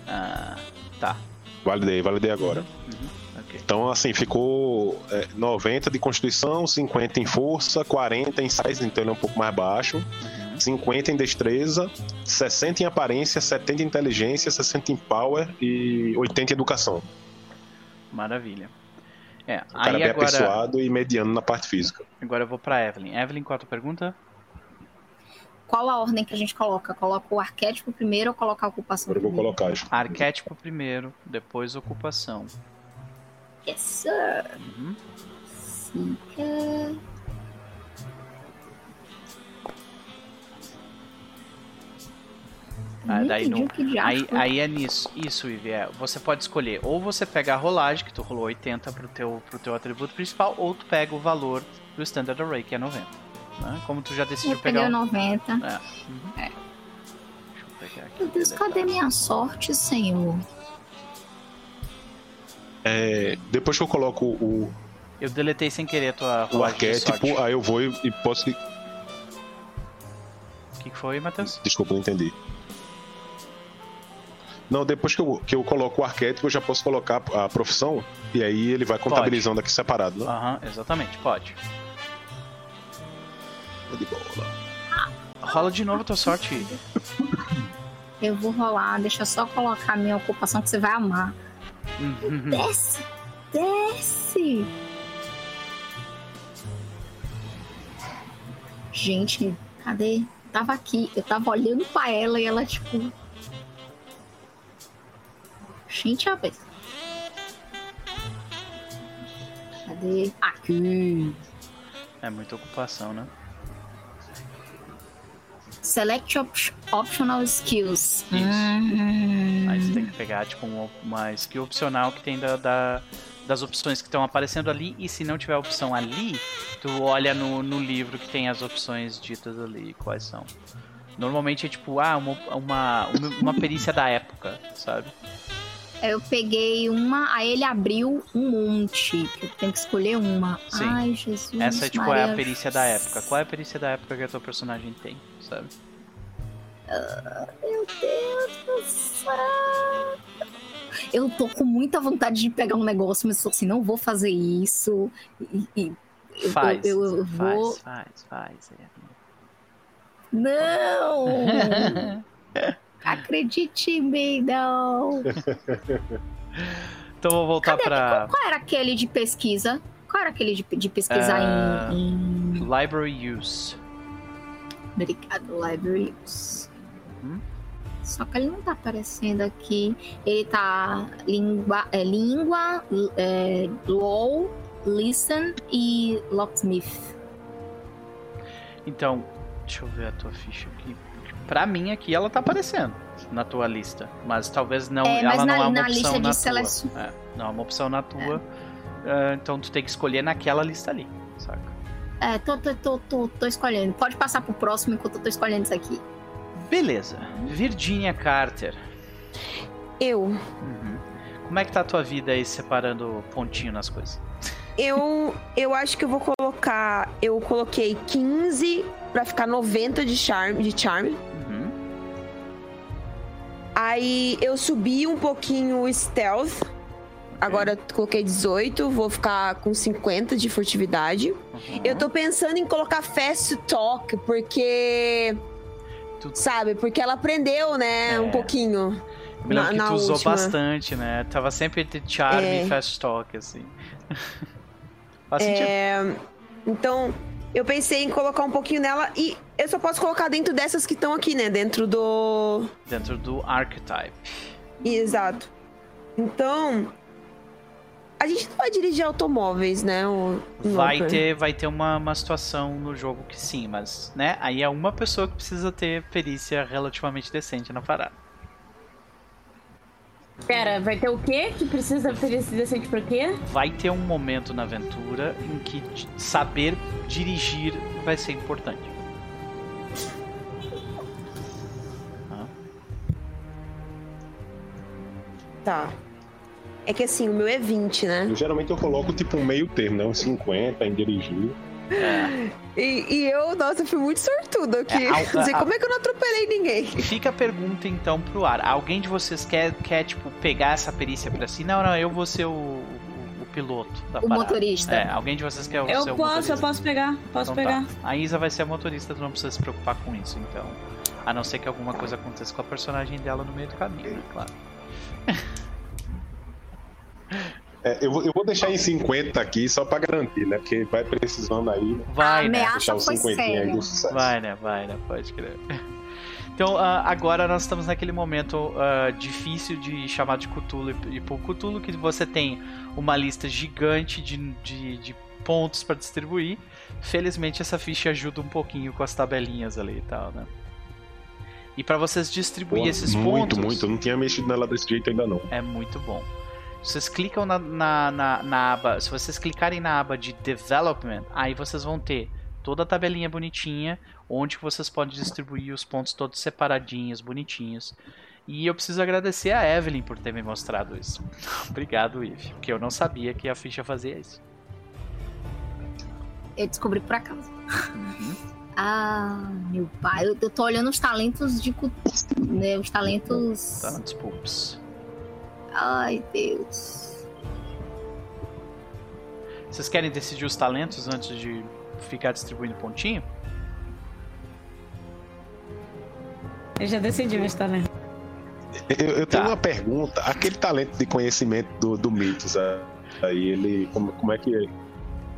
Ah, tá. Validei, validei agora. Uhum, ok. Então, assim, ficou é, 90 de constituição, 50 em força, 40 em size, então ele é um pouco mais baixo. Uhum. 50 em destreza, 60 em aparência, 70 em inteligência, 60 em power e 80 em educação. Maravilha. É, O cara aí bem agora, apessoado e mediano na parte física. agora eu vou pra Evelyn. Evelyn, qual a tua pergunta? Qual a ordem que a gente coloca? Coloca o arquétipo primeiro ou coloca a ocupação Agora eu vou primeiro? colocar. acho. Arquétipo primeiro, depois ocupação. Yes, sir. Uhum. Fica... Ah, Não daí não- o Aí, foi. aí é nisso, isso, Ivy, é, você pode escolher ou você pega a rolagem, que tu rolou 80 pro teu, pro teu atributo principal, ou tu pega o valor do Standard Array, que é 90. Né? Como tu já decidiu Eu peguei pegar o o... 90. É. Uhum. É. Deixa eu pegar aqui. Meu Deus, cadê minha sorte, senhor? É, depois que eu coloco o, Eu deletei sem querer a tua o rolagem de arquétipo, sorte. aí eu vou e, e posso. O que, que foi, Matheus? Desculpa, não entendi. Não, depois que eu, que eu coloco o arquétipo, eu já posso colocar a profissão e aí ele vai contabilizando aqui separado, né? Aham, exatamente, pode. Tô de bola. Rola de novo a tua sorte. Eu vou rolar, deixa eu só colocar a minha ocupação que você vai amar. Uhum. Desce! Desce! Gente, cadê? Tava aqui, eu tava olhando pra ela e ela, tipo. Gente, vez. Cadê? Aqui. É muita ocupação, né? Select op- optional skills. Isso. Hum. Aí você tem que pegar, tipo, uma, skill opcional que tem da, da- das opções que estão aparecendo ali. E se não tiver opção ali, tu olha no, no livro que tem as opções ditas ali, quais são. Normalmente é tipo, ah, uma, uma, uma perícia da época, sabe? Eu peguei uma, aí ele abriu um monte. Eu tenho que escolher uma. Sim. Ai, Jesus. Essa é tipo é Maria. a perícia da época. Qual é a perícia da época que a tua personagem tem, sabe? Meu Deus do céu. Eu tô com muita vontade de pegar um negócio, mas assim, não vou fazer isso. E, e- eu, Faz, eu, eu vou. faz, faz, faz. é. Não! Acredite em mim, não. Então vou voltar pra Qual era aquele de pesquisa? Qual era aquele de, de pesquisar Ah. em, em. Library Use. Obrigado, Libraries. Hum? Só que ele não tá aparecendo aqui. Ele tá língua, é, língua é, law, listen e locksmith. Então, deixa eu ver a tua ficha aqui. Pra mim aqui ela tá aparecendo na tua lista, mas talvez não, É, mas ela na- não é uma na opção lista de na tua. É, não é uma opção na tua. Ah, então tu tem que escolher naquela lista ali, saca? É, tô, tô, tô, tô, tô escolhendo. Pode passar pro próximo enquanto eu tô escolhendo isso aqui. Beleza. Virginia Carter. Eu. Uhum. Como é que tá a tua vida aí separando pontinho nas coisas? Eu, eu acho que eu vou colocar. Eu coloquei 15 pra ficar 90 de charme. De charme. Aí eu subi um pouquinho o stealth. Agora eu coloquei 18, vou ficar com 50 de furtividade. uhum. Eu tô pensando em colocar fast talk, porque. Tu- Sabe? Porque ela aprendeu, né? É. Um pouquinho. Me lembro na- que na tu usou última. bastante, né? Tava sempre entre charme É. e fast talk, assim. Faz sentido. É, Então, eu pensei em colocar um pouquinho nela e eu só posso colocar dentro dessas que estão aqui, né? Dentro do. Dentro do archetype. Exato. Então. A gente não vai dirigir automóveis, né? O... Vai ter, vai ter uma, uma situação no jogo que sim, mas, né? Aí é uma pessoa que precisa ter perícia relativamente decente na parada. Pera, vai ter o quê? Que precisa ter esse decente pra quê? Vai ter um momento na aventura em que saber dirigir vai ser importante. Ah, Tá. É que assim, o meu é 20, né? Eu, geralmente eu coloco tipo um meio termo, né? Uns 50 em dirigir. E, e eu, nossa, eu fui muito sortudo aqui. É, não sei a- como é que eu não atropelei ninguém. Fica a pergunta então pro ar. Alguém de vocês quer, quer tipo, pegar essa perícia pra si? Não, não, eu vou ser o, o, o piloto da O parada. motorista. É, alguém de vocês quer ser Eu o posso, motorista? eu posso pegar. Posso Então pegar. tá. A Isa vai ser a motorista, tu não precisa se preocupar com isso, então. A não ser que alguma coisa aconteça com a personagem dela no meio do caminho, né? Claro. É, eu, vou, eu vou deixar em 50 aqui só pra garantir, né? Porque vai precisando aí Vai, a né? deixar os foi 50 aí do sucesso. Vai, né? Vai, né? Pode crer. Então, ah, agora nós estamos naquele momento ah, difícil de chamar de Cthulhu e- por Cthulhu, que você tem uma lista gigante de, de, de pontos para distribuir. Felizmente, essa ficha ajuda um pouquinho com as tabelinhas ali e tal, né? E para vocês distribuir Pô, esses muito, pontos. muito. Eu não tinha mexido nela desse jeito ainda não. É muito bom. Vocês clicam na, na, na, na aba. Se vocês clicarem na aba de Development, aí vocês vão ter toda a tabelinha bonitinha, onde vocês podem distribuir os pontos todos separadinhos, bonitinhos. E eu preciso agradecer a Evelyn por ter me mostrado isso. Obrigado, Eve, porque eu não sabia que a ficha fazia isso. Eu descobri por acaso. Ah, meu pai. Eu, tô olhando os talentos de. Né, os talentos. Talentos poops. Ai, Deus. Vocês querem decidir os talentos antes de ficar distribuindo pontinho? Eu já decidi meus talentos. Eu, eu tenho Tá. uma pergunta. Aquele talento de conhecimento do, do Mitos, aí ele. Como, como é que é?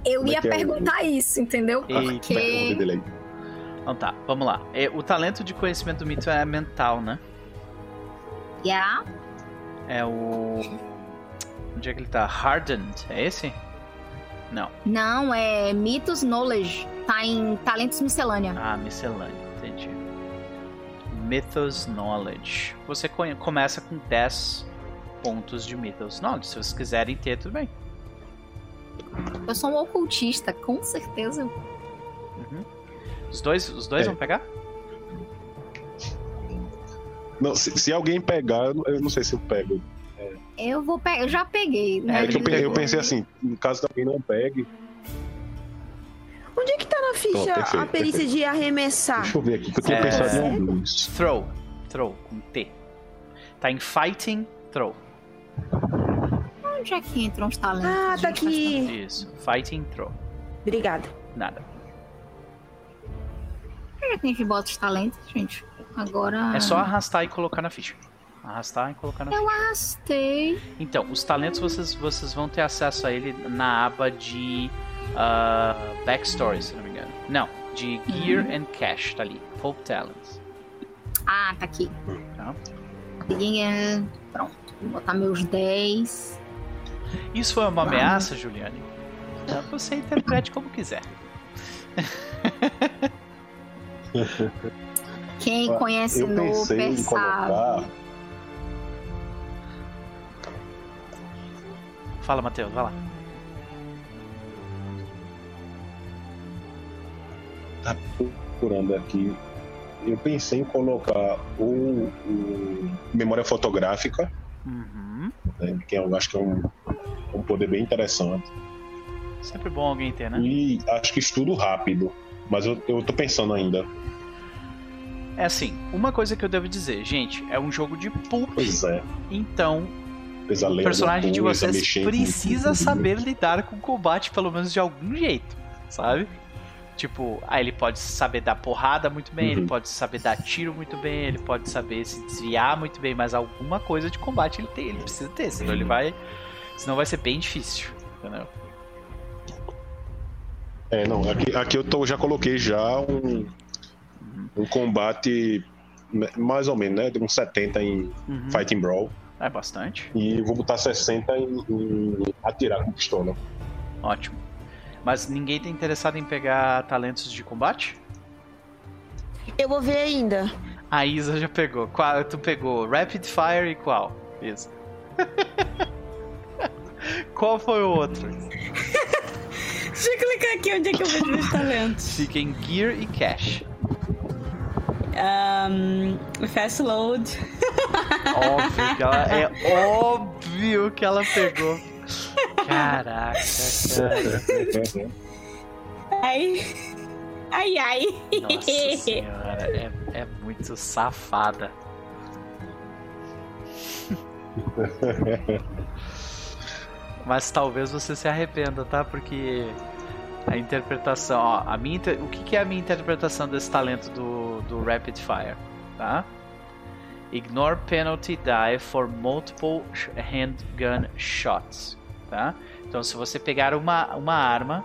Eu Como é ia que é o- perguntar isso, entendeu? Porque. dele aí. Então tá, vamos lá. É, o talento de conhecimento do mito é mental, né? Yeah. É o. Onde é que ele tá? Hardened, é esse? Não. Não, é Mitos Knowledge. Tá em Talentos Miscelânea. Ah, miscelânea, entendi. Mythos Knowledge. Você começa com 10 pontos de Mythos Knowledge. Se vocês quiserem ter, tudo bem. Eu sou um ocultista, com certeza. Uhum. Os dois, os dois É. vão pegar? Não, se, se alguém pegar, eu não- sei se eu pego. Eu vou pegar. Eu já peguei. né? É que eu, pe- eu pensei assim, no caso que alguém não pegue, Onde é que tá na ficha Pronto, perfeito, a perícia de arremessar? deixa eu ver aqui, que eu tinha É. pensado em um dos. Throw. Throw, com T. Tá em Fighting Throw. Onde é que entram os talentos? Ah, tá aqui. Isso. Fighting Throw. Obrigada. Nada. Onde é que a gente bota os talentos, gente? Agora. É só arrastar e colocar na ficha. Arrastar e colocar na ficha. Eu arrastei. Então, os talentos vocês, vocês vão ter acesso a ele na aba de ah, Backstory, se não me engano. Não, de Gear and Cash, tá ali. Hope Talents. Ah, tá aqui. Tá. Pronto. Vou botar meus 10. Isso foi uma Vamos. ameaça, Juliane? Ah, Você interprete como quiser. Quem conhece Eu pensei em Nooper colocar. sabe. Fala, Matheus, vai lá. Tá procurando aqui. Eu pensei em colocar o, o memória fotográfica, Uhum. né, que eu acho que é um, um poder bem interessante. Sempre bom alguém ter, né? E acho que estudo rápido. Mas eu, eu tô pensando ainda. É assim, uma coisa que eu devo dizer, gente, é um jogo de pulp, Pois é. então o personagem de vocês precisa saber lidar com o combate, pelo menos de algum jeito, sabe? Tipo, ah, ele pode saber dar porrada muito bem, ele Uhum. pode saber dar tiro muito bem, ele pode saber se desviar muito bem, mas alguma coisa de combate ele tem, ele precisa ter, senão ele vai. Senão vai ser bem difícil, entendeu? É, não, aqui, aqui eu tô, já coloquei já um, um combate mais ou menos, né? De uns 70 em Uhum. Fighting Brawl. É bastante. E vou botar 60 em, em atirar com pistola. Ótimo. Mas ninguém tá interessado em pegar talentos de combate? Eu vou ver ainda. A Isa já pegou. Qual, tu pegou Rapid Fire e qual? Isa. qual foi o outro? Deixa eu clicar aqui onde é que eu vejo meus talentos. Fica em Gear e Cash. Um, fast load. Óbvio que ela. É óbvio que ela pegou. Caraca, cara. Ai. Ai, ai. Nossa senhora, é, é muito safada. Mas talvez você se arrependa, tá? Porque a interpretação, ó, a minha, o que, que é a minha interpretação desse talento do, do Rapid Fire, tá? Ignore penalty die for multiple handgun shots, tá? Então, se você pegar uma, uma arma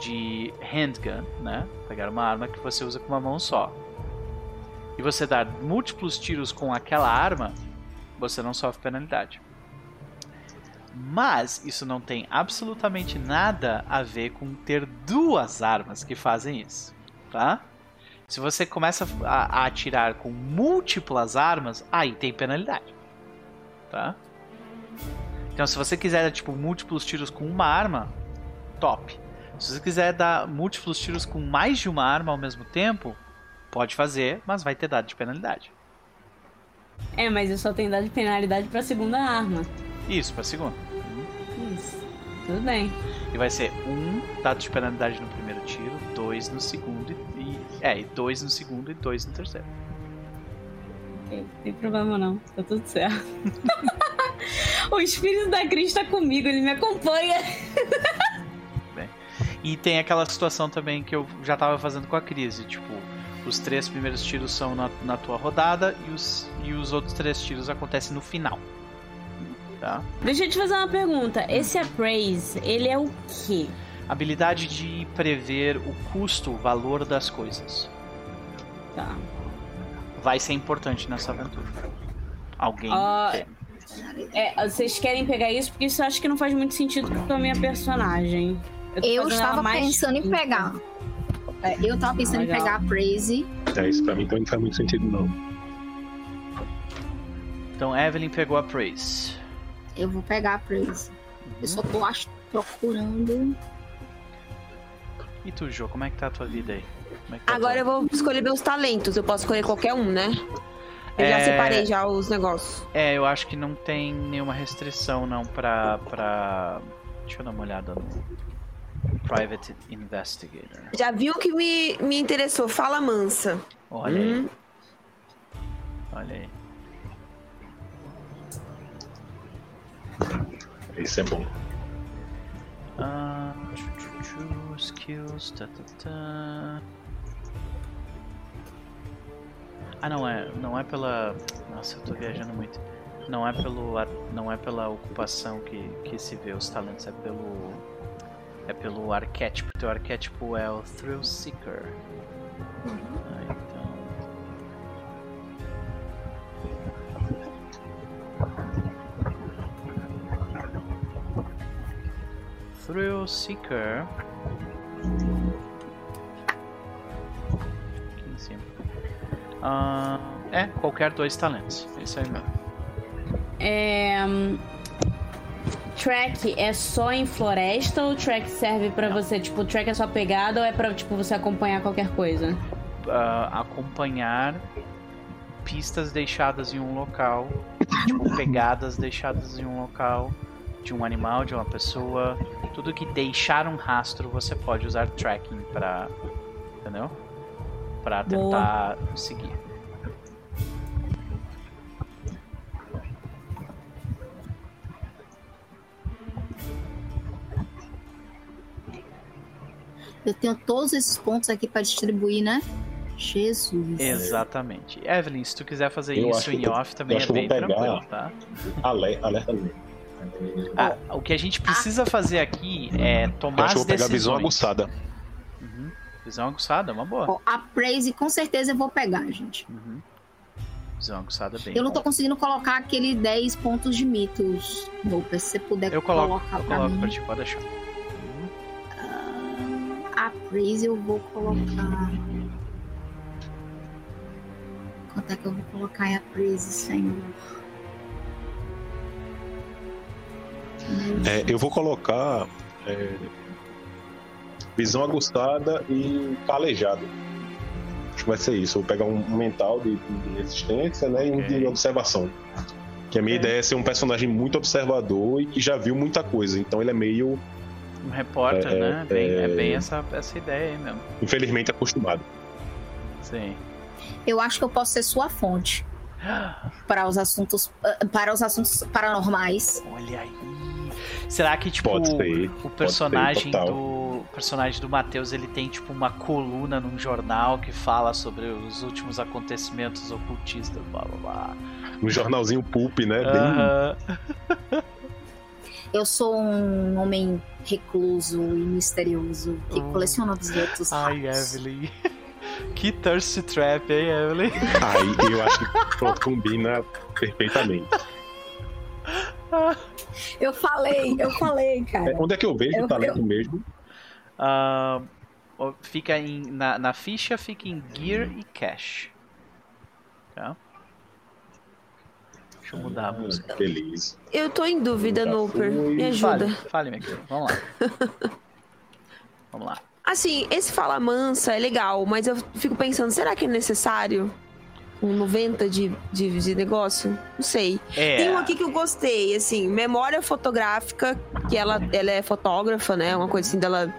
de handgun, né? Pegar uma arma que você usa com uma mão só. E você dar múltiplos tiros com aquela arma, você não sofre penalidade. Mas isso não tem absolutamente nada a ver com ter duas armas que fazem isso, tá? Se você começa a, a atirar com múltiplas armas, aí tem penalidade, tá? Então, se você quiser tipo múltiplos tiros com uma arma, top. Se você quiser dar múltiplos tiros com mais de uma arma ao mesmo tempo, pode fazer, mas vai ter dado de penalidade. É, mas eu só tenho dado de penalidade pra segunda arma. Isso, pra segunda. Tudo bem. E vai ser um dado de penalidade no primeiro tiro, dois no segundo e É, e dois no segundo e dois no terceiro. Ok, não tem problema não, tá tudo certo. o espírito da Cris tá comigo, ele me acompanha. E tem aquela situação também que eu já tava fazendo com a crise, tipo, os três primeiros tiros são na, na tua rodada e os, e os outros três tiros acontecem no final. Tá? Deixa eu te fazer uma pergunta. Esse appraise, ele é o quê? Habilidade de prever o custo, o valor das coisas. Tá. Vai ser importante nessa aventura. Alguém Ah, quer. É, vocês querem pegar isso porque isso eu acho que não faz muito sentido com a minha personagem. Eu fazendo estava mais pensando em pegar. É, eu tava pensando em Legal. pegar a Praise. É, isso pra mim também não faz muito sentido, não. Então Evelyn pegou a Praise. Eu vou pegar a Praise. Eu só tô ach- procurando. E tu, Jo, como é que tá a tua vida aí? Como é que tá Agora tua- eu vou escolher meus talentos. Eu posso escolher qualquer um, né? Eu já É. separei já os negócios. É, eu acho que não tem nenhuma restrição não pra. pra... Deixa eu dar uma olhada no. Private Investigator. Já viu o que me, me interessou? Fala mansa. Olha aí. Hum. Olha aí. Isso é bom. Ah, skills, tá, tá, tá. Ah, não é, não é pela. Nossa, eu tô viajando muito. Não é pelo, não é pela ocupação que, que se vê os talentos, é pelo, é pelo arquétipo. Teu arquétipo é o Thrill Seeker. Ah, Thrill Seeker. Aqui em cima. Ah, é, qualquer dois talentos. É isso aí mesmo. É, hum, track é só em floresta ou track serve pra você, tipo, track é só pegada ou é pra, tipo, você acompanhar qualquer coisa? ah, acompanhar pistas deixadas em um local, tipo pegadas deixadas em um local de um animal, de uma pessoa, tudo que deixar um rastro você pode usar tracking pra, entendeu? Pra tentar seguir. Eu tenho todos esses pontos aqui pra distribuir, né? Jesus. Exatamente. Evelyn, se tu quiser fazer Eu isso em off também eu acho é que eu bem vou pegar- tranquilo, tá? Ale- Alerta mesmo. Ah, o que a gente precisa fazer aqui é Eu tomar acho que eu as vou pegar a visão decisões. aguçada. Uhum. Visão aguçada, é uma boa. Ó, a Praise com certeza eu vou pegar, gente. Uhum. Visão aguçada bem. Eu não tô conseguindo colocar aquele 10 pontos de mitos. Doper, se você puder Eu coloco, colocar eu pra coloco mim. pra ti, pode deixar. A Praise eu vou colocar. Quanto é que eu vou colocar em a Praise, senhor? É, eu vou colocar é, visão aguçada e calejado. Acho que vai ser isso. Eu vou pegar um mental de, de resistência né, e um de observação. Que a minha ideia é ser um personagem muito observador e que já viu muita coisa. Então ele é meio, Um repórter, É, né? Bem, é... é- bem essa, essa ideia aí mesmo. infelizmente, acostumado. Sim. Eu acho que eu posso ser sua fonte para os assuntos ah, para os assuntos paranormais. Olha aí. Será que, tipo, Pode ser. o personagem total. do. Personagem do Matheus, ele tem tipo uma coluna num jornal que fala sobre os últimos acontecimentos ocultistas, blá blá blá. Um jornalzinho pulp, né? Bem, Aham. Eu sou um homem recluso e misterioso que Oh. coleciona objetos Ai, raros. Evelyn. Que thirst trap, hein, Evelyn? Aí eu acho que pronto, combina perfeitamente. Eu falei, eu falei, cara. É, onde é que eu vejo Eu- o talento mesmo? Ah, ó, fica em, na, na ficha, fica em Gear e Cash. Tá? Deixa eu mudar a música. Ah, Beleza. Eu tô em dúvida, Nooper. Me Fale, ajuda. fale, minha querida. Vamos lá. Vamos lá. Assim, esse fala mansa é legal, mas eu fico pensando, será que é necessário? Um 90 de, de, de negócio? Não sei. É. Tem um aqui que eu gostei, assim, memória fotográfica, que ela, ela é fotógrafa, né? Uma coisa assim dela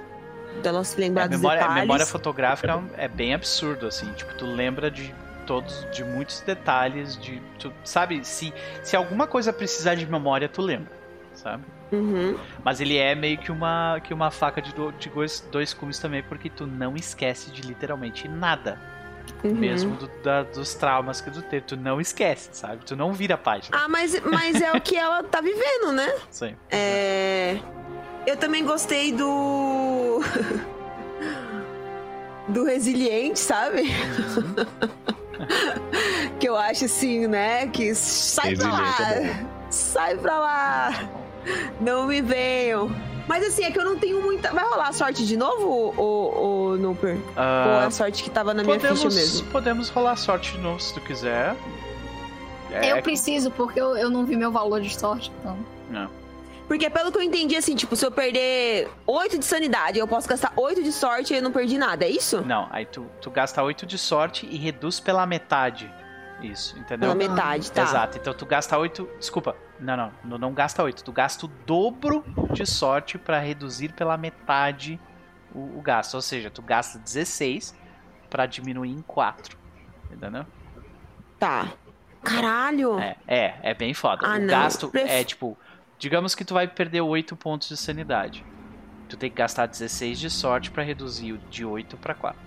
dela se lembrar dos memória, detalhes. memória fotográfica é bem absurdo, assim. Tipo, tu lembra de todos, de muitos detalhes, de. Tu, sabe, se, se alguma coisa precisar de memória, tu lembra, sabe? Uhum. Mas ele é meio que uma, que uma faca de, do, de dois, dois cumes também, porque tu não esquece de literalmente nada. Uhum. Mesmo do- da- dos traumas que tu teve. Tu não esquece, sabe? Tu não vira a página. Ah, mas, mas é o que ela tá vivendo, né? Sim. É... Eu também gostei do. do resiliente, sabe? que eu acho assim, né? Que sai pra Resiliente lá! é sai pra lá! Não me venham! Mas assim, é que eu não tenho muita. Vai rolar a sorte de novo, o, o Nooper? Ou é a sorte que tava na minha ficha podemos, mesmo? podemos rolar sorte de novo se tu quiser. É, Eu preciso, porque eu, eu não vi meu valor de sorte, então. não. Porque pelo que eu entendi, assim, tipo, se eu perder 8 de sanidade, eu posso gastar 8 de sorte e eu não perdi nada, é isso? Não, aí tu, tu gasta 8 de sorte e reduz pela metade. Isso, entendeu? Pela metade, tá. Exato, então tu gasta 8. Desculpa, não, não, não, não gasta 8. Tu gasta o dobro de sorte pra reduzir pela metade o, o gasto. Ou seja, tu gasta 16 pra diminuir em 4. Entendeu? Tá. Caralho! É, é, é bem foda. Ah, o não. gasto Pref- é tipo. Digamos que tu vai perder 8 pontos de sanidade. Tu tem que gastar 16 de sorte pra reduzir de 8 pra 4.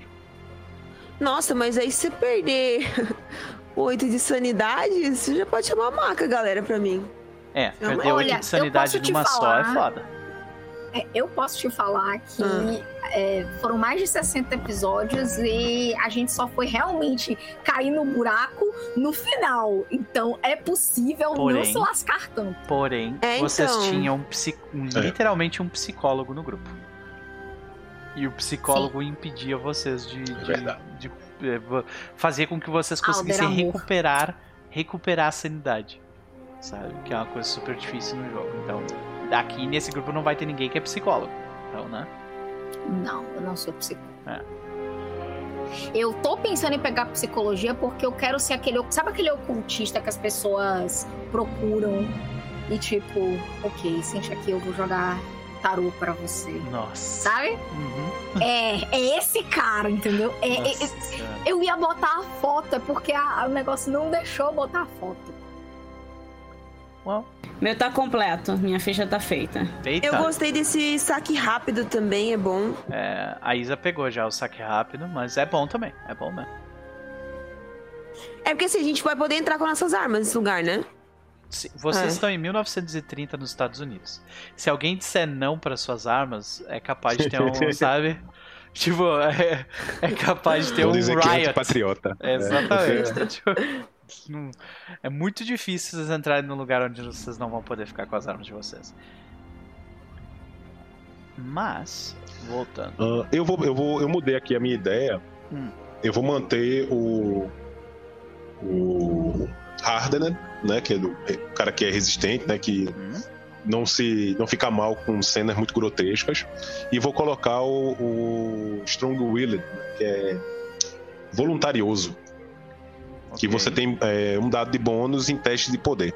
Nossa, mas aí se perder 8 de sanidade, você já pode chamar uma maca, galera, pra mim. É, perder 8 olha, de sanidade numa só é falar- foda. É, eu posso te falar que Ah. é, foram mais de 60 episódios e a gente só foi realmente cair no buraco no final. Então é possível Porém- não se lascar tanto. Porém, É, vocês então. tinham um psi- um- É. literalmente um psicólogo no grupo. E o psicólogo impedia vocês de, de, verdade. de, fazer com que vocês conseguissem Alder amor. recuperar, recuperar a sanidade. Sabe? Que é uma coisa super difícil no jogo. Então, aqui nesse grupo não vai ter ninguém que é psicólogo. Então, né? Não, eu não sou psicólogo. É. Eu tô pensando em pegar psicologia porque eu quero ser aquele. Sabe aquele ocultista que as pessoas procuram e tipo, ok, sente aqui, eu vou jogar tarô pra você. Nossa. Sabe? Uhum. É, é esse cara, entendeu? É, é- é- eu ia botar a foto, é porque a- o negócio não deixou botar a foto. Well, Meu tá completo, minha ficha tá feita. eita. Eu gostei desse saque rápido também, é bom. É, a Isa pegou já o saque rápido, mas é bom também. É bom mesmo. É porque assim, a gente vai poder entrar com nossas armas nesse lugar, né? Vocês É. estão em 1930 nos Estados Unidos. Se alguém disser não para suas armas, é capaz de ter um, sabe? Tipo, é, é capaz de ter Vou um dizer que é riot. antipatriota. Exatamente. Tipo, não- é muito difícil vocês entrarem num lugar onde vocês não vão poder ficar com as armas de vocês. Mas, voltando. Ah, eu vou, eu vou, eu mudei aqui a minha ideia. Hum. Eu vou manter o o Hardener, né, que é do o cara que é resistente, né, que Hum, não se não fica mal com cenas muito grotescas, e vou colocar o, o Strong Willed, né, que é voluntarioso, que ok. você tem é, um dado de bônus em teste de poder.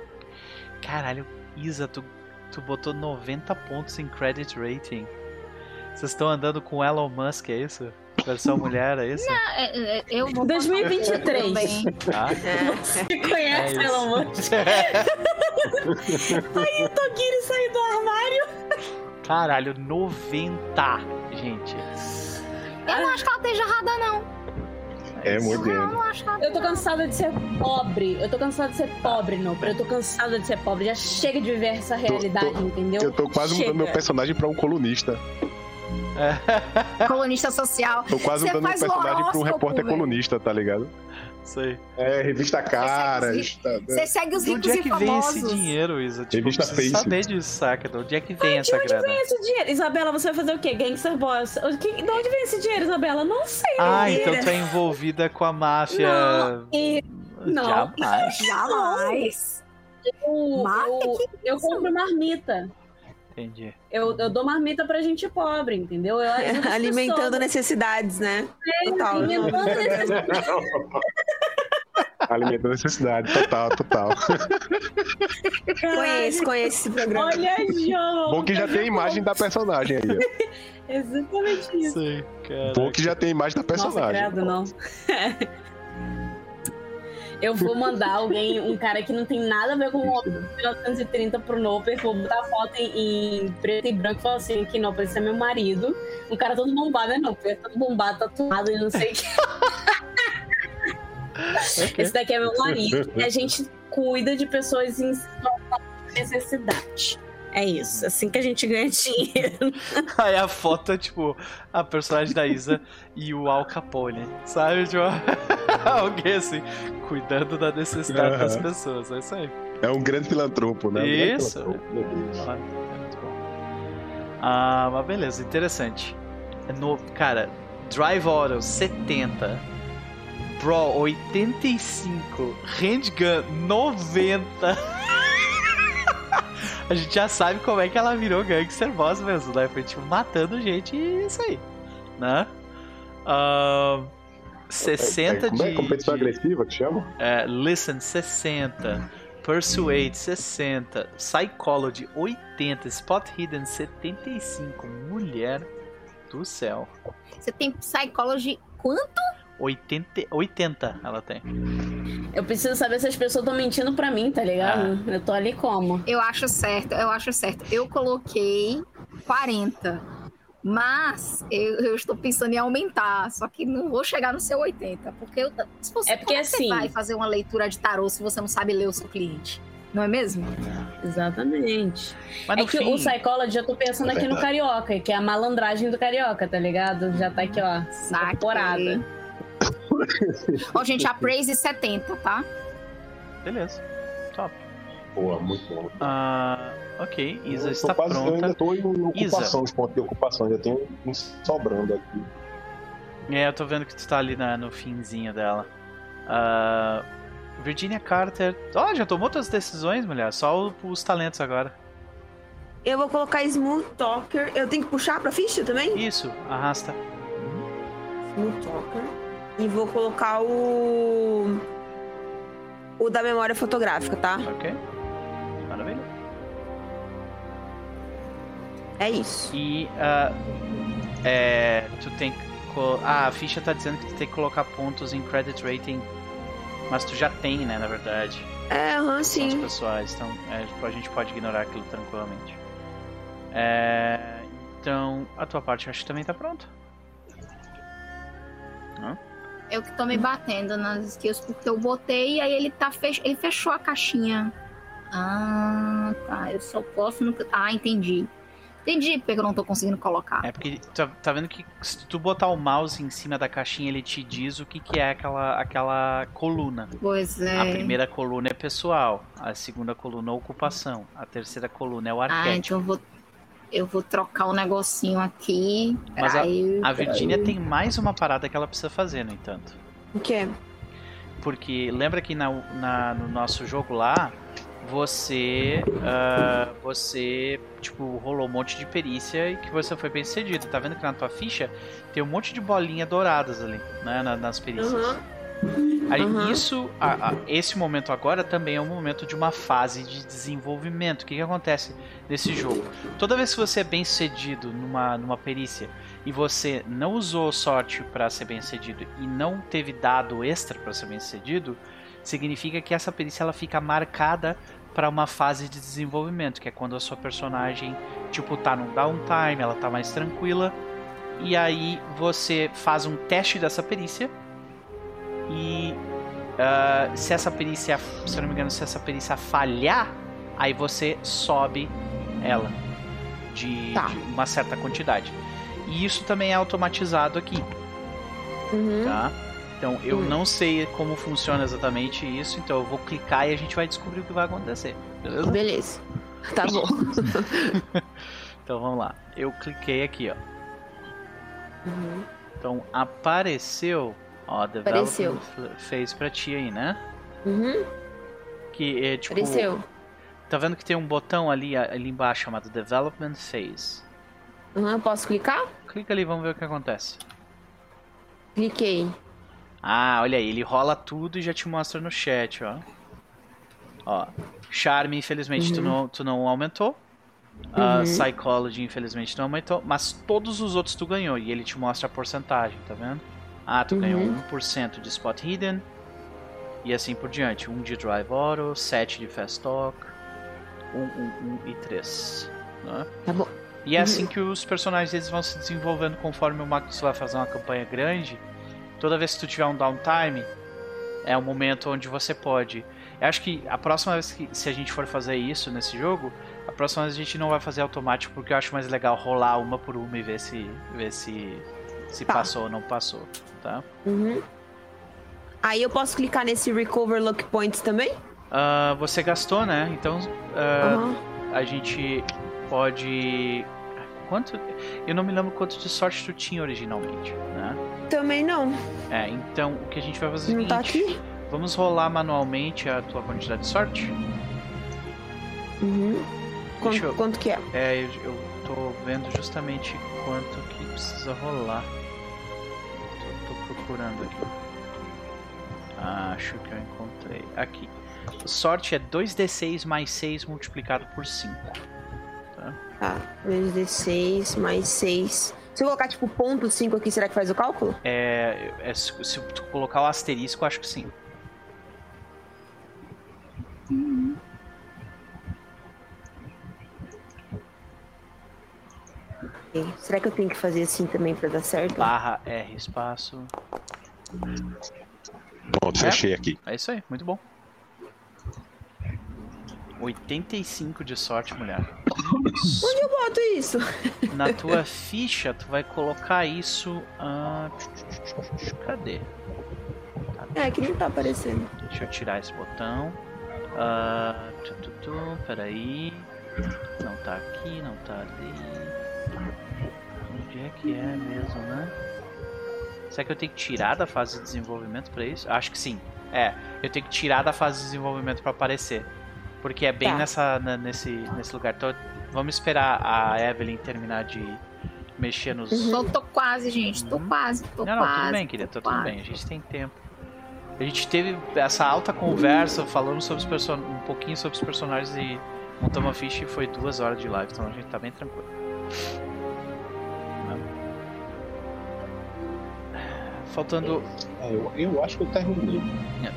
Caralho, Isa, tu, tu botou 90 pontos em credit rating. Vocês estão andando com Elon Musk, é isso? Versão mulher, é isso? É, é, eu vou 2023. também. Tá? Você conhece É. Elon Musk? Togiri saiu do armário. Caralho, 90, gente. Eu não acho que ela esteja errada, não. É muito Eu grande. não acho que ela Eu tô cansada de ser pobre. Eu tô cansada de ser pobre, não. Eu tô cansada de ser pobre. Já chega de viver essa realidade, tô- entendeu? Eu tô quase Chega. mudando meu personagem pra um colunista. colunista social. Tô quase Você meu faz personagem pra um repórter velho. colunista, tá ligado? Sei. É, revista Caras. Tá, Você segue os De ricos onde é e que vem esse famosos. dinheiro, Isa? Tipo, Revista Face. saber disso, saca? De onde é que vem essa onde grana? vem esse dinheiro? Isabela, você vai fazer o quê? Gangster Boss? O que- De onde vem esse dinheiro, Isabela? Não sei. Ah, então tu é envolvida com a máfia. Não, e não. Jamais. Jamais. eu, eu, eu compro marmita. Entendi. Eu, eu dou marmita pra gente pobre, entendeu? Eu Alimentando pessoas. necessidades, né? É, Total. alimentando necessidades. Alimentando a necessidade, total, total. Conheço, conheço esse programa. Olha, João. Bom que já tem a imagem da personagem aí. ó. Exatamente isso. Cara. Bom que já tem a imagem da Nossa, personagem. credo, não. Eu vou mandar alguém, um cara que não tem nada a ver com o 1930 pro Noper, vou botar a foto em, em preto e branco e falar assim, que Noper, esse é meu marido. Um cara todo bombado, é Noper, todo bombado, tatuado e não sei o que. Esse daqui é meu marido. E a gente cuida de pessoas em situação de necessidade. É isso, assim que a gente ganha dinheiro. Aí a foto é tipo a personagem da Isa e o Al Capone, sabe? Tipo, alguém assim, cuidando da necessidade das Aham. pessoas. É isso aí. É um grande filantropo, né? Um Isso. filantropo. Ah, mas beleza, interessante. É No, cara, Drive Auto 70, Brawl 85, Handgun 90. A gente já sabe como é que ela virou gangster boss mesmo, né? Foi tipo matando gente e isso aí, né? Ahn, 60 é, como é? de, Competição de agressiva que chama? é, Listen 60, Persuade 60, Psychology 80, Spot Hidden 75, mulher do céu. Você tem Psychology quanto? 80, 80 ela tem. Eu preciso saber se as pessoas estão mentindo pra mim, tá ligado? Eu tô ali como? Eu acho certo, eu acho certo. Eu coloquei 40. Mas eu, eu estou pensando em aumentar. Só que não vou chegar no seu 80. Porque eu, se você, É porque assim- você vai fazer uma leitura de tarô se você não sabe ler o seu cliente? Não é mesmo? Exatamente. Mas É que fim, o Psychology eu tô pensando É aqui no. Carioca, que é a malandragem do Carioca, tá ligado? Já tá aqui, ó, Saquei. incorporada. Ó, gente, a Praise 70, tá? beleza. Top. Boa, muito bom. Ah, ok, Isa eu, está quase, eu ainda pronta. tô em Isa. ocupação, os pontos de ocupação, ainda tenho uns sobrando aqui. É, eu tô vendo que tu tá ali na- no finzinho dela. Ah, Virginia Carter. Ó, já tomou todas as decisões, mulher. Só o- os talentos agora. Eu vou colocar Smooth Talker. Eu tenho que puxar pra ficha também? Isso, arrasta. Smooth Talker. E vou colocar o. O da memória fotográfica, tá? Ok. Maravilha. É isso. E ah, é, tu tem que. Ah, a ficha tá dizendo que tu tem que colocar pontos em credit rating. Mas tu já tem, né, na verdade. É, aham, São os sim. pessoais, então é, a gente pode ignorar aquilo tranquilamente. É, então, a tua parte acho que também tá pronta. Eu que tô me batendo nas skills porque eu botei e aí ele tá fech... ele fechou a caixinha. Ah, tá. Eu só posso no. Ah, entendi. Entendi porque eu não tô conseguindo colocar. É porque tá, tá vendo que se tu botar o mouse em cima da caixinha, ele te diz o que, que é aquela, aquela coluna. Pois é. A primeira coluna é pessoal, a segunda coluna é ocupação, a terceira coluna é o Ah, arquétipo. então eu vou. Eu vou trocar o negocinho aqui. Mas A Virginia peraí. tem mais uma parada que ela precisa fazer, no entanto. O quê? Porque lembra que na, na- no nosso jogo lá, você. ah, você, tipo, rolou um monte de perícia e que você foi bem sucedido. Tá vendo que na tua ficha tem um monte de bolinha douradas ali, né? na- nas perícias. Aham. Uhum. Isso, a- a- esse momento agora também é um momento de uma fase de desenvolvimento. O que, que acontece nesse jogo? Toda vez que você é bem sucedido numa, numa perícia e você não usou sorte para ser bem sucedido e não teve dado extra para ser bem sucedido, significa que essa perícia ela fica marcada para uma fase de desenvolvimento, que é quando a sua personagem tipo tá num downtime, ela tá mais tranquila e aí você faz um teste dessa perícia e ah, se essa perícia, se eu não me engano, se essa perícia falhar, aí você sobe ela de, Tá. de uma certa quantidade. E isso também é automatizado aqui, Uhum. tá? Então eu Hum. não sei como funciona exatamente isso, então eu vou clicar e a gente vai descobrir o que vai acontecer, beleza? Beleza. Tá bom. Então vamos lá. Eu cliquei aqui, ó. Uhum. Então apareceu, ó, Apareceu. Fez pra ti aí, né? Uhum. Que é tipo Apareceu. Tá vendo que tem um botão ali, ali embaixo chamado Development Phase? Uhum. Posso clicar? Clica ali, vamos ver o que acontece. Cliquei. Ah, olha aí, ele rola tudo e já te mostra no chat, ó. Ó, Charme, infelizmente, tu, não, tu não aumentou. Ah, Uhum. Psychology, infelizmente, não aumentou. Mas todos os outros tu ganhou. E ele te mostra a porcentagem, tá vendo? Ah, tu ganhou Uhum. 1% de Spot Hidden. E assim por diante. 1 de Drive Auto, 7 de Fast Talk. 1, 1, 1 e 3. Né? Tá bom. E é Uhum. assim que os personagens eles vão se desenvolvendo conforme o Magnus vai fazer uma campanha grande. Toda vez que tu tiver um downtime, é um momento onde você pode. Eu acho que a próxima vez que se a gente for fazer isso nesse jogo, a próxima vez a gente não vai fazer automático porque eu acho mais legal rolar uma por uma e ver se ver se se Tá. passou ou não passou, tá? Uhum. Aí eu posso clicar nesse Recover Luck Points também? Ah, você gastou, né? Então ah, Aham. a gente pode quanto? Eu não me lembro quanto de sorte tu tinha originalmente, né? Também não. É, então o que a gente vai fazer é o Não tá seguinte, aqui? vamos rolar manualmente a tua quantidade de sorte? Uhum. Quanto, eu- quanto que é? É, eu, eu tô vendo justamente quanto que precisa rolar. Procurando aqui. Acho que eu encontrei. Aqui. Sorte é 2d6 mais 6 multiplicado por 5. Tá. 2d6 mais 6. Se eu colocar tipo ponto 5 aqui, será que faz o cálculo? É, é, se tu colocar o asterisco, eu acho que sim. Ok. Será que eu tenho que fazer assim também pra dar certo? Barra R espaço. Pronto, fechei aqui. É isso aí, muito bom. 85 de sorte, mulher. Isso. Onde eu boto isso? Na tua ficha, tu vai colocar isso. ah, cadê? É, que não tá aparecendo. Deixa eu tirar esse botão. Ah, tu, tu, tu, peraí. Não tá aqui, não tá ali. Onde é que é mesmo, né? Será que eu tenho que tirar da fase de desenvolvimento pra isso? Acho que sim. É, eu tenho que tirar da fase de desenvolvimento pra aparecer. Porque é bem Tá. nessa, na- nesse, nesse lugar. Então vamos esperar a Evelyn terminar de mexer nos. Tô, tô quase, gente. Tô Uhum. quase, tô Não, não, quase. tudo bem, querida, tá tô tudo bem, a gente tem tempo. A gente teve essa alta conversa falando sobre os person... um pouquinho sobre os personagens e montamos a ficha e foi duas horas de live, então a gente tá bem tranquilo. Faltando. É, eu, eu acho que eu terminei.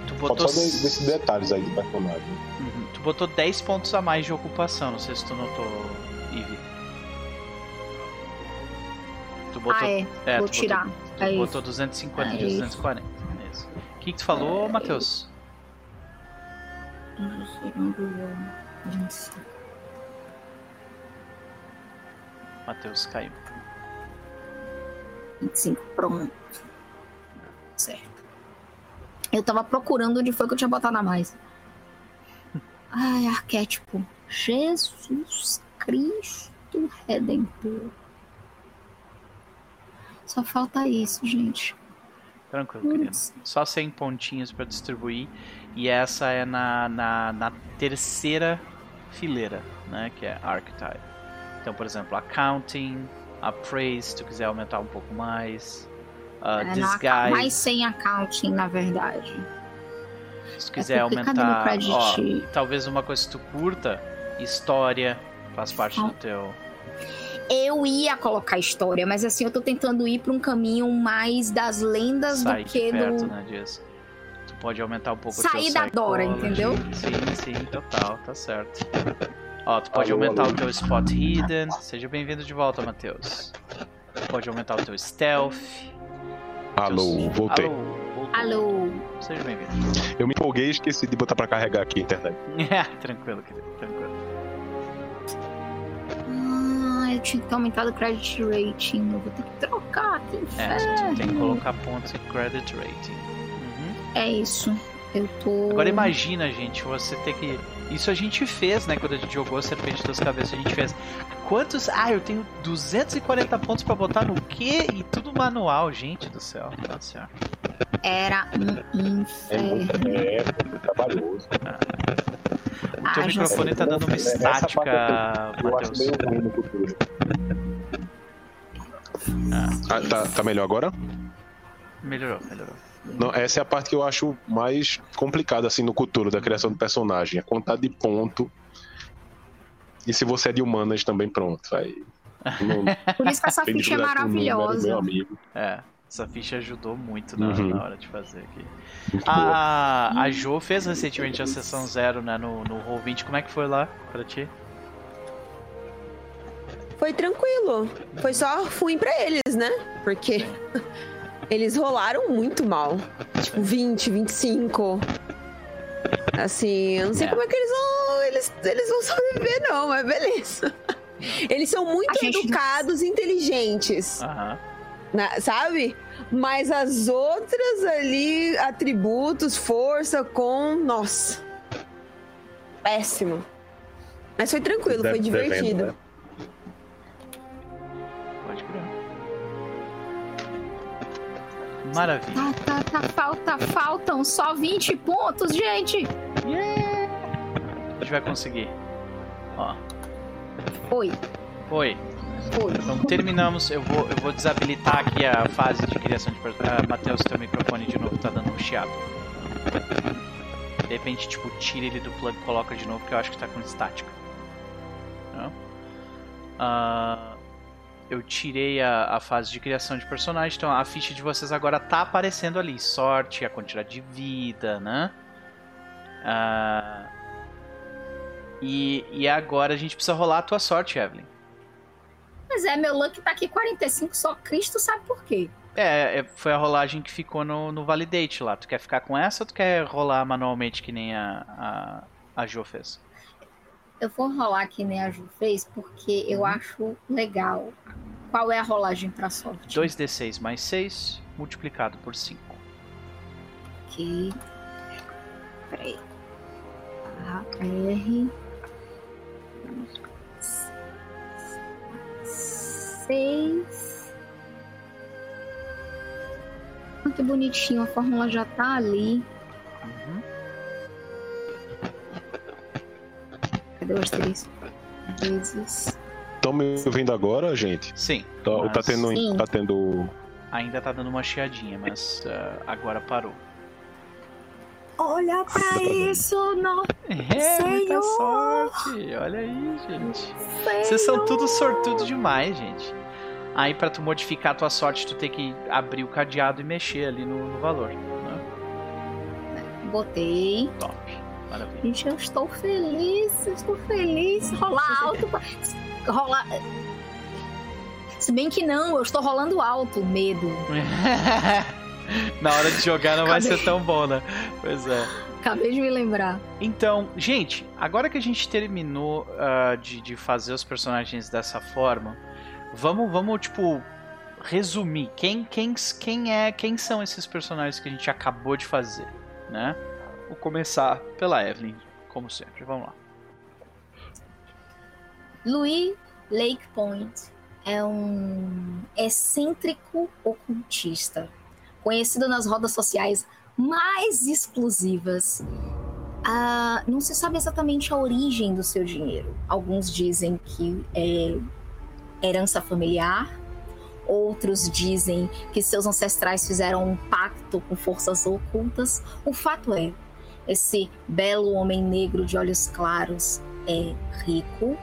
Tu Falta botou, só de- desses detalhes aí do personagem. Uhum, tu botou 10 pontos a mais de ocupação, não sei se tu notou, Ivy. Tu botou, Ah, é. é, Vou tu tirar. Botou, tu É isso. botou 250 de É isso. 240. Isso. O que, que tu falou, Matheus? Matheus caiu. 25, pronto. Certo. Eu tava procurando onde foi que eu tinha botado a mais. Ai, arquétipo. Jesus Cristo Redentor. Só falta isso, gente. Tranquilo, querido. Só 100 pontinhos pra distribuir. E essa é na, na, na terceira fileira, né? Que é Archetype. Então, por exemplo, Accounting, Appraise, se tu quiser aumentar um pouco mais. Ah, É, na- disguise, mais sem accounting, na verdade. se tu quiser cadê aumentar. credit? Ó, talvez uma coisa que tu curta, história, faz parte do Ah. teu. Eu ia colocar história, mas assim, eu tô tentando ir pra um caminho mais das lendas Sair do de que perto, do. né, disso. Tu pode aumentar um pouco o Sair teu da Dora, entendeu? Sim, sim, total, tá certo. Ó, tu pode aumentar o teu Spot Hidden. Seja bem-vindo de volta, Matheus. Pode aumentar o teu Stealth. Alô, voltei. Alô. Alô. Seja bem-vindo. Eu me empolguei e esqueci de botar pra carregar aqui a internet. tranquilo, querido, tranquilo. Ah, eu tinha que ter aumentado o credit rating. Eu vou ter que trocar, que É, inferno. tu tem que colocar pontos em Credit Rating. Uhum. É isso. Eu tô. Agora imagina, gente, você ter que. Isso a gente fez, né? Quando a gente jogou Serpente das Cabeças, a gente fez. Quantos. Ah, eu tenho 240 pontos pra botar no quê? E tudo manual, gente do céu. Nossa senhora. Era um É inferno. é muito trabalhoso. O teu Ah, microfone tá dando uma estática, Eu acho Matheus. meio ruim no futuro. Ah, tá, tá melhor agora? Melhorou, melhorou. Não, essa é a parte que eu acho mais complicada, assim, no cultura da criação do personagem. A quantidade de ponto. E se você é de humanas também, pronto. Aí, não Por isso que essa ficha é maravilhosa. Meu amigo. É, essa ficha ajudou muito na, Uhum. na hora de fazer aqui. Muito boa. A, a Jo fez recentemente a sessão zero, né, no, no Roll20. Como é que foi lá pra ti? Foi tranquilo. Foi só ruim pra eles, né? Porque eles rolaram muito mal. Tipo, 20, 25. Assim, eu não sei É. como é que eles vão. Eles, eles vão sobreviver, não, mas beleza. Eles são muito gente- educados e inteligentes, Aham. na- sabe? Mas as outras ali, atributos, força com. Nossa. Péssimo. Mas foi tranquilo, foi Deve- divertido. Maravilha. Tá, tá, tá, falta, faltam só 20 pontos, gente. A gente vai conseguir. Ó, Foi, foi. foi. Então terminamos. Eu vou, eu vou desabilitar aqui a fase de criação de personagem. Ah, Matheus, teu microfone de novo tá dando um chiado. De repente, tipo, tira ele do plug e coloca de novo, que eu acho que tá com estática. Não? Ah, eu tirei a, a fase de criação de personagem, então a ficha de vocês agora tá aparecendo ali. Sorte, a quantidade de vida, né? Ah, e, e agora a gente precisa rolar a tua sorte, Evelyn. Mas é, meu luck tá aqui 45, só Cristo sabe por quê. É, é, foi a rolagem que ficou no, no validate lá. Tu quer ficar com essa ou tu quer rolar manualmente que nem a, a, a Jo fez? Eu vou rolar que nem a Ju fez, porque eu acho legal. Qual é a rolagem pra sorte? 2d6 mais 6 multiplicado por 5. Ok. Peraí. A, R. Seis. Ah, que bonitinho, a fórmula já tá ali. Uhum. Cadê o asterisco? Vezes. Estão me ouvindo agora, gente? Sim, Tá, tá Mas- tendo, Sim. tá tendo. ainda tá dando uma chiadinha, mas ah, agora parou. Olha pra isso, não É, muita sorte! Olha aí, gente. Vocês são tudo sortudo demais, gente. Aí pra tu modificar a tua sorte, tu tem que abrir o cadeado e mexer ali no, no valor. Né? Botei. Top. Maravilha. Gente, eu estou feliz, eu estou feliz. Rolar alto. Rolar. Se bem que não, eu estou rolando alto, medo. Na hora de jogar não vai Acabei. ser tão bom, né? Pois é. Acabei de me lembrar. Então, gente, agora que a gente terminou ah, de, de fazer os personagens dessa forma, vamos, vamos tipo, resumir quem, quem, quem é, quem são esses personagens que a gente acabou de fazer, né? Vou começar pela Evelyn, como sempre. Vamos lá. Louis Lake Point é um excêntrico ocultista, conhecido nas rodas sociais mais exclusivas. Ah, não se sabe exatamente a origem do seu dinheiro. Alguns dizem que é herança familiar, outros dizem que seus ancestrais fizeram um pacto com forças ocultas. O fato é, esse belo homem negro de olhos claros é rico,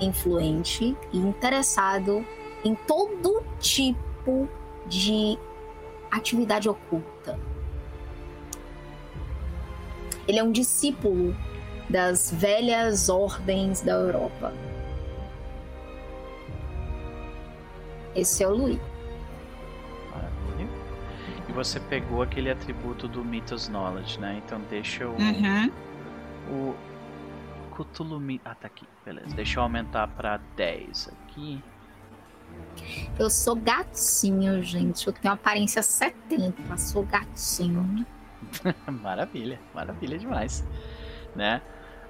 influente e interessado em todo tipo de atividade oculta. Ele é um discípulo das velhas ordens da Europa. Esse é o Louis. Maravilha. E você pegou aquele atributo do Mythos Knowledge, né? Então deixa eu. Uhum. O Cthulhu Mi- Ah, tá aqui. Beleza. Deixa eu aumentar pra 10 aqui. Eu sou gatinho, gente. Eu tenho aparência 70. Sou gatinho. maravilha, maravilha demais, né?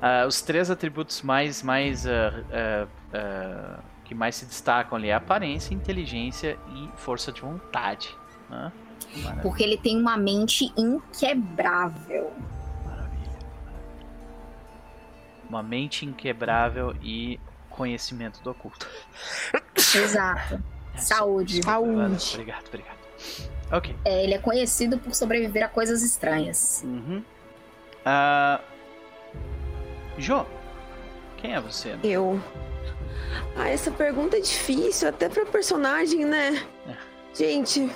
Ah, os três atributos mais, mais ah, ah, que mais se destacam ali é aparência, inteligência e força de vontade, né? Porque ele tem uma mente inquebrável. Uma mente inquebrável e conhecimento do oculto. Exato. Saúde. Obrigado, obrigado. obrigado. Ok. É, ele é conhecido por sobreviver a coisas estranhas. Uhum. Ah, Jo, quem é você? Eu. Ah, essa pergunta é difícil, até pra personagem, né? É. Gente,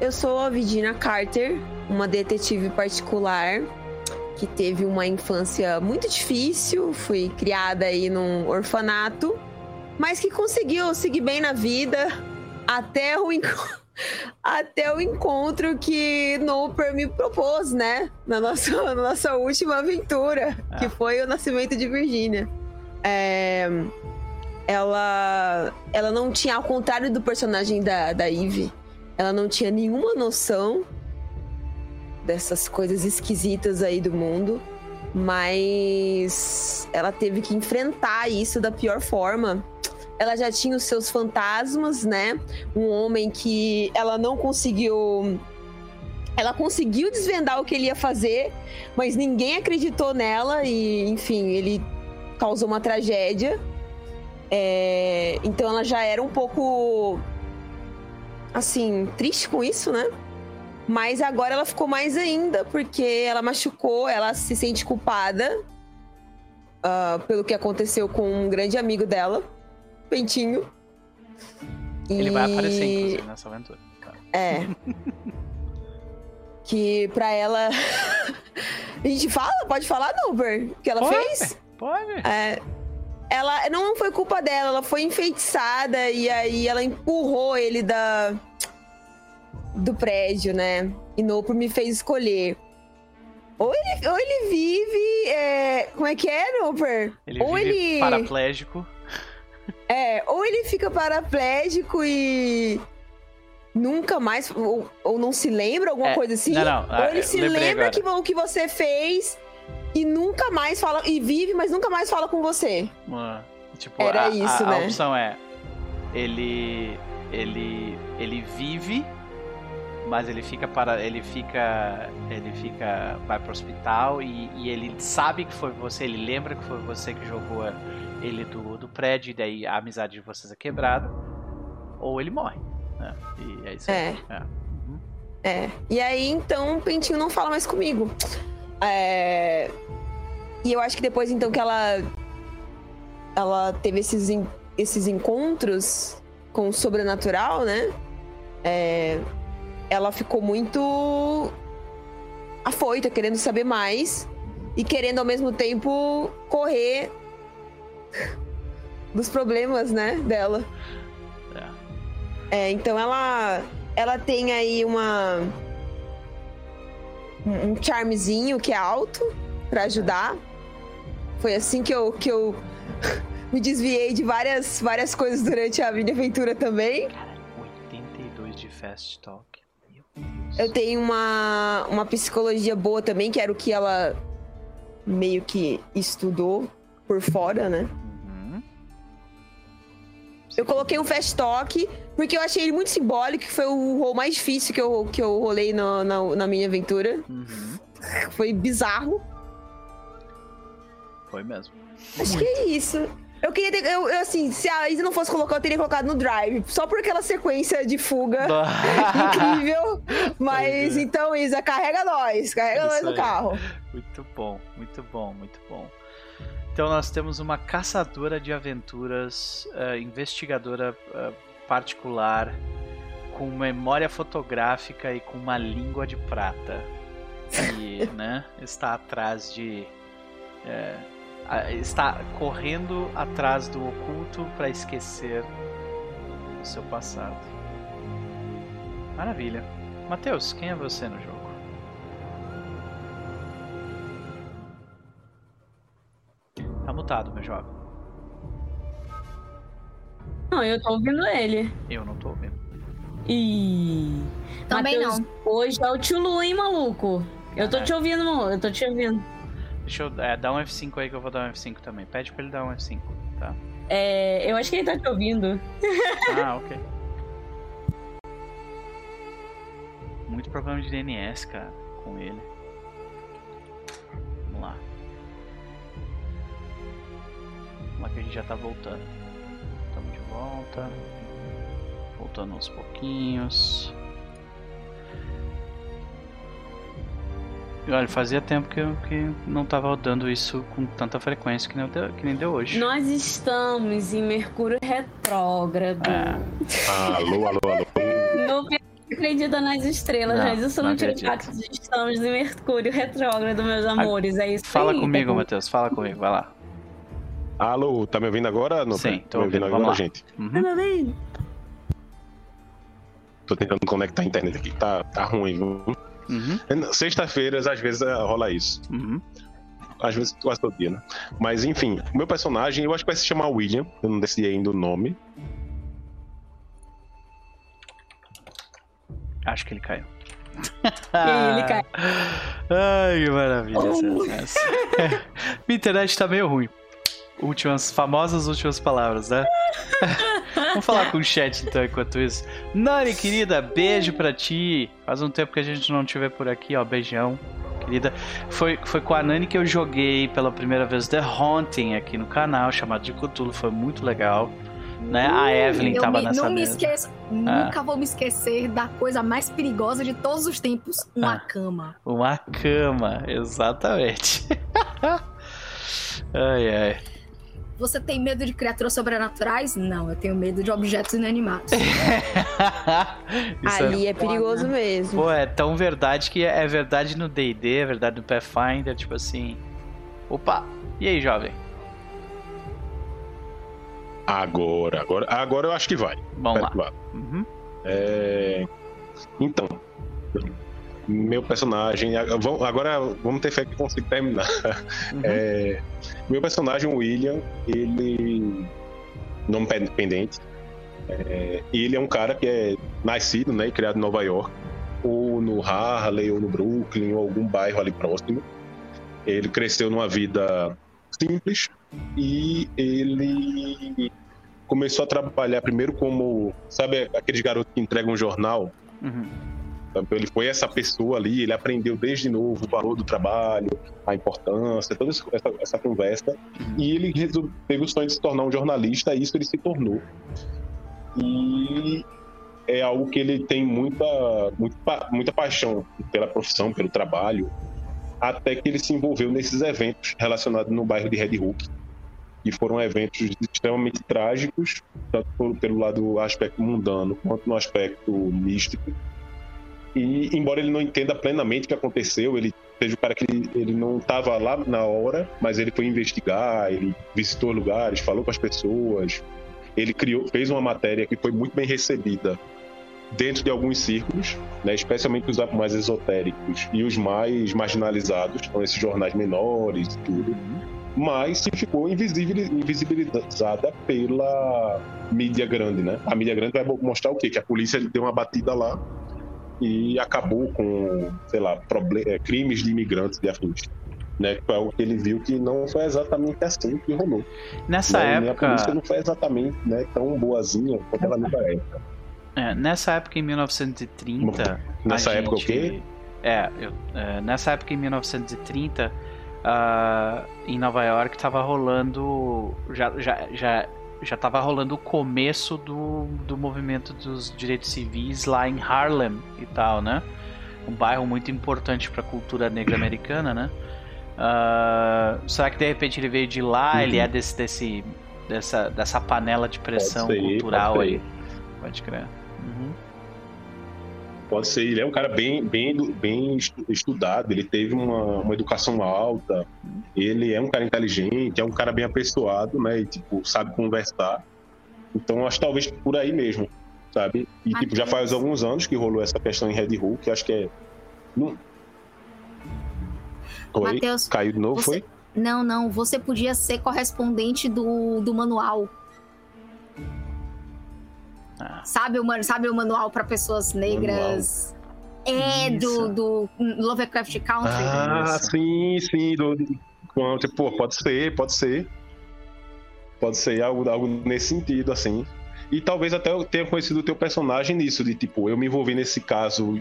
eu sou a Vidina Carter, uma detetive particular que teve uma infância muito difícil, fui criada aí num orfanato, mas que conseguiu seguir bem na vida até o encontro. Até o encontro que Noper me propôs, né? Na nossa, na nossa última aventura, Ah. que foi o nascimento de Virgínia. É, ela, ela não tinha, ao contrário do personagem da, da Eve, ela não tinha nenhuma noção dessas coisas esquisitas aí do mundo, mas ela teve que enfrentar isso da pior forma. Ela já tinha os seus fantasmas, né? Um homem que ela não conseguiu. Ela conseguiu desvendar o que ele ia fazer, mas ninguém acreditou nela e, enfim, ele causou uma tragédia. É, Então ela já era um pouco. Assim, triste com isso, né? Mas agora ela ficou mais ainda, porque ela machucou, ela se sente culpada ah, pelo que aconteceu com um grande amigo dela, Pentinho. Ele vai aparecer, E- inclusive, nessa aventura. Tá. É. que pra ela. A gente fala? Pode falar, não, Ber? O que ela Pode. fez? Pode. É, ela não foi culpa dela, ela foi enfeitiçada e aí ela empurrou ele da do prédio, né? E Nopo me fez escolher. Ou ele, ou ele vive. é, como é que é, Noper? Ele ou vive ele. paraplégico. É, ou ele fica paraplégico e nunca mais, ou, ou não se lembra, alguma É, coisa assim. não, não, ou ah, ele se lembrei lembra agora. que o que você fez e nunca mais fala, e vive, mas nunca mais fala com você. Uma- tipo, Era a, isso, a, a né? opção é ele ele ele vive, mas ele fica para ele fica ele fica vai pro hospital e, e ele sabe que foi você, ele lembra que foi você que jogou ele do, do prédio e daí a amizade de vocês é quebrada, ou ele morre, né? E é isso aí. É. É. Uhum. É. E aí, então, o Pentinho não fala mais comigo. É... E eu acho que depois, então, que ela. Ela teve esses, esses encontros com o sobrenatural, né? É, Ela ficou muito afoita, querendo saber mais. E querendo, ao mesmo tempo, correr dos problemas, né? Dela. É, então ela ela tem aí uma um charmezinho que é alto pra ajudar. Foi assim que eu que eu me desviei de várias várias coisas durante a minha aventura também. Caralho, 82 de fast talk. Eu tenho uma uma psicologia boa também, que era o que ela meio que estudou por fora, né? Uhum. Eu coloquei um fast talk porque eu achei ele muito simbólico, que foi o rol mais difícil que eu, que eu rolei na, na, na minha aventura. Uhum. Foi bizarro. Foi mesmo. Acho que é isso. Eu queria ter. Eu, eu, assim, se a Isa não fosse colocar, eu teria colocado no drive. Só por aquela sequência de fuga incrível. Mas é. então, Isa, carrega nós. Carrega Isso nós no aí. carro. Muito bom, muito bom, muito bom. Então nós temos uma caçadora de aventuras, eh, investigadora eh, particular, com memória fotográfica e com uma língua de prata. E, né, está atrás de. a- está correndo atrás do oculto para esquecer o seu passado. Maravilha. Matheus, quem é você no jogo? Tá mutado, meu jovem. Não, eu tô ouvindo ele. Eu não tô ouvindo. Ih. Também Matheus, não. Hoje é o tio Lu, hein, maluco? Eu tô te ouvindo, maluco. Eu tô te ouvindo. Deixa eu é, dar um F5 aí que eu vou dar um F5 também. Pede pra ele dar um F5, tá? É, eu acho que ele tá te ouvindo. Ah, ok. Muito problema de DNS, cara, com ele. Vamos lá. Vamos lá que a gente já tá voltando. Estamos de volta. Voltando aos pouquinhos. Olha, fazia tempo que eu que não tava dando isso com tanta frequência que nem deu, que nem deu hoje. Nós estamos em Mercúrio retrógrado. É. Alô, alô, alô. Não acredita nas estrelas, Não, mas isso não não tira o fato de estamos em Mercúrio retrógrado, meus amores. É isso Fala aí. comigo, tá Matheus, fala comigo, vai lá. Alô, tá me ouvindo agora? Não, Sim, tô tá me ouvindo ouvindo, agora, lá. gente? Uhum. Tá me ouvindo? Tô tentando conectar a internet aqui, tá, tá ruim. viu? Uhum. Sexta-feiras, às vezes, eh, rola isso. Uhum. Às vezes, quase todo dia, né? Mas, enfim, o meu personagem, eu acho que vai se chamar William. Eu não decidi ainda o nome. Acho que ele caiu. ele caiu. Ai, que maravilha Oh. essa, essa. Minha internet tá meio ruim. Últimas, famosas últimas palavras, né? Vamos falar com o chat então enquanto isso. Nani, querida, beijo pra ti. Faz um tempo que a gente não te vê por aqui, ó. Beijão, querida. Foi, foi com a Nani que eu joguei pela primeira vez The Haunting aqui no canal, chamado de Cthulhu. Foi muito legal. Né? A Evelyn tava me- nessa não me mesa. esqueço, nunca vou me esquecer da coisa mais perigosa de todos os tempos, uma Ah. cama. Uma cama, exatamente. ai, ai. Você tem medo de criaturas sobrenaturais? Não, eu tenho medo de objetos inanimados. Isso Ali é perigoso mesmo. Pô, é tão verdade que é verdade no D&D, é verdade no Pathfinder, tipo assim... Opa, e aí, jovem? Agora, agora, agora eu acho que vai. Vamos lá. Vai. Uhum. É, Então, meu personagem. ag- Agora vamos ter fé que consigo terminar. Uhum. É, Meu personagem, o William, ele. Nome pen- pendente. É, Ele é um cara que é nascido né, e criado em Nova York, ou no Harley, ou no Brooklyn, ou algum bairro ali próximo. Ele cresceu numa vida simples e ele começou a trabalhar primeiro como, sabe, aqueles garotos que entregam um jornal? Uhum. Então, Ele foi essa pessoa ali, ele aprendeu desde novo o valor do trabalho, a importância, toda essa, essa conversa. E ele teve o sonho de se tornar um jornalista, e isso ele se tornou. E é algo que ele tem muita, muito pa- muita paixão pela profissão, pelo trabalho, até que ele se envolveu nesses eventos relacionados no bairro de Red Hook, que foram eventos extremamente trágicos, tanto por- pelo lado aspecto mundano quanto no aspecto místico. E embora ele não entenda plenamente o que aconteceu, ele seja o cara que ele, não estava lá na hora, mas ele foi investigar, ele visitou lugares, falou com as pessoas, ele criou, fez uma matéria que foi muito bem recebida dentro de alguns círculos, né, especialmente os mais esotéricos e os mais marginalizados, então esses jornais menores e tudo, mas ficou invisibilizada pela mídia grande, né? A mídia grande vai mostrar o quê? Que a polícia deu uma batida lá e acabou com, sei lá, eh, crimes de imigrantes e afins. Né, que foi algo que ele viu que não foi exatamente assim que rolou. Nessa né? E A época... polícia não foi exatamente né, tão boazinha quanto ela nunca é. É, nessa época, em 1930. Nessa época gente- o quê? É, eu- é, nessa época, em 1930, ah, em Nova York, tava rolando. Já, já, já, já tava rolando o começo do, do movimento dos direitos civis lá em Harlem e tal, né? Um bairro muito importante para a cultura negra americana, né? Ah, será que de repente ele veio de lá? Uhum. Ele é desse, desse, dessa, dessa panela de pressão ser, cultural pode aí? Pode crer. Uhum. Pode ser, ele é um cara bem, bem, bem estu- estudado, ele teve uma, uma educação alta, ele é um cara inteligente, é um cara bem apessoado, né? E, tipo, sabe conversar. Então, acho que talvez por aí mesmo, sabe? E, tipo, já faz alguns anos que rolou essa questão em Red Hook, que acho que é... Não... Oi? Matheus, Caiu de novo, você- foi? Não, não, você podia ser correspondente do, do manual. Ah. Sabe o, man- sabe o manual para pessoas negras? É, Isso. do, do Lovecraft Country. Ah, Isso. sim, sim. Do, tipo, pô, pode ser, pode ser. Pode ser algo, algo nesse sentido, assim. E talvez até eu tenha conhecido o teu personagem nisso, de tipo, eu me envolvi nesse caso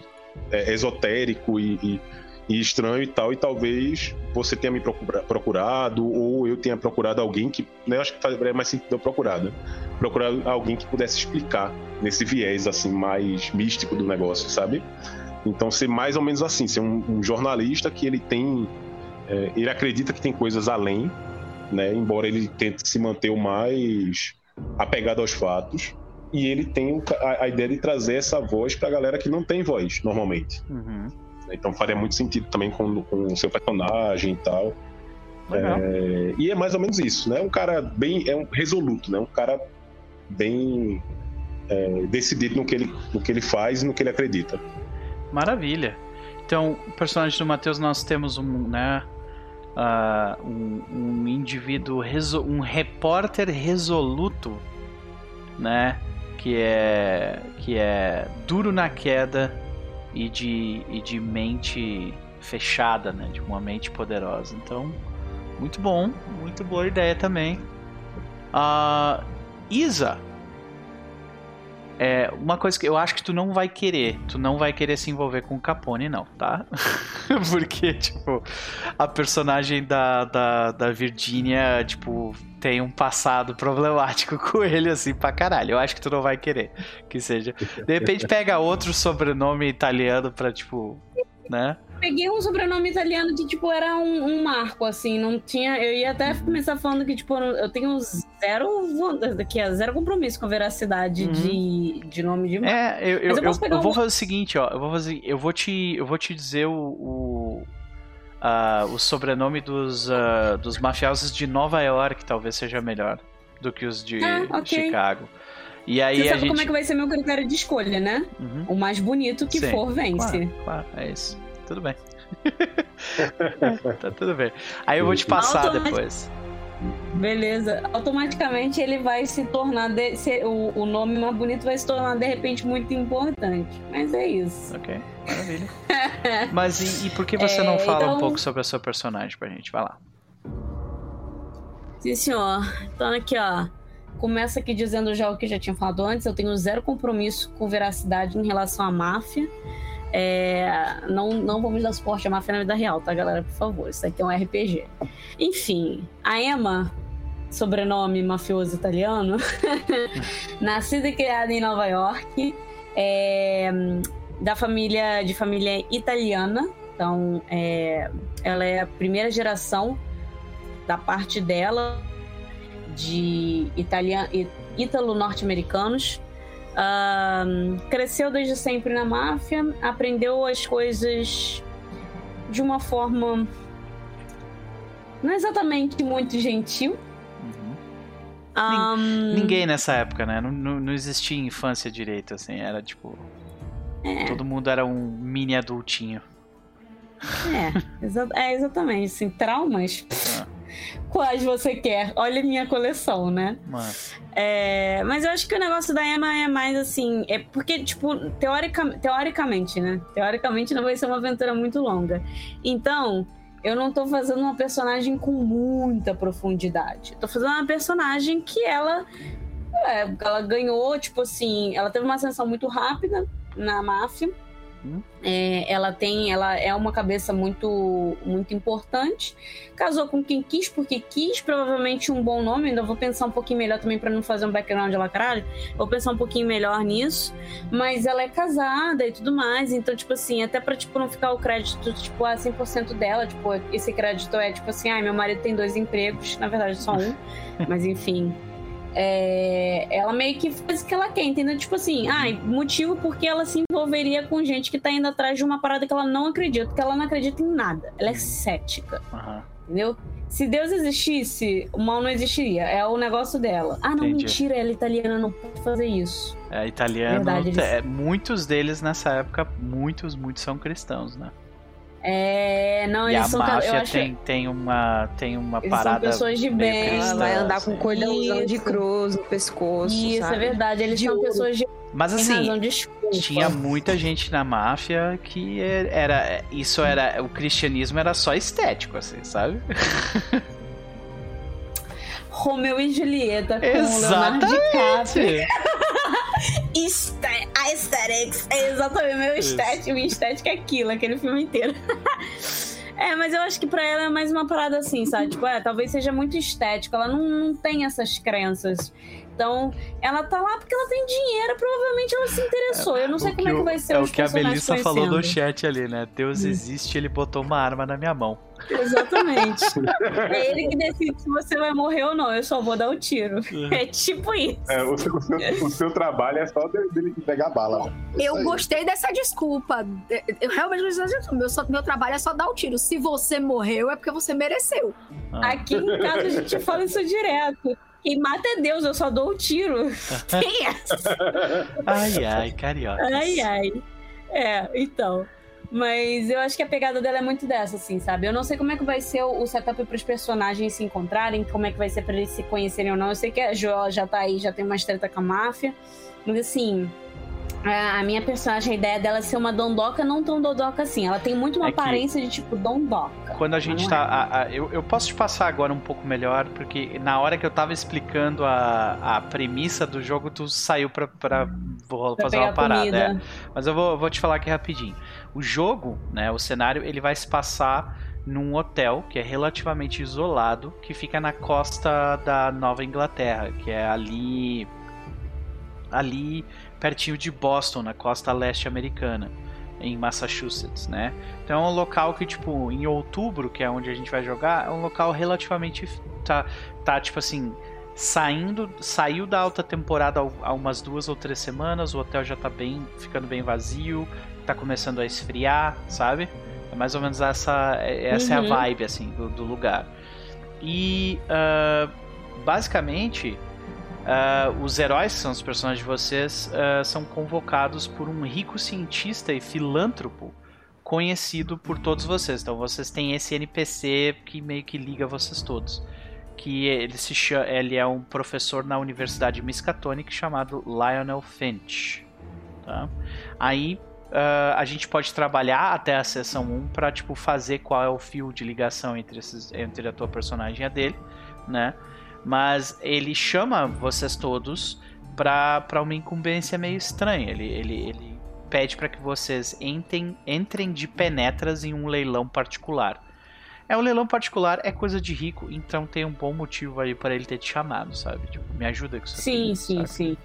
é, esotérico e, e- e estranho e tal, e talvez você tenha me procura- procurado, ou eu tenha procurado alguém que. Né, acho que faria mais sentido eu procurar, né? Procurar alguém que pudesse explicar nesse viés, assim, mais místico do negócio, sabe? Então, ser mais ou menos assim, ser um, um jornalista que ele tem. É, ele acredita que tem coisas além, né? Embora ele tente se manter o mais apegado aos fatos. E ele tem a, a ideia de trazer essa voz pra galera que não tem voz, normalmente. Uhum. Então faria muito sentido também com, com o seu personagem e tal. É, e é mais ou menos isso, né? Um cara bem. É um resoluto, né? Um cara bem é, decidido no que, ele, no que ele faz e no que ele acredita. Maravilha. Então, o personagem do Matheus, nós temos um, né? ah, um, um indivíduo, reso- um repórter resoluto, né? Que é, que é duro na queda e de, e de mente fechada, né? De uma mente poderosa. Então, muito bom, muito boa ideia também. Ah, Isa, é uma coisa que eu acho que tu não vai querer. Tu não vai querer se envolver com o Capone, não, tá? Porque, tipo, a personagem da, da, da Virginia, tipo, tem um passado problemático com ele, assim, pra caralho. Eu acho que tu não vai querer que seja. De repente pega outro sobrenome italiano pra, tipo, né? Peguei um sobrenome italiano que, tipo, era um, um marco, assim, não tinha. Eu ia até começar falando que, tipo, eu tenho zero. Que é zero compromisso com a veracidade Uhum. de, de nome de marco. É, eu, eu, Mas eu eu, eu vou um- fazer o seguinte, ó. Eu vou fazer. Eu vou te. Eu vou te dizer o. o, o sobrenome dos, ah, dos mafiosos de Nova York talvez seja melhor do que os de Ah, ok. Chicago. E aí Você a sabe gente. como é que vai ser meu critério de escolha, né? Uhum. O mais bonito que Sim, for vence. Claro, claro, é isso. Tudo bem. tá tudo bem. Aí eu vou te passar Automatic- depois. Beleza. Automaticamente ele vai se tornar. de- se- o, o nome mais bonito vai se tornar, de repente, muito importante. Mas é isso. Ok, maravilha. Mas e, e por que você não É, fala um então- pouco sobre a sua personagem pra gente? Vai lá. Sim, senhor. Então aqui, ó. Começa aqui dizendo já o que já tinha falado antes. Eu tenho zero compromisso com veracidade em relação à máfia. É, não, não vamos dar suporte à máfia na vida real, tá, galera? Por favor. Isso aqui é um RPG. Enfim, a Emma, sobrenome mafioso italiano, nascida e criada em Nova York, é, da família de família italiana. Então, é, ela é a primeira geração da parte dela de ítalo-norte-americanos. Ahn, cresceu desde sempre na máfia, aprendeu as coisas de uma forma não exatamente muito gentil. Uhum. Ahn, Ninguém nessa época, né? Não, não, existia infância direito, assim. Era tipo. Todo mundo era um mini adultinho. É, exa- é exatamente. Assim, traumas. Ah. Quais você quer? Olha a minha coleção, né? Mas. É, mas eu acho que o negócio da Emma é mais assim. É porque, tipo, teorica, teoricamente, né? Teoricamente não vai ser uma aventura muito longa. Então, eu não tô fazendo uma personagem com muita profundidade. Eu tô fazendo uma personagem que ela. é, ela ganhou, tipo assim. Ela teve uma ascensão muito rápida na máfia. É, ela tem, ela é uma cabeça muito, muito importante. Casou com quem quis, porque quis, provavelmente um bom nome. Ainda vou pensar um pouquinho melhor também para não fazer um background lá, caralho. Vou pensar um pouquinho melhor nisso. Mas ela é casada e tudo mais. Então, tipo assim, até pra tipo, não ficar o crédito, tipo, a 100% dela. Tipo, esse crédito é tipo assim, ai, meu marido tem dois empregos. Na verdade, só um. Mas enfim. É, ela meio que faz o que ela quer, entendeu? Tipo assim, ai, motivo porque ela se envolveria com gente que tá indo atrás de uma parada que ela não acredita, porque ela não acredita em nada. Ela é cética. Aham. Entendeu? Se Deus existisse, o mal não existiria. É o negócio dela. Ah, não, Entendi. mentira, ela é italiana, não pode fazer isso. É italiano. Verdade, eles- é, muitos deles nessa época, muitos, muitos são cristãos, né? É. Não, e eles a são. ca- Eu máfia acho tem, tem uma, tem uma eles são parada. pessoas de bem. cristã, Ela vai andar com assim. cordãozão de cruz no pescoço. Isso, sabe? é verdade. Eles De são ouro. pessoas de Mas assim, tinha muita gente na máfia que era. Isso era. O cristianismo era só estético, assim, sabe? Romeu e Julieta com o Leonardo DiCaprio. Exatamente! Aesthetics. É exatamente meu Isso. estética. Minha estética é aquilo, aquele filme inteiro. É, mas eu acho que pra ela é mais uma parada assim, sabe? Tipo, é, talvez seja muito estético. Ela não, não tem essas crenças. Então, ela tá lá porque ela tem dinheiro, provavelmente ela se interessou. Eu não sei O como é que o- vai ser É os o que a Melissa falou no chat ali, né? Deus existe, ele botou uma arma na minha mão. Exatamente. é ele que decide se você vai morrer ou não. Eu só vou dar o tiro. É tipo isso. É, o, seu, o seu- o seu trabalho é só de- dele pegar bala. É Eu aí. gostei dessa desculpa. Eu realmente gostei dessa desculpa. Meu, só- meu trabalho é só dar o tiro. Se você morreu, é porque você mereceu. Ah. Aqui em casa a gente fala isso direto. Quem mata é Deus, eu só dou o tiro. Tem essa. Ai, ai, carioca. Ai, ai. É, então. Mas eu acho que a pegada dela é muito dessa, assim, sabe? Eu não sei como é que vai ser o setup para os personagens se encontrarem, como é que vai ser para eles se conhecerem ou não. Eu sei que a Jo já tá aí, já tem uma treta com a máfia. Mas assim, a minha personagem, a ideia dela é ser uma dondoca, não tão dondoca assim. Ela tem muito uma É aparência de tipo dondoca. Quando a gente tá. é. a- a- eu, eu posso te passar agora um pouco melhor, porque na hora que eu tava explicando a, a premissa do jogo, tu saiu pra, pra Pra fazer uma parada. é. Mas eu vou, vou te falar aqui rapidinho. O jogo, né, o cenário, ele vai se passar num hotel que é relativamente isolado, que fica na costa da Nova Inglaterra, que é ali ali pertinho de Boston, na costa leste americana, em Massachusetts, né? Então é um local que tipo em outubro, que é onde a gente vai jogar, é um local relativamente tá tá tipo assim, saindo, saiu da alta temporada há- umas duas ou três semanas, o hotel já tá bem, ficando bem vazio, tá começando a esfriar, sabe? É mais ou menos essa, essa é Uhum. a vibe assim do, do lugar. E ah, basicamente ah, os heróis, que são os personagens de vocês, ah, são convocados por um rico cientista e filântropo conhecido por todos vocês. Então vocês têm esse NPC que meio que liga vocês todos. Que ele se chama, ele é um professor na Universidade Miskatonic chamado Lionel Finch. Tá? Aí ah, a gente pode trabalhar até a sessão 1 para tipo fazer qual é o fio de ligação entre, esses, entre a tua personagem e a dele, né? Mas ele chama vocês todos pra, pra uma incumbência meio estranha. Ele, ele, ele pede para que vocês entrem, entrem de penetras em um leilão particular. É um leilão particular, é coisa de rico, então tem um bom motivo aí para ele ter te chamado, sabe? Tipo, me ajuda com isso Sim, aqui, sim, saca? sim.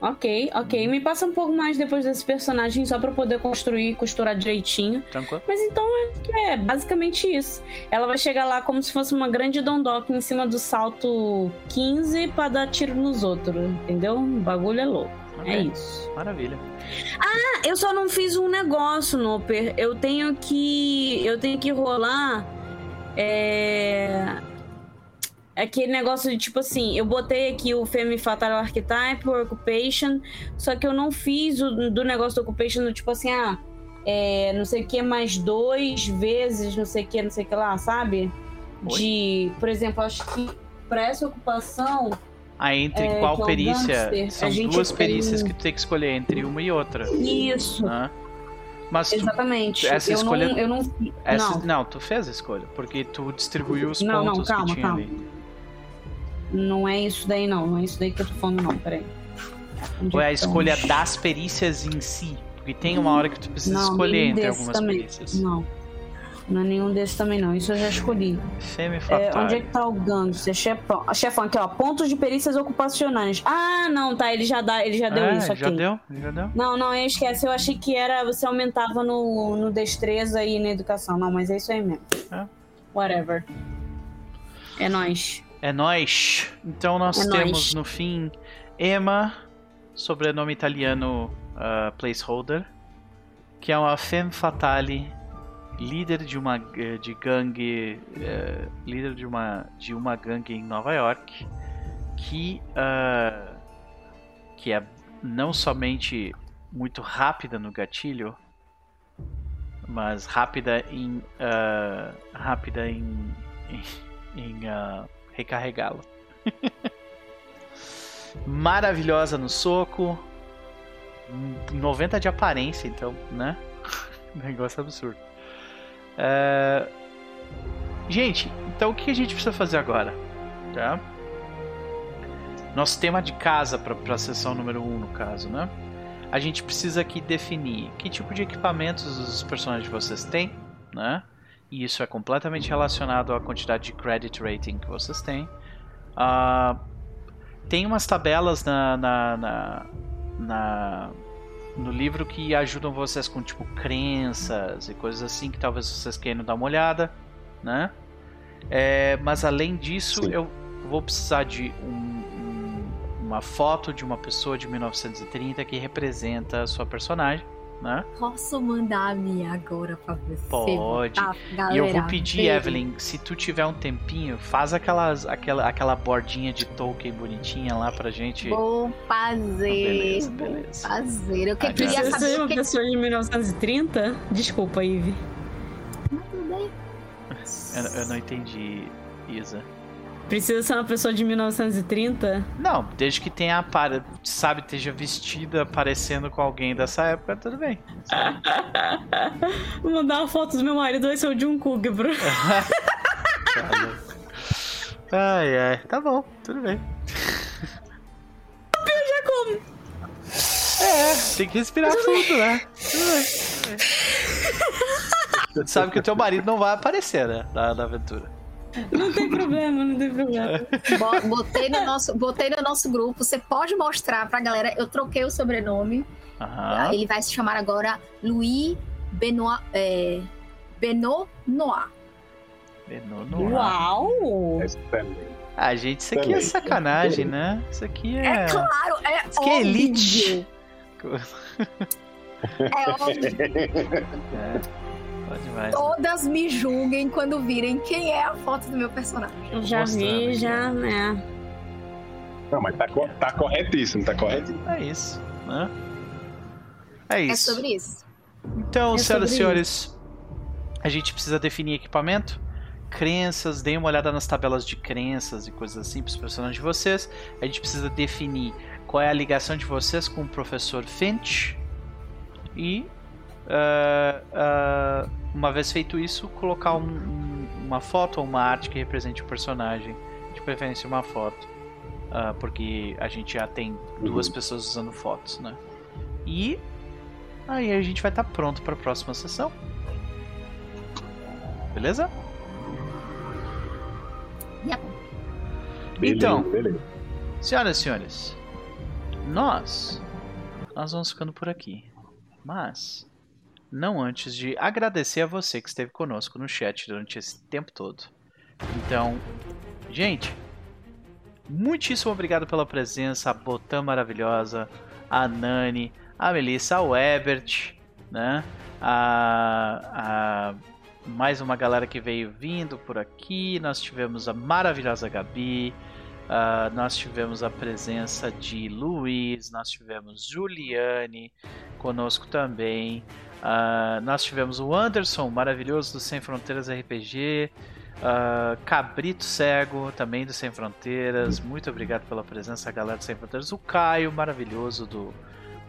Ok, ok. Me passa um pouco mais depois desse personagem só pra poder construir e costurar direitinho. Tranquilo? Mas então é, é basicamente isso. Ela vai chegar lá como se fosse uma grande dondoca em cima do salto 15 pra dar tiro nos outros, entendeu? O bagulho é louco. Ok, É isso. Maravilha. Ah, eu só não fiz um negócio, Noper. Eu tenho que. Eu tenho que rolar. É. Aquele negócio de tipo assim, eu botei aqui o Femme Fatal Archetype, o Occupation, só que eu não fiz o do negócio do Occupation do tipo assim, ah, é, não sei o que, mais dois vezes, não sei o que, não sei o que lá, sabe? Oi? De, por exemplo, acho que pra essa ocupação, Aí entre É, qual é perícia? gangster. São duas perícias que tu tem que escolher entre uma e outra. isso, Né? Mas tu, exatamente. essa eu escolha- não, eu não, essa, não. não. tu fez a escolha, porque tu distribuiu os Não, não, pontos calma, que tinha calma. ali. Não é isso daí, não. Não é isso daí que eu tô falando, não. Peraí. Onde Ou é a escolha das perícias em si? Porque tem uma hora que tu precisa Não, escolher entre algumas também. perícias. Não. Não é nenhum desses também, não. Isso eu já escolhi. É, onde é que tá o gangster? Chefão. Ah, Chefão, aqui, ó. Pontos de perícias ocupacionais. Ah, não, tá. Ele já, dá, ele já deu Ah, isso aqui. já deu? Já deu? Não, não, eu esquece. Eu achei que era. Você aumentava no, no destreza e na educação. Não, mas é isso aí mesmo. É. Whatever. É nóis. É nós. Então nós É temos nóis. no fim Emma, sobrenome italiano ah, placeholder, que é uma femme fatale, líder de uma de gangue, eh, líder de uma de uma gangue em Nova York, que ah, que é não somente muito rápida no gatilho, mas rápida em ah, rápida em, em, em, recarregá-lo. Maravilhosa no soco. 90 de aparência, então, né? Negócio absurdo. É, Gente, então o que a gente precisa fazer agora? Tá? Nosso tema de casa para a sessão número 1, um, no caso, né? A gente precisa aqui definir que tipo de equipamentos os personagens de vocês têm, né? E isso é completamente relacionado à quantidade de credit rating que vocês têm. Uh, tem umas tabelas na, na, na, na, no livro que ajudam vocês com tipo crenças e coisas assim que talvez vocês queiram dar uma olhada, né? É, mas além disso, Sim. eu vou precisar de um, um, uma foto de uma pessoa de 1930 que representa a sua personagem né? Posso mandar a minha agora pra você? Pode. Tá, galera, e eu vou pedir, Evelyn, se tu tiver um tempinho, faz aquelas, aquela, aquela bordinha de Tolkien bonitinha lá pra gente. Vou fazer. Beleza, beleza. Vou fazer. Eu que queria saber. Você é uma que... pessoa de 1930? Desculpa, Ivy. Tudo bem. Eu, eu não entendi, Isa. Precisa ser uma pessoa de 1930? Não, desde que tenha, sabe, esteja vestida parecendo com alguém dessa época, tudo bem. Vou mandar uma foto do meu marido, vai ser o John Cougar. ai, ai, tá bom, tudo bem. Já como? É, tem que respirar fundo, né? Tudo bem. Tudo bem. sabe que o teu marido não vai aparecer, né? Na, na aventura. Não tem problema, não tem problema. Botei no nosso, botei no nosso grupo. Você pode mostrar pra galera. Eu troquei o sobrenome. Uhum. Ele vai se chamar agora Louis Benoit, é, Benoit Noir. Benoit Noir. Uau! Ah, gente, isso aqui é sacanagem, né? Isso aqui é. É claro, é Isso aqui é elite. É óbvio. É. Demais, Todas né? me julguem quando virem quem é a foto do meu personagem. Eu já vi, já, né? Não, mas tá, tá corretíssimo, tá corretíssimo. É isso, né? É isso. É sobre isso. Então, é senhoras e senhores, a gente precisa definir equipamento, crenças, deem uma olhada nas tabelas de crenças e coisas assim para os personagens de vocês. A gente precisa definir qual é a ligação de vocês com o professor Finch e uh, uh, uma vez feito isso, colocar um, um, uma foto ou uma arte que represente o personagem, de preferência uma foto, uh, porque a gente já tem duas uhum. pessoas usando fotos, né? E aí a gente vai estar tá pronto para a próxima sessão. Beleza? Yep. Então, beleza. senhoras e senhores, nós nós vamos ficando por aqui. Mas não antes de agradecer a você que esteve conosco no chat durante esse tempo todo. Então, gente, muitíssimo obrigado pela presença, a Botã maravilhosa, a Nani, a Melissa, a Ebert, né? A, a mais uma galera que veio vindo por aqui. Nós tivemos a maravilhosa Gabi, uh, nós tivemos a presença de Luiz, nós tivemos Juliane conosco também. Uh, nós tivemos o Anderson, maravilhoso do Sem Fronteiras RPG. Uh, ah, Cabrito Cego, também do Sem Fronteiras. Muito obrigado pela presença, galera do Sem Fronteiras. O Caio, maravilhoso do,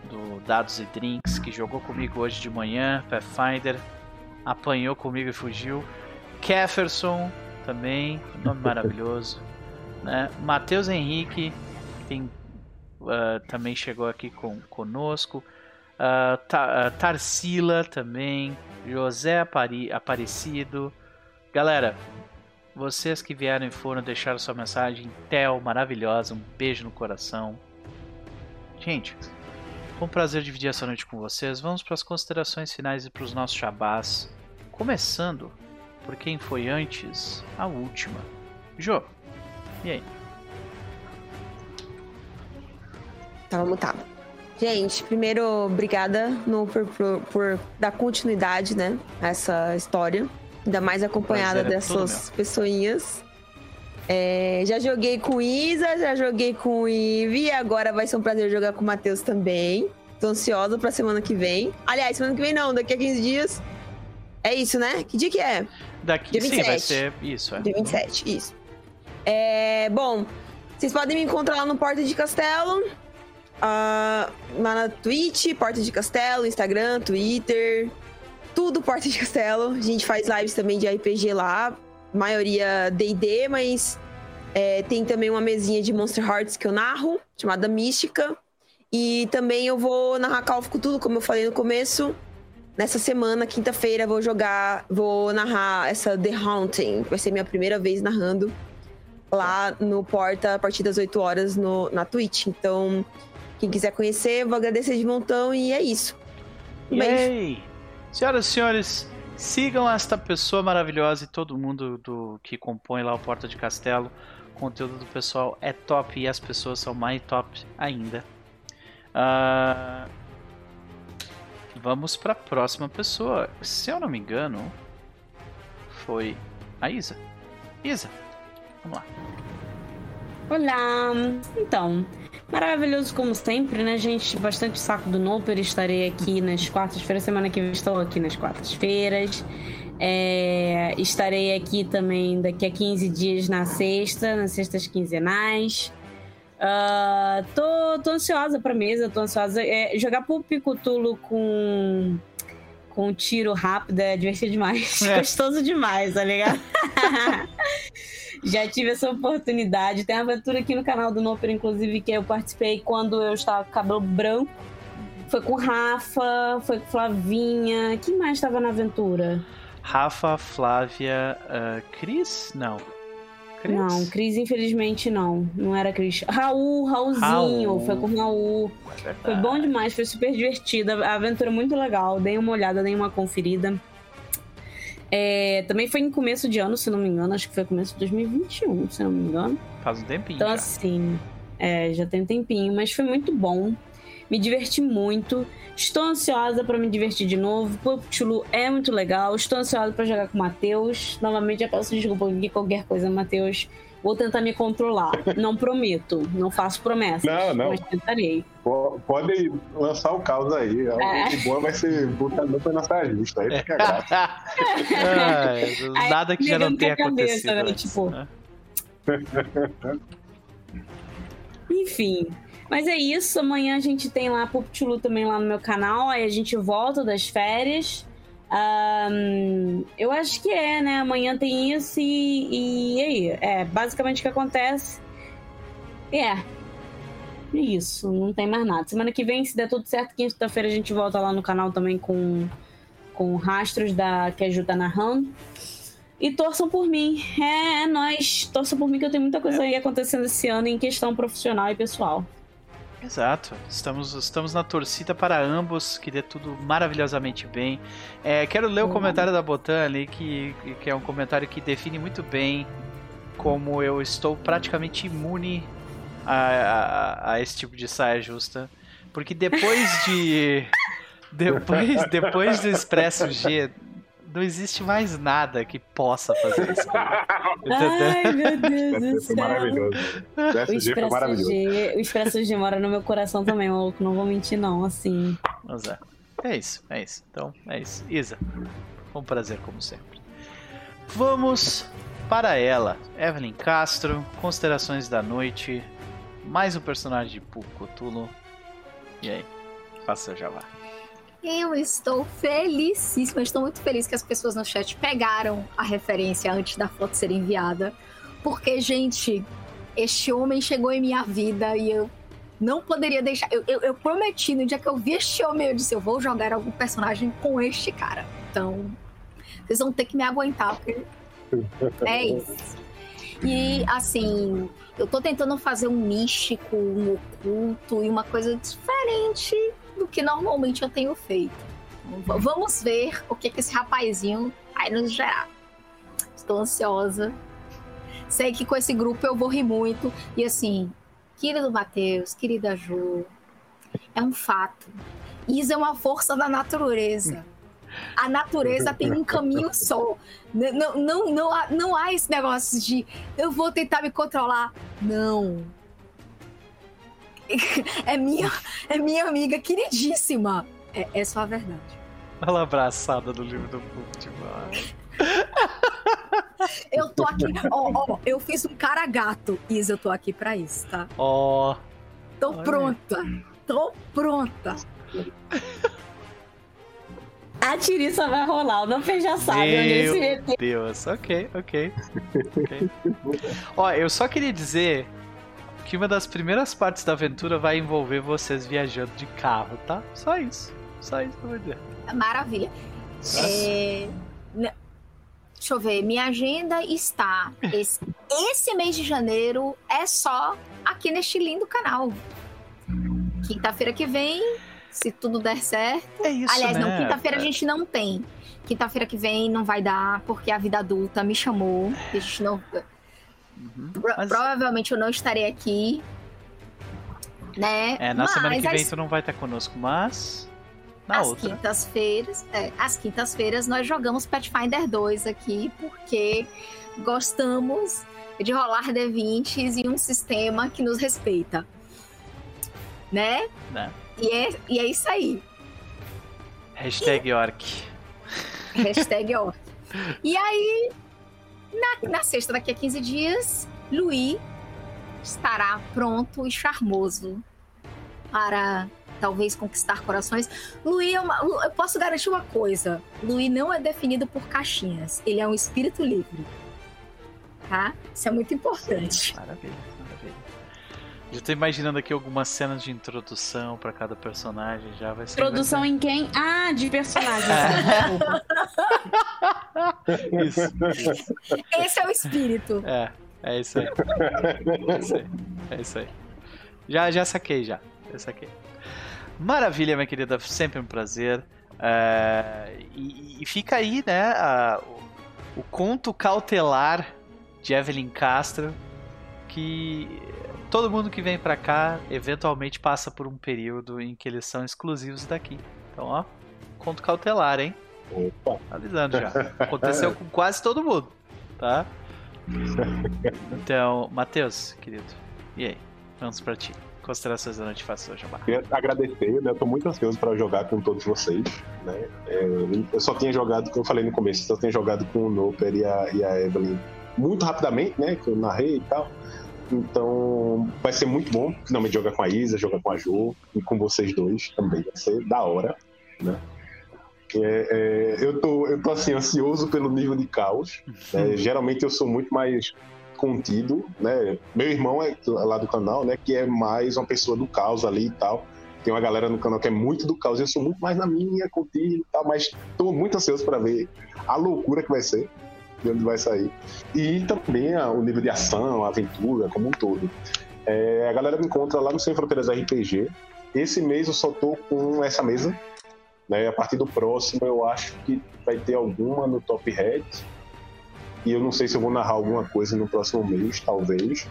do Dados e Drinks, que jogou comigo hoje de manhã, Pathfinder. Apanhou comigo e fugiu. Kefferson, também, nome maravilhoso. Né? Matheus Henrique, tem, uh, também chegou aqui com, conosco. Uh, Ta uh, Tarsila também, José Apari Aparecido. Galera, vocês que vieram e foram deixar sua mensagem, Tel, maravilhosa, um beijo no coração. Gente, foi um prazer dividir essa noite com vocês. Vamos para as considerações finais e para os nossos chabás. Começando por quem foi antes a última. Jô, e aí? Tá, vamos tá. Gente, primeiro, obrigada no, por, por, por, dar continuidade, né, a essa história. Ainda mais acompanhada é dessas pessoinhas. É, já joguei com Isa, já joguei com Ivy, agora vai ser um prazer jogar com o Matheus também. Tô ansiosa pra semana que vem. Aliás, semana que vem não, daqui a 15 dias. É isso, né? Que dia que é? Daqui dia 27. sim, vai ser isso, é. Dia 27, isso. É, bom, vocês podem me encontrar lá no Porta de Castelo. Uh, lá na Twitch, Porta de Castelo, Instagram, Twitter, tudo Porta de Castelo. A gente faz lives também de RPG lá, maioria D&D, mas é, tem também uma mesinha de Monster Hearts que eu narro, chamada Mística. E também eu vou narrar Call of Cthulhu, como eu falei no começo. nessa semana, quinta-feira, vou jogar, vou narrar essa The Haunting. Vai ser minha primeira vez narrando lá no Porta a partir das 8 horas no, na Twitch. Então, quem quiser conhecer, vou agradecer de montão e é isso. Um beijo. Senhoras e senhores, sigam esta pessoa maravilhosa e todo mundo do que compõe lá o Porta de Castelo. O conteúdo do pessoal é top e as pessoas são mais top ainda. Ah, vamos para a próxima pessoa. Se eu não me engano, foi a Isa. Isa, vamos lá. Olá! Então, maravilhoso como sempre, né, gente? Bastante saco do Noper. Estarei aqui nas quartas-feiras. Semana que vem estou aqui nas quartas-feiras. É, estarei aqui também daqui a 15 dias na sexta, nas sextas quinzenais. Ah, tô, tô ansiosa pra mesa, tô ansiosa. É, jogar pro Picutulo com, com tiro rápido é divertido demais. É. Gostoso demais, tá ligado? Já tive essa oportunidade. Tem uma aventura aqui no canal do Noper, inclusive, que eu participei quando eu estava com cabelo branco. Foi com Rafa, foi com Flavinha. Quem mais estava na aventura? Rafa, Flávia, ah, Cris? Não. Cris? Não, Cris, infelizmente, não. Não era Cris. Raul, Raulzinho. Raul. Foi com Raul. É Foi bom demais, foi super divertida. A aventura muito legal. Dei uma olhada, dei uma conferida. É, também foi em começo de ano, se não me engano. Acho que foi começo de 2021, se não me engano. Faz um tempinho Então, já. assim, é, já tem um tempinho, mas foi muito bom. Me diverti muito. Estou ansiosa pra me divertir de novo. Pop Chulu é muito legal. Estou ansiosa pra jogar com o Matheus. Novamente, já peço desculpa aqui qualquer coisa, Matheus. Vou tentar me controlar. Não prometo, não faço promessas. Não, não. Mas tentarei. Po- Pode lançar o caos aí. É. O bom vai ser botar dupla na saia justa. Aí fica graça. Ai, Aí, nada que já não tenha cabeça, acontecido. né? Tipo, né? Enfim. Mas é isso. Amanhã a gente tem lá Pop Chulu também lá no meu canal. Aí a gente volta das férias. Ahn, eu acho que é, né? Amanhã tem isso e, e aí? É basicamente o que acontece. É. É isso. Não tem mais nada. Semana que vem, se der tudo certo, quinta-feira a gente volta lá no canal também com, com rastros da que a Ju tá narrando. E torçam por mim. É, é nóis. Torçam por mim que eu tenho muita coisa aí acontecendo esse ano em questão profissional e pessoal. Exato. Estamos, estamos na torcida para ambos, que dê tudo maravilhosamente bem. É, quero ler o Uhum. comentário da Botan ali, que, que é um comentário que define muito bem como eu estou praticamente imune a, a, a esse tipo de saia justa. Porque depois de. Depois, depois do Expresso G, não existe mais nada que possa fazer isso. Ai, meu Deus do Foi céu. maravilhoso. O O SG foi Expresso, maravilhoso. G, o Expresso G mora no meu coração também, maluco. Não vou mentir, não. Assim. Mas é. É isso, é isso. Então, é isso. Isa, foi um prazer como sempre. Vamos para ela. Evelyn Castro, Considerações da Noite, mais um personagem de Puco Cthulhu. E aí? Faça seu jabá. Eu estou felicíssima, estou muito feliz que as pessoas no chat pegaram a referência antes da foto ser enviada. Porque, gente, este homem chegou em minha vida e eu não poderia deixar. Eu, eu, eu prometi, no dia que eu vi este homem, eu disse: eu vou jogar algum personagem com este cara. Então, vocês vão ter que me aguentar, porque é isso. E, assim, eu tô tentando fazer um místico, um oculto e uma coisa diferente do que normalmente eu tenho feito. Vamos ver o que, que esse rapazinho vai nos gerar. Estou ansiosa. Sei que com esse grupo eu vou rir muito. E assim, querido Matheus, querida Ju, é um fato. Isso é uma força da natureza. A natureza tem um caminho só. N- Não, não, não, há, não há esse negócio de eu vou tentar me controlar. Não. É minha, é minha amiga queridíssima. É, é só a verdade. Ela abraçada no livro do demais. Eu tô aqui, ó, ó, eu fiz um cara gato. Isa, eu tô aqui pra isso, tá? Ó, Tô Olha. pronta. Tô pronta. A tiriça vai rolar. O Nofer já sabe onde ele se meu meter. Deus. Ok, ok. ok. Ó, eu só queria dizer que uma das primeiras partes da aventura vai envolver vocês viajando de carro, tá? Só isso. Só isso que eu vou dizer. Maravilha. É, Deixa eu ver, minha agenda está. Esse, esse mês de janeiro é só aqui neste lindo canal. Quinta-feira que vem, se tudo der certo. É isso, Aliás, né? não, quinta-feira a gente não tem. Quinta-feira que vem não vai dar, porque a vida adulta me chamou. A gente não. Uhum. pro- Mas- Provavelmente eu não estarei aqui. Né? É, na semana que Mas vem as- tu não vai estar conosco, mas. Na As outra. quintas-feiras, é, às quintas-feiras nós jogamos Pathfinder 2 aqui porque gostamos de rolar D20s e um sistema que nos respeita. Né? Né? E, é, e é isso aí. Hashtag Orc. Hashtag orc. E aí, na, na sexta, daqui a 15 dias, Luí estará pronto e charmoso para talvez conquistar corações. Luí é uma. Eu posso garantir uma coisa: Luí não é definido por caixinhas. Ele é um espírito livre. Tá? Isso é muito importante. Maravilha. Já tô imaginando aqui algumas cenas de introdução pra cada personagem. Já vai ser. Introdução em quem? Ah, de personagem. Isso. Esse é o espírito. É, é isso aí. É isso aí. É isso aí. Já, já saquei, já. Já saquei. Maravilha, minha querida. Sempre um prazer. É, e, e fica aí, né? a- o, o conto cautelar de Evelyn Castro. Que todo mundo que vem pra cá eventualmente passa por um período em que eles são exclusivos daqui. Então, ó, conto cautelar, hein? Opa. Avisando já. Aconteceu com quase todo mundo, tá? Então, Matheus, querido, e aí? Vamos pra ti. Considerações da noite faço hoje. Queria agradecer, né? Eu tô muito ansioso para jogar com todos vocês, né? É, eu só tinha jogado, como eu falei no começo, só tinha jogado com o Noper e a, e a Evelyn muito rapidamente, né? Que eu narrei e tal. Então, vai ser muito bom finalmente jogar com a Isa, jogar com a Jo e com vocês dois também. Vai ser da hora, né? É, é, eu, tô, eu tô assim, ansioso pelo nível de caos. né? Geralmente eu sou muito mais contido, né? Meu irmão é lá do canal, né? Que é mais uma pessoa do caos ali e tal. Tem uma galera no canal que é muito do caos. Eu sou muito mais na minha, contido e tal. Mas tô muito ansioso para ver a loucura que vai ser, de onde vai sair. E também o nível de ação, a aventura, como um todo. É, a galera me encontra lá no Sem Fronteiras RPG. Esse mês eu só tô com essa mesa. Né? A partir do próximo eu acho que vai ter alguma no Top Head. E eu não sei se eu vou narrar alguma coisa no próximo mês, talvez.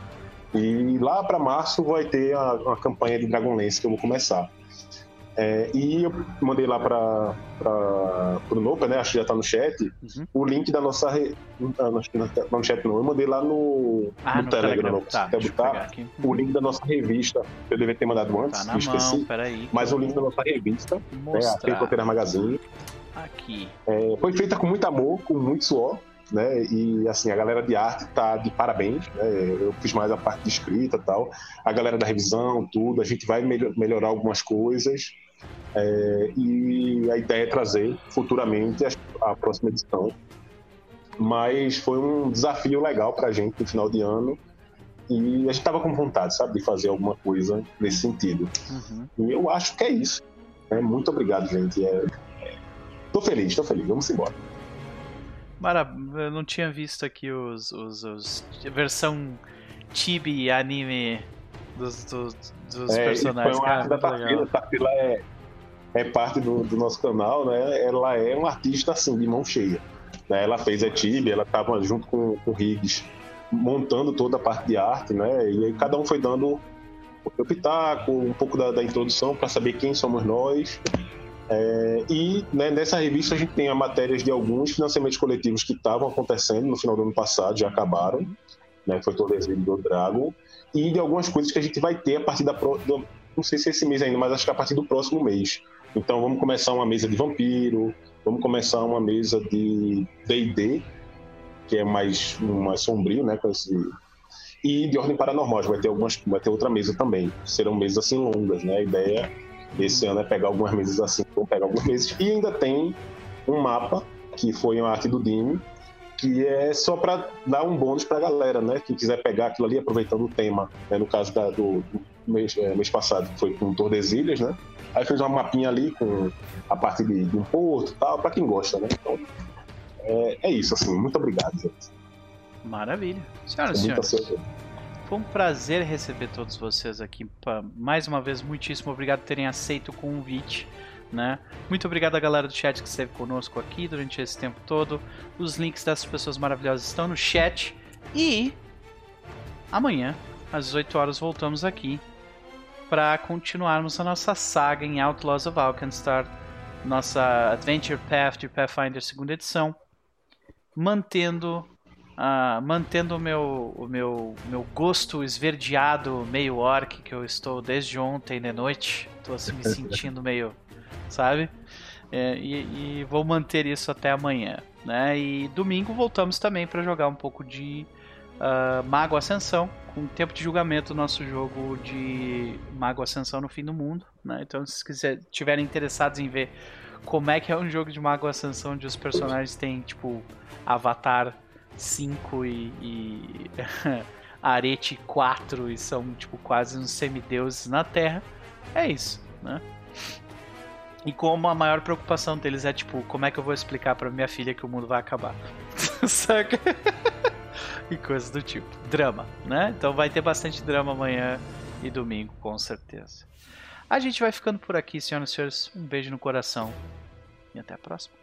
E lá para março vai ter a, uma campanha de Dragonlance que eu vou começar. É, e eu mandei lá para o Nopa, né? Acho que já tá no chat. Uhum. O link da nossa. Re... Não, tá, acho que não tá no chat, não. Eu mandei lá no, Ah, no, Telegram. Não, Tá, botar o link da nossa revista. Eu devia ter mandado antes, Tá na eu esqueci. mão, peraí. Mas o link da nossa revista, né, a Fronteira Magazine. aqui. É, foi feita com muito amor, com muito suor, né? E assim, a galera de arte tá de parabéns, né? Eu fiz mais a parte de escrita e tal. A galera da revisão, tudo, a gente vai melho- melhorar algumas coisas. É, e a ideia é trazer futuramente a, a próxima edição. Mas foi um desafio legal pra gente no final de ano. E a gente tava com vontade, sabe, de fazer alguma coisa nesse sentido. Uhum. E eu acho que é isso. né? Muito obrigado, gente. É, é... Tô feliz, tô feliz. Vamos embora. Mara, eu não tinha visto aqui os, os, os versão chibi anime dos, dos, dos É, personagens. Foi uma arte da. Tarsila. Tarsila é, é parte do, do nosso canal, né? Ela é uma artista assim, de mão cheia. né? Ela fez a Tibia, ela estava junto com, com o Riggs montando toda a parte de arte, né? E aí cada um foi dando o seu pitaco, um pouco da, da introdução para saber quem somos nós. É, e né, nessa revista a gente tem as matérias de alguns financiamentos coletivos que estavam acontecendo no final do ano passado, já acabaram, né? Foi todo esse do Dragon e de algumas coisas que a gente vai ter a partir da pro- não sei se é esse mês ainda, mas acho que a partir do próximo mês. Então vamos começar uma mesa de vampiro, vamos começar uma mesa de D&D, que é mais mais sombrio, né, com esse e de ordem paranormal, vai ter algumas vai ter outra mesa também. Serão mesas assim longas, né? A ideia esse ano é pegar algumas mesas assim, vamos pegar algumas mesas e ainda tem um mapa que foi uma arte do Dini, que é só para dar um bônus para a galera, né? Quem quiser pegar aquilo ali, aproveitando o tema, né? no caso da- do, mês, é, mês passado, que foi com Tordesilhas, né? Aí fez uma mapinha ali com a parte de, de um porto e tal, pra quem gosta, né? Então, é, é isso, assim. Muito obrigado, gente. Maravilha. Senhoras e senhores, foi um prazer receber todos vocês aqui. Mais uma vez, muitíssimo obrigado por terem aceito o convite. Né? Muito obrigado à galera do chat que esteve conosco aqui durante esse tempo todo. Os links dessas pessoas maravilhosas estão no chat. E amanhã, às 18 horas, voltamos aqui para continuarmos a nossa saga em Outlaws of Alkenstar, nossa Adventure Path de Pathfinder segunda edição, mantendo ah, mantendo o meu, o meu, meu gosto esverdeado meio orc que eu estou desde ontem de noite. Estou assim, me sentindo meio, sabe? É, e, e vou manter isso até amanhã. Né? E domingo voltamos também para jogar um pouco de ah, Mago Ascensão, com tempo de julgamento nosso jogo de Mago Ascensão no fim do mundo. Né? Então, se vocês estiverem interessados em ver como é que é um jogo de Mago Ascensão onde os personagens têm, tipo, Avatar 5 e, e Arete 4 e são, tipo, quase uns semideuses na Terra, é isso, né? E como a maior preocupação deles é, tipo, como é que eu vou explicar pra minha filha que o mundo vai acabar? Saca? e coisas do tipo. Drama, né? Então vai ter bastante drama amanhã e domingo, com certeza. A gente vai ficando por aqui, senhoras e senhores. Um beijo no coração e até a próxima.